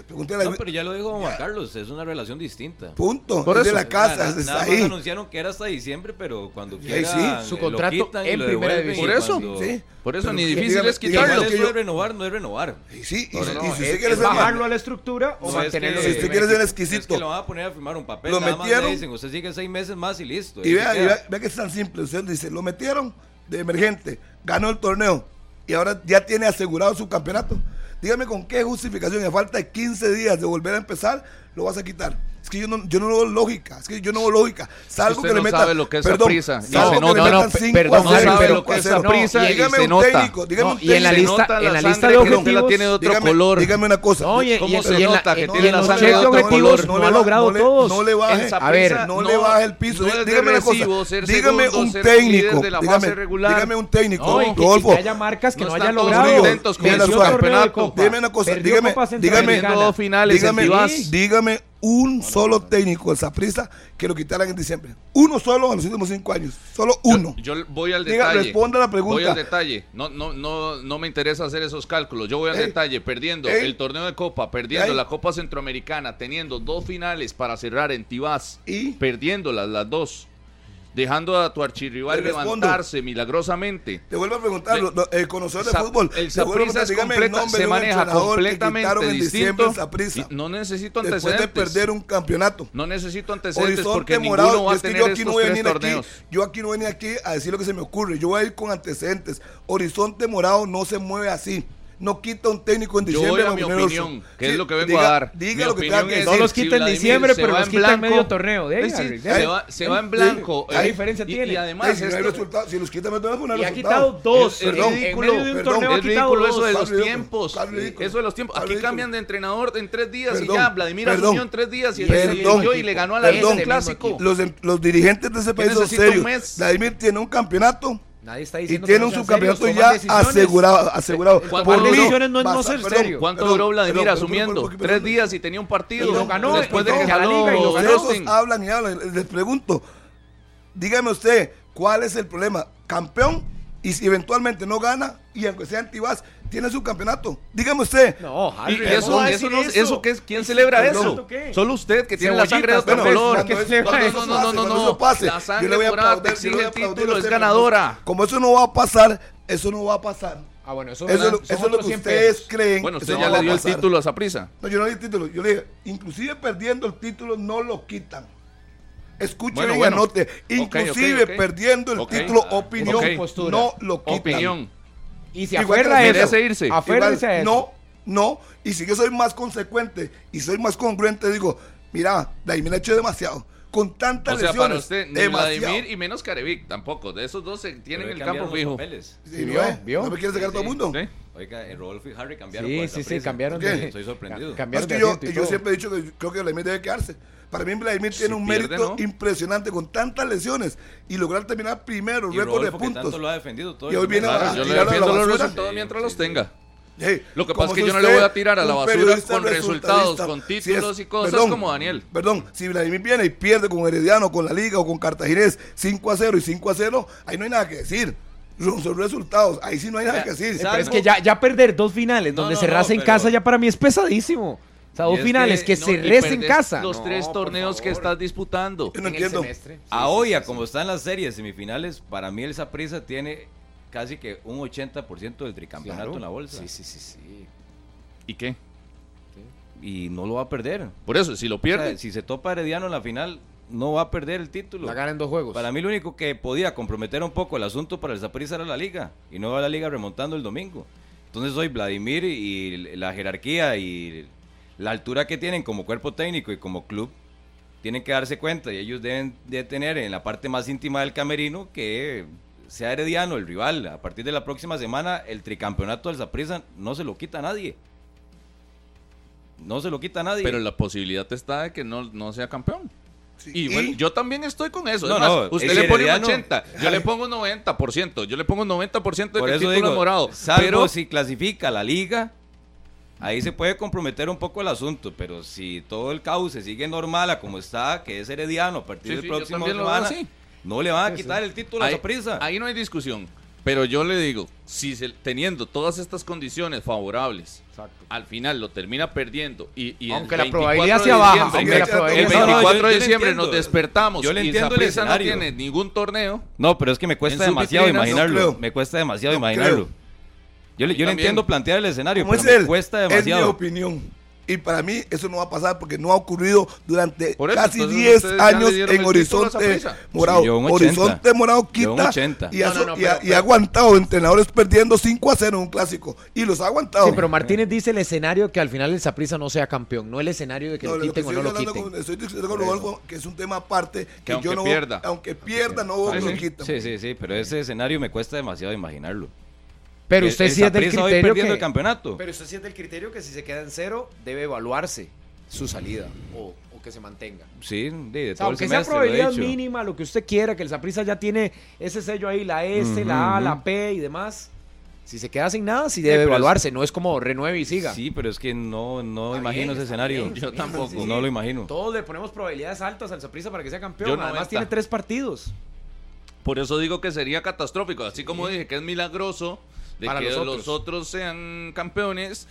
Pregúntale no, pero ya lo dijo Juan Carlos, es una relación distinta. Punto. Por es eso. de la casa, nada, nada ahí. anunciaron que era hasta diciembre, pero cuando quieran sí, eh, su contrato lo en lo primera división. Por eso, cuando... sí. Por eso ni difícil es quitarlo. Que yo... es renovar, no es renovar. Sí, y, no, y, si usted quiere ser bajarlo a la estructura o mantenerlo. Es que, si usted quiere ser exquisito. Es que lo van a poner a firmar un papel, lo nada metieron, más le dicen, usted sigue seis meses más y listo. Y, vea que es tan simple, usted dice, lo metieron de emergente, ganó el torneo y ahora ya tiene asegurado su campeonato. Dígame con qué justificación, a falta de 15 días de volver a empezar, lo vas a quitar. Es que yo no, yo no veo lógica, es que yo no veo lógica. Salvo que le metan. sabe lo no, no, perdón, no sabe lo que es esa prisa. Dígame y se nota. Técnico, dígame no, un técnico. Y en la lista, en la, lista de objetivos. La tiene de otro dígame, color. Dígame una cosa. No, ¿Cómo y, se y nota que tiene la sangre de otro color? No, ha logrado todos. No le baje. A ver. No le baje el piso. Dígame una cosa. Dígame un técnico. Dígame un técnico. Rodolfo. Que haya marcas que no hayan logrado. Dígame una cosa. Dígame. Dígame. Dígame un solo técnico de Saprisa que lo quitaran en diciembre. Uno solo en los últimos cinco años. Solo uno. Yo, voy al detalle. responda la pregunta. Voy al detalle. No, no, no, no me interesa hacer esos cálculos. Yo voy al detalle. Perdiendo el torneo de Copa, perdiendo la Copa Centroamericana, teniendo dos finales para cerrar en Tibás. Y perdiéndolas las dos dejando a tu archirrival levantarse milagrosamente. Te vuelvo a preguntar, los, eh, conocedores de fútbol, el Saprissa se maneja completamente distinto. Y no necesito antecedentes. Después de perder un campeonato. No necesito antecedentes Horizonte morado, ninguno va a tener yo aquí no tres torneos. Aquí, yo aquí no venía aquí a decir lo que se me ocurre, yo voy a ir con antecedentes. Horizonte Morado no se mueve así no quita un técnico en diciembre. Yo mi opinión, que es lo que vengo a dar. Diga lo que tenga que No los quita en diciembre, pero los quita en medio torneo. Eh, deja. Se, va, se va en blanco. ¿Qué eh, diferencia tiene? Y además, si, este... no si los quita, me voy a poner Y ha quitado dos. Es, en medio de un torneo ha quitado ridículo eso de los tiempos. Eso de los tiempos. Aquí cambian de entrenador en tres días y ya. Vladimir Acuñó en tres días y le ganó a la clásico. Em, los dirigentes de ese país son serios. Vladimir tiene un campeonato Nadie está diciendo y tiene un subcampeonato ya asegurado. Eh, asegurado. Eh, ¿Cuántas decisiones no, no, no ser serio? ¿Cuánto duró Vladimir pero, asumiendo? Tres días y tenía un partido. Y lo ganó. Después de que ganó. Los, los ganó. hablan y hablan. Les pregunto, dígame usted, ¿cuál es el problema? ¿Campeón? y si eventualmente no gana, y aunque sea antibas, tiene su campeonato. Dígame usted. No, Harry, eso, eso, no, eso, ¿qué es? ¿Quién celebra eso? Solo usted que tiene la sangre de otro color. No, no, no, no, La sangre morada te exige el título, es ganadora. Como eso no va a pasar, eso no va a pasar. Ah, bueno, eso, eso, eso es lo que ustedes creen. Bueno, usted ya no le dio el título a esa prisa. No, yo no le di título. Yo le dije, inclusive perdiendo el título no lo quitan. Escuchen bueno, y bueno. anote. Inclusive okay, okay, okay. perdiendo el título ah, opinión, no lo quitan. Opinión. Y si afuera a eso, irse. Igual, a eso. No, no. Y si yo soy más consecuente y soy más congruente, digo, mira, Daimir ha hecho demasiado con tantas o sea, lesiones. Para usted, ni Vladimir y menos Carevic tampoco. De esos dos se tienen el campo fijo. Sí, ¿Vio? ¿Vio? ¿No me quiere sacar sí, todo el sí. mundo? Oiga, el Rodolfo y Harry cambiaron. Sí, sí, sí, cambiaron. De, sorprendido. Cambiaron es que yo, yo siempre he dicho que creo que Vladimir debe quedarse. Para mí, Vladimir tiene un pierde, mérito ¿no? impresionante con tantas lesiones y lograr terminar primero, récord de Rodolfo, que tanto puntos. lo ha defendido todo Y hoy viene a- yo le a la defiendo los basura. resultados Sí, mientras sí, los sí. tenga. Hey, Lo que pasa es que yo no le voy a tirar a la basura con resultados, con si títulos es- y cosas perdón, como Daniel. Perdón, si Vladimir viene y pierde con Herediano, con la Liga o con Cartaginés 5 a 0 y 5 a 0, ahí no hay nada que decir. Son son resultados, ahí sí no hay nada que decir. Pero es que ya, ya perder dos finales No, donde no, cerras no, en pero- casa ya para mí es pesadísimo. O sea, dos finales que, no, y cerres en casa. Los No, tres torneos que estás disputando. Yo no En el entiendo. semestre. A hoy, a como están las series semifinales, para mí el Saprissa tiene casi que un 80% del tricampeonato Claro. en la bolsa. Sí, sí, sí, sí. ¿Y qué? Y no lo va a perder. Por eso, si lo O pierde, sea, si se topa Herediano en la final, no va a perder el título. La gana en dos juegos. Para mí lo único que podía comprometer un poco el asunto para el Saprissa era la liga. Y no va la liga remontando el domingo. Entonces hoy Vladimir y la jerarquía y la altura que tienen como cuerpo técnico y como club tienen que darse cuenta y ellos deben de tener en la parte más íntima del camerino que sea Herediano el rival. A partir de la próxima semana el tricampeonato del Saprissa no se lo quita a nadie. No se lo quita a nadie. pero la posibilidad está de que no, no sea campeón. Sí, Y, bueno, yo también estoy con eso. No, no, usted le pone un Herediano. 80, yo le pongo un 90%, yo le pongo un 90% de Por que el eso título digo, es morado. salvo Pero si clasifica la liga, ahí se puede comprometer un poco el asunto, pero si todo el cauce sigue normal a como está, que es herediano a partir Sí, del sí, próximo semana, no le van a quitar el título a ahí, esa prisa. ahí no hay discusión. Pero yo le digo, si se- teniendo todas estas condiciones favorables, al final lo termina perdiendo y, y el Aunque la 24 probabilidad sea baja, diciembre- aunque la el probabilidad el sea baja. 24 No, yo- de yo diciembre entiendo. nos despertamos Yo le y entiendo el Saprissa no tiene ningún torneo. No, pero es que me cuesta demasiado no imaginarlo. me cuesta demasiado No imaginarlo. creo. Yo le, yo le entiendo plantear el escenario, pero es me él, cuesta es mi demasiado. opinión. Y para mí eso no va a pasar porque no ha ocurrido durante eso, casi entonces 10 ustedes ya años en Horizonte. Morado. Sí, yo un 80. Horizonte Morado quita 80. y, ha, No, no, no, y ha- pero- y ha aguantado entrenadores perdiendo 5 a 0 en un clásico. Y los ha aguantado. Sí, pero Martínez dice el escenario que al final el Saprissa no sea campeón, no el escenario de que No, lo lo que quiten o estoy no lo hablando quiten. con- estoy diciendo con Rodolfo que es un tema aparte que, aunque yo no pierda. aunque pierda no lo quitan. Sí, sí, sí, pero ese escenario me cuesta demasiado imaginarlo. Pero usted el sí es del Saprissa hoy criterio perdiendo que... el campeonato. Pero usted sí es del criterio que si se queda en cero, debe evaluarse su salida o, o que se mantenga. Sí, de, de O sea, todo el aunque sea semestre lo he probabilidad mínima, lo que usted quiera, que el Saprissa ya tiene ese sello ahí, la S, la A, la. P y demás. Si se queda sin nada, sí debe es- evaluarse, no es como renueve y siga. Sí, pero es que no, no imagino bien, ese escenario. bien, Yo tampoco. sí, No sí. lo imagino. Todos le ponemos probabilidades altas al Saprissa para que sea campeón. Además 90. tiene tres partidos. Por eso digo que sería catastrófico. Así como dije que es milagroso de Para que los los otros. otros. sean campeones,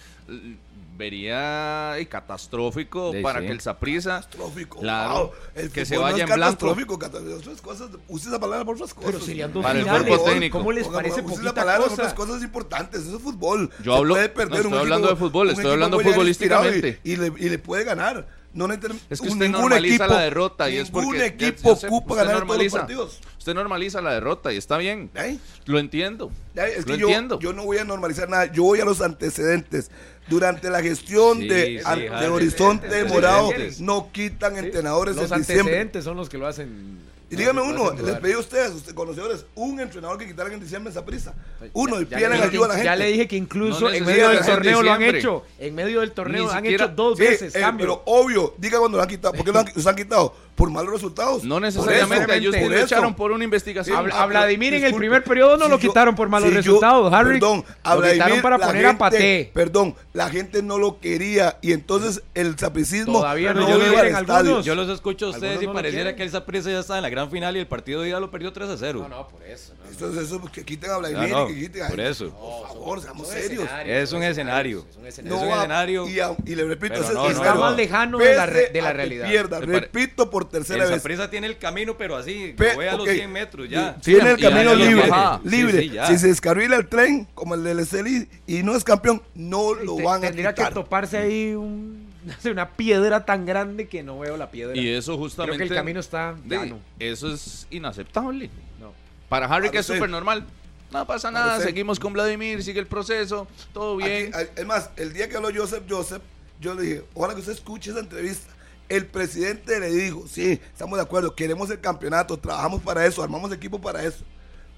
vería eh, catastrófico Sí, para sí. que el Saprissa Catastrófico. Claro, wow. El que se no vaya es en blanco. catastrófico, cata- otras cosas, use esa palabra por otras cosas. Pero serían dos Para el finales. cuerpo técnico. ¿Cómo les parece use esa poquita palabra por cosa? otras cosas importantes, eso es fútbol. Yo Se hablo- puede no perder estoy un hablando de fútbol, estoy equipo hablando futbolísticamente. Y, y le, y le puede ganar. No Es que un- usted ningún normaliza equipo, la derrota y es porque ya- equipo yo sé, ocupa usted ganar todos los normaliza. partidos. Usted normaliza la derrota y está bien. ¿Eh? Lo entiendo. Ya, es Lo que yo, entiendo. yo no voy a normalizar nada, yo voy a los antecedentes. Durante la gestión Sí, de, sí, de Horizonte Morado no quitan entrenadores Los en diciembre. antecedentes son los que lo hacen. Y dígame uno, les pedí a ustedes, usted, conocedores, un entrenador que quitaran en diciembre esa prisa. Uno, y dije ayuda a la que- gente. Ya le dije que incluso No en medio del torneo lo han hecho. En medio del torneo Ni han siquiera- hecho dos Sí, veces eh, cambio. pero obvio, diga cuando lo han quitado. ¿Por qué lo han, los han quitado? ¿Por malos resultados? No necesariamente. eso, A ellos por lo echaron por una investigación. A, a Vladimir en el primer periodo no si lo yo- quitaron por malos si yo- resultados, Harry. Perdón, a lo quitaron para la poner a gente- Paté. Perdón, la gente no lo quería y entonces el sapricismo Todavía no no iba lo al quieren estadio. algunos. Yo los escucho a ustedes Algunos y no pareciera que el Saprissa ya está en la gran final y el partido de ida lo perdió 3 a 0. No, no, por eso. no. Entonces eso, que quiten a Vladimir No, no, y que quiten a por eso. Por favor, seamos serios. Es un escenario. es un Es escenario. un va- escenario. Y, a- le repito, no. más lejano de la re- pese de la a que realidad. Pierda, repito por tercera El vez. Saprissa tiene el camino, pero así, Pe- voy a los ok. 100 metros ya. Sí, Tiene el camino libre, libre. Sí, sí, ya. si se descarrila el tren, como el del Estelí, y no es campeón, no lo Te- van a Tendría que quitar. toparse ahí un- una piedra tan grande que no veo la piedra. Y eso Creo justamente. que el camino está de- llano. eso es inaceptable. No. Para Harry, que es súper normal. No pasa nada, seguimos con Vladimir, sigue el proceso, todo bien. Aquí, es más, el día que habló Joseph Joseph, yo le dije, ojalá que usted escuche esa entrevista. El presidente le dijo, sí, estamos de acuerdo, queremos el campeonato, trabajamos para eso, armamos equipo para eso.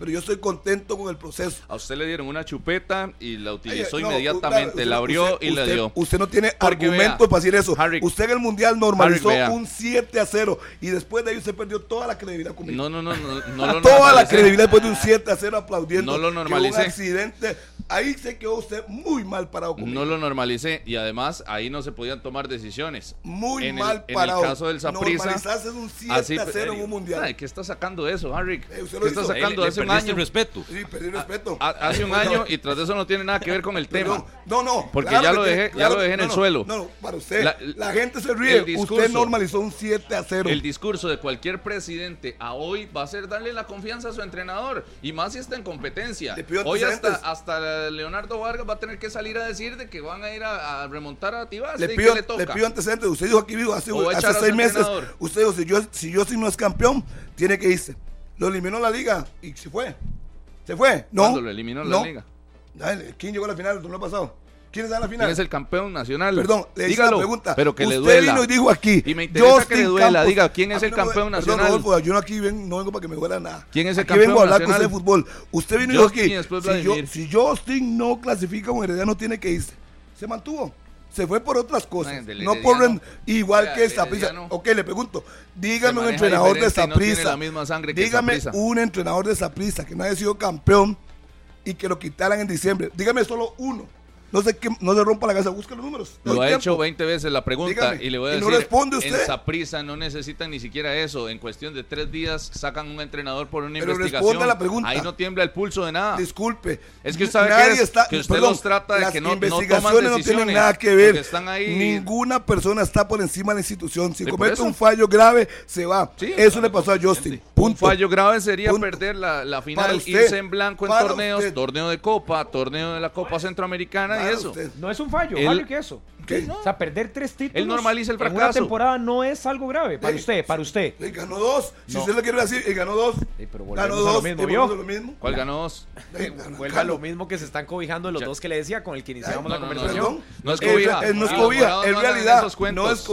Pero yo estoy contento con el proceso. A usted le dieron una chupeta y la utilizó Ay, no, inmediatamente, usted- la abrió usted- y la dio. Usted no tiene Porque argumentos vea, para decir eso. Harry- usted en el Mundial normalizó Harry, un 7 a 0 y después de ahí usted perdió toda la credibilidad conmigo. No, no, no, no, no lo toda la credibilidad después de un 7 a 0 aplaudiendo. No lo que normalicé. Un accidente. Ahí se quedó usted muy mal parado conmigo. No lo normalicé y además ahí no se podían tomar decisiones. muy en el- mal en parado. el caso del Normalizarse es un 7 así, a 0 en un mundial. ay, ¿Qué está sacando eso, Harry? Eh, usted lo ¿Qué está sacando Le- hace le un año? respeto. Sí, perdí respeto. Ha- Hace un año y tras de eso no tiene nada que ver con el tema. No, no. Porque claro ya lo dejé- ya claro- lo dejé en no, el no, suelo. No, no, para usted. La- La, gente se ríe. el discurso- usted normalizó un 7 a 0. El discurso de cualquier presidente a hoy va a ser darle la confianza a su entrenador y más si está en competencia. Hoy hasta, antecedentes. Leonardo Vargas va a tener que salir a decir de que van a ir a, a remontar a Tibás. le pido, le le pido antecedentes. Usted dijo aquí vivo hace, seis meses. Usted dijo, si yo, si yo si no es campeón, tiene que irse. Lo eliminó la liga y se fue. Se fue. No. ¿Cuándo lo eliminó la no. liga? ¿Quién llegó a la final el torneo pasado? ¿Quién está en la final? ¿Quién es el campeón nacional? Perdón, le hice Dígalo, la pregunta. pero que le Usted duela. vino y dijo aquí. Y me interesa Justin que le duela. Campos- Diga, ¿quién es el no campeón nacional? Perdón, Rodolfo, yo no aquí ven- no vengo para que me duela nada. ¿Quién es el aquí campeón vengo a hablar con nacional? usted de fútbol. Usted vino y dijo aquí. Si, yo, Vladimir. si Justin no clasifica con Herediano, tiene que irse. Se mantuvo. Se fue por otras cosas. Del no por igual que. Herediano Ok, le pregunto. Dígame un entrenador de y no Dígame un entrenador de Saprissa que no haya sido campeón y que lo quitaran en diciembre. Dígame solo uno. No sé qué, no se rompa la cabeza, busque los números. Lo ha tiempo. hecho 20 veces la pregunta Dígame, y le voy a ¿y no decir, responde en usted? Saprissa no necesitan ni siquiera eso. En cuestión de tres días sacan un entrenador por una Pero investigación. la pregunta. Ahí no tiembla el pulso de nada. Disculpe. Es que usted Nadie que es- está- que usted perdón, los trata de las que no- no toman investigaciones no, tienen decisiones, nada que ver. están ahí- Ninguna persona está por encima de la institución. Si comete un fallo grave, se va. Sí, Eso le pasó a Justin. Un Punto. fallo grave sería Punto. perder la, final, usted. irse en blanco en torneos, usted. torneo de Copa, torneo de la Copa Centroamericana Y eso. usted. No es un fallo, Él- Harry, que eso. ¿Qué? O sea, perder tres títulos Él normaliza el en una fracaso. temporada no es algo grave. Para Sí. usted, para usted. Y ganó dos. Si No. usted lo quiere decir, y ganó dos. Sí, pero ganó dos. lo mismo, lo mismo. ¿Cuál ganó dos? Eh, Vuelva a lo mismo que se están cobijando los Ya. dos que le decía con el que iniciamos No, la no, no, conversación. No es Eh, cobija. eh, no es cobija, en realidad. No es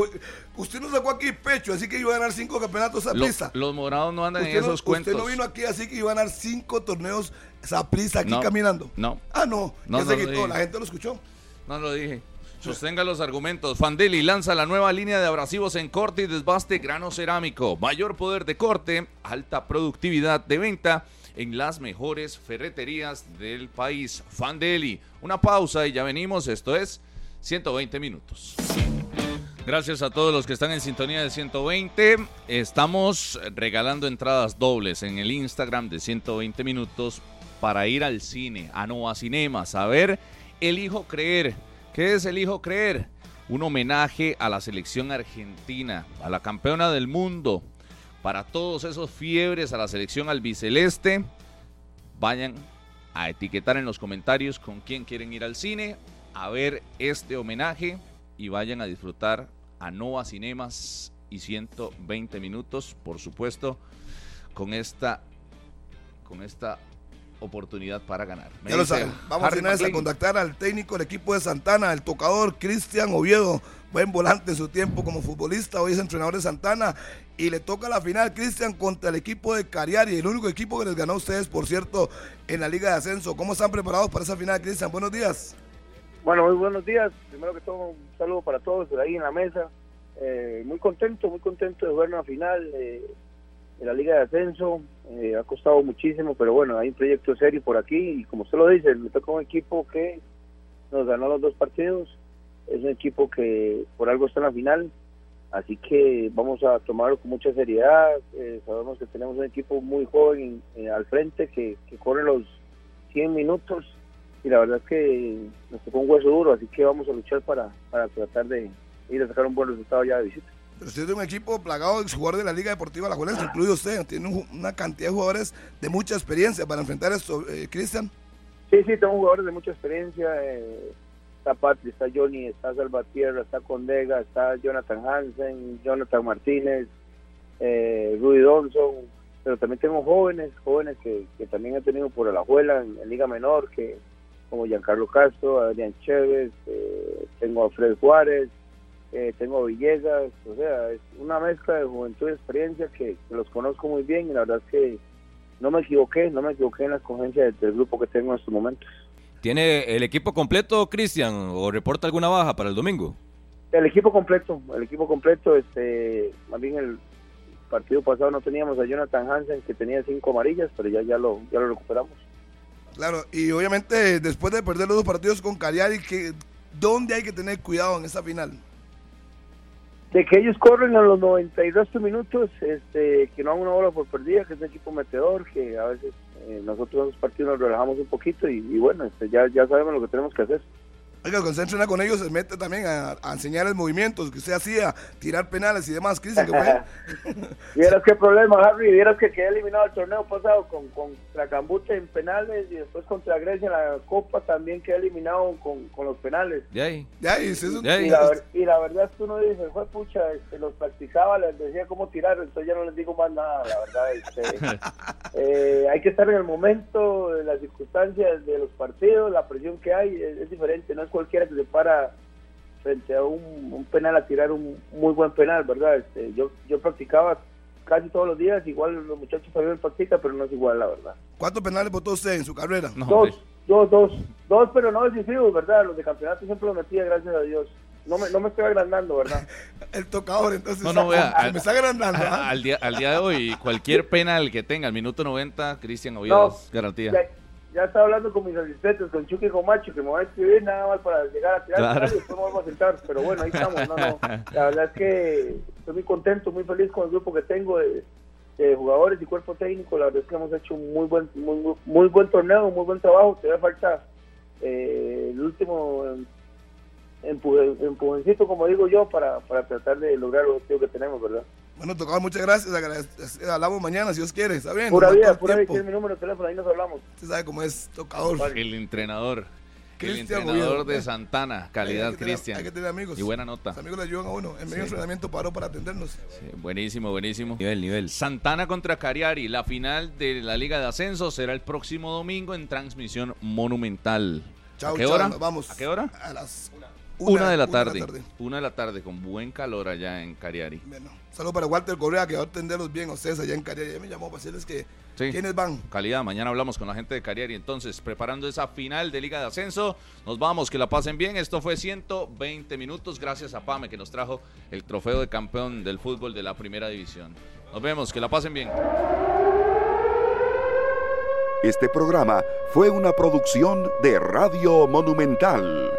Usted nos sacó aquí pecho, así que iba a ganar cinco campeonatos a Lo- prisa. los morados no andan en no, esos cuentos. usted no vino aquí así que iba a ganar cinco torneos a prisa aquí No, caminando. no. Ah, no. No, ya no se quitó. La gente lo escuchó. No lo dije. Sostenga los argumentos. Fandeli lanza la nueva línea de abrasivos en corte y desbaste grano cerámico. Mayor poder de corte, alta productividad de venta en las mejores ferreterías del país. Fandeli. Una pausa y ya venimos. Esto es 120 minutos. Gracias a todos los que están en sintonía de 120. Estamos regalando entradas dobles en el Instagram de 120 minutos para ir al cine, a Nova Cinemas, a ver Elijo Creer. ¿Qué es Elijo Creer? Un homenaje a la selección argentina, a la campeona del mundo. Para todos esos fiebres a la selección albiceleste, vayan a etiquetar en los comentarios con quién quieren ir al cine, a ver este homenaje y vayan a disfrutar a Nova Cinemas y 120 minutos, por supuesto, con esta con esta oportunidad para ganar. Me Ya lo saben. Vamos Harry a a contactar al técnico del equipo de Santana, el tocador Cristian Oviedo, buen volante en su tiempo como futbolista, hoy es entrenador de Santana y le toca la final Cristian contra el equipo de Cariari, el único equipo que les ganó a ustedes, por cierto, en la Liga de Ascenso. ¿Cómo están preparados para esa final, Cristian? Buenos días. Bueno, muy buenos días. Primero que todo, un saludo para todos ahí en la mesa. Eh, muy contento, muy contento de jugar una final eh, de la Liga de Ascenso. Eh, ha costado muchísimo, pero bueno, hay un proyecto serio por aquí y como usted lo dice, me toca un equipo que nos ganó los dos partidos. Es un equipo que por algo está en la final, así que vamos a tomarlo con mucha seriedad. Eh, sabemos que tenemos un equipo muy joven eh, al frente que, que corre los 100 minutos y la verdad es que nos tocó un hueso duro, así que vamos a luchar para, para tratar de ir a sacar un buen resultado ya de visita. Pero usted es de un equipo plagado de jugadores de la Liga Deportiva La Juelense, incluido usted. Tiene un- una cantidad de jugadores de mucha experiencia para enfrentar esto, eh, Cristian. Sí, sí, tengo jugadores de mucha experiencia. eh, está Patri, está Johnny, está Salvatierra, está Condega, está Jonathan Hansen, Jonathan Martínez, eh, Rudy Donson. Pero también tengo jóvenes, jóvenes que, que también han tenido por la en, en Liga Menor, que como Giancarlo Castro, Adrián Chévez, eh, tengo a Fred Juárez, eh, tengo Villegas, o sea, es una mezcla de juventud y experiencia que, que los conozco muy bien y la verdad es que no me equivoqué, no me equivoqué en la escogencia del, del grupo que tengo en estos momentos. ¿Tiene el equipo completo, Cristian, o reporta alguna baja para el domingo? El equipo completo, el equipo completo, este, más bien el partido pasado no teníamos a Jonathan Hansen que tenía cinco amarillas, pero ya, ya, lo, ya lo recuperamos. Claro, y obviamente después de perder los dos partidos con Cagliari, que, ¿dónde hay que tener cuidado en esta final? De que ellos corren a los 92 minutos, este, que no hagan una bola por perdida, que es un equipo metedor, que a veces eh, nosotros en los partidos nos relajamos un poquito y, y bueno, este, ya, ya sabemos lo que tenemos que hacer. Oiga, cuando se entrena con ellos se mete también a, a enseñarles movimientos que usted hacía, tirar penales y demás. Cristian, que fue? Vieras qué problema, Harry. Vieras que quedé eliminado el torneo pasado con, contra Cambute en penales y después contra Grecia en la Copa también quedé eliminado con, con los penales. De ahí. Y eso- Ya, Y la, y la verdad es que uno dice, fue pucha, este, los practicaba, les decía cómo tirar, entonces ya no les digo más nada, la verdad. Este, eh, hay que estar en el momento, de las circunstancias de los partidos, la presión que hay es, es diferente, no es cualquiera que se para frente a un, un penal a tirar un muy buen penal, ¿verdad? Este, yo, yo practicaba casi todos los días, igual los muchachos también practican, pero no es igual, la verdad. ¿Cuántos penales votó usted en su carrera? No, Dos, dos, dos, dos, pero no decisivos, ¿verdad? Los de campeonato siempre los metía, gracias a Dios. No me, no me estoy agrandando, ¿verdad? El tocador, entonces. No, no, vea, al- me está agrandando. A- ¿ah? al, día, al día de hoy, cualquier penal que tenga al minuto 90, Cristian Oviedo No. garantía. Ya, ya estaba hablando con mis asistentes, con Chucky y con Macho, que me van a escribir nada más para llegar a tirar Claro. y después me vuelvo a sentar. Pero bueno, ahí estamos. No, no. La verdad es que estoy muy contento, muy feliz con el grupo que tengo de, de jugadores y cuerpo técnico. La verdad es que hemos hecho un muy buen, muy, muy- muy buen torneo, muy buen trabajo. Todavía falta eh, el último em, empujoncito, como digo yo, para, para tratar de lograr el objetivo que tenemos, ¿verdad? Bueno, tocador, muchas gracias. Hablamos mañana, si Dios quiere. ¿Está bien? Pura vida, pura el vida, mi número de teléfono, ahí nos hablamos. Usted sabe cómo es tocador. El entrenador. El Cristian entrenador Oviedo. de Santana, calidad Cristian. Hay que tener amigos. Y buena nota. Los amigos le ayudan a uno. En medio de entrenamiento paró para atendernos. Sí, buenísimo, buenísimo. Nivel, nivel. Santana contra Cariari, la final de la Liga de Ascenso será el próximo domingo en transmisión monumental. Chao, ¿A qué chao, hora? vamos. ¿A qué hora? A las Una, de la tarde. Una de la tarde, con buen calor allá en Cariari. Bueno, saludo para Walter Correa, que va a atenderlos bien a ustedes allá en Cariari. Ya me llamó para decirles que Sí. quiénes van. Calidad, mañana hablamos con la gente de Cariari. Entonces, preparando esa final de Liga de Ascenso, nos vamos, que la pasen bien. Esto fue 120 minutos, gracias a Pame que nos trajo el trofeo de campeón del fútbol de la primera división. Nos vemos, que la pasen bien. Este programa fue una producción de Radio Monumental.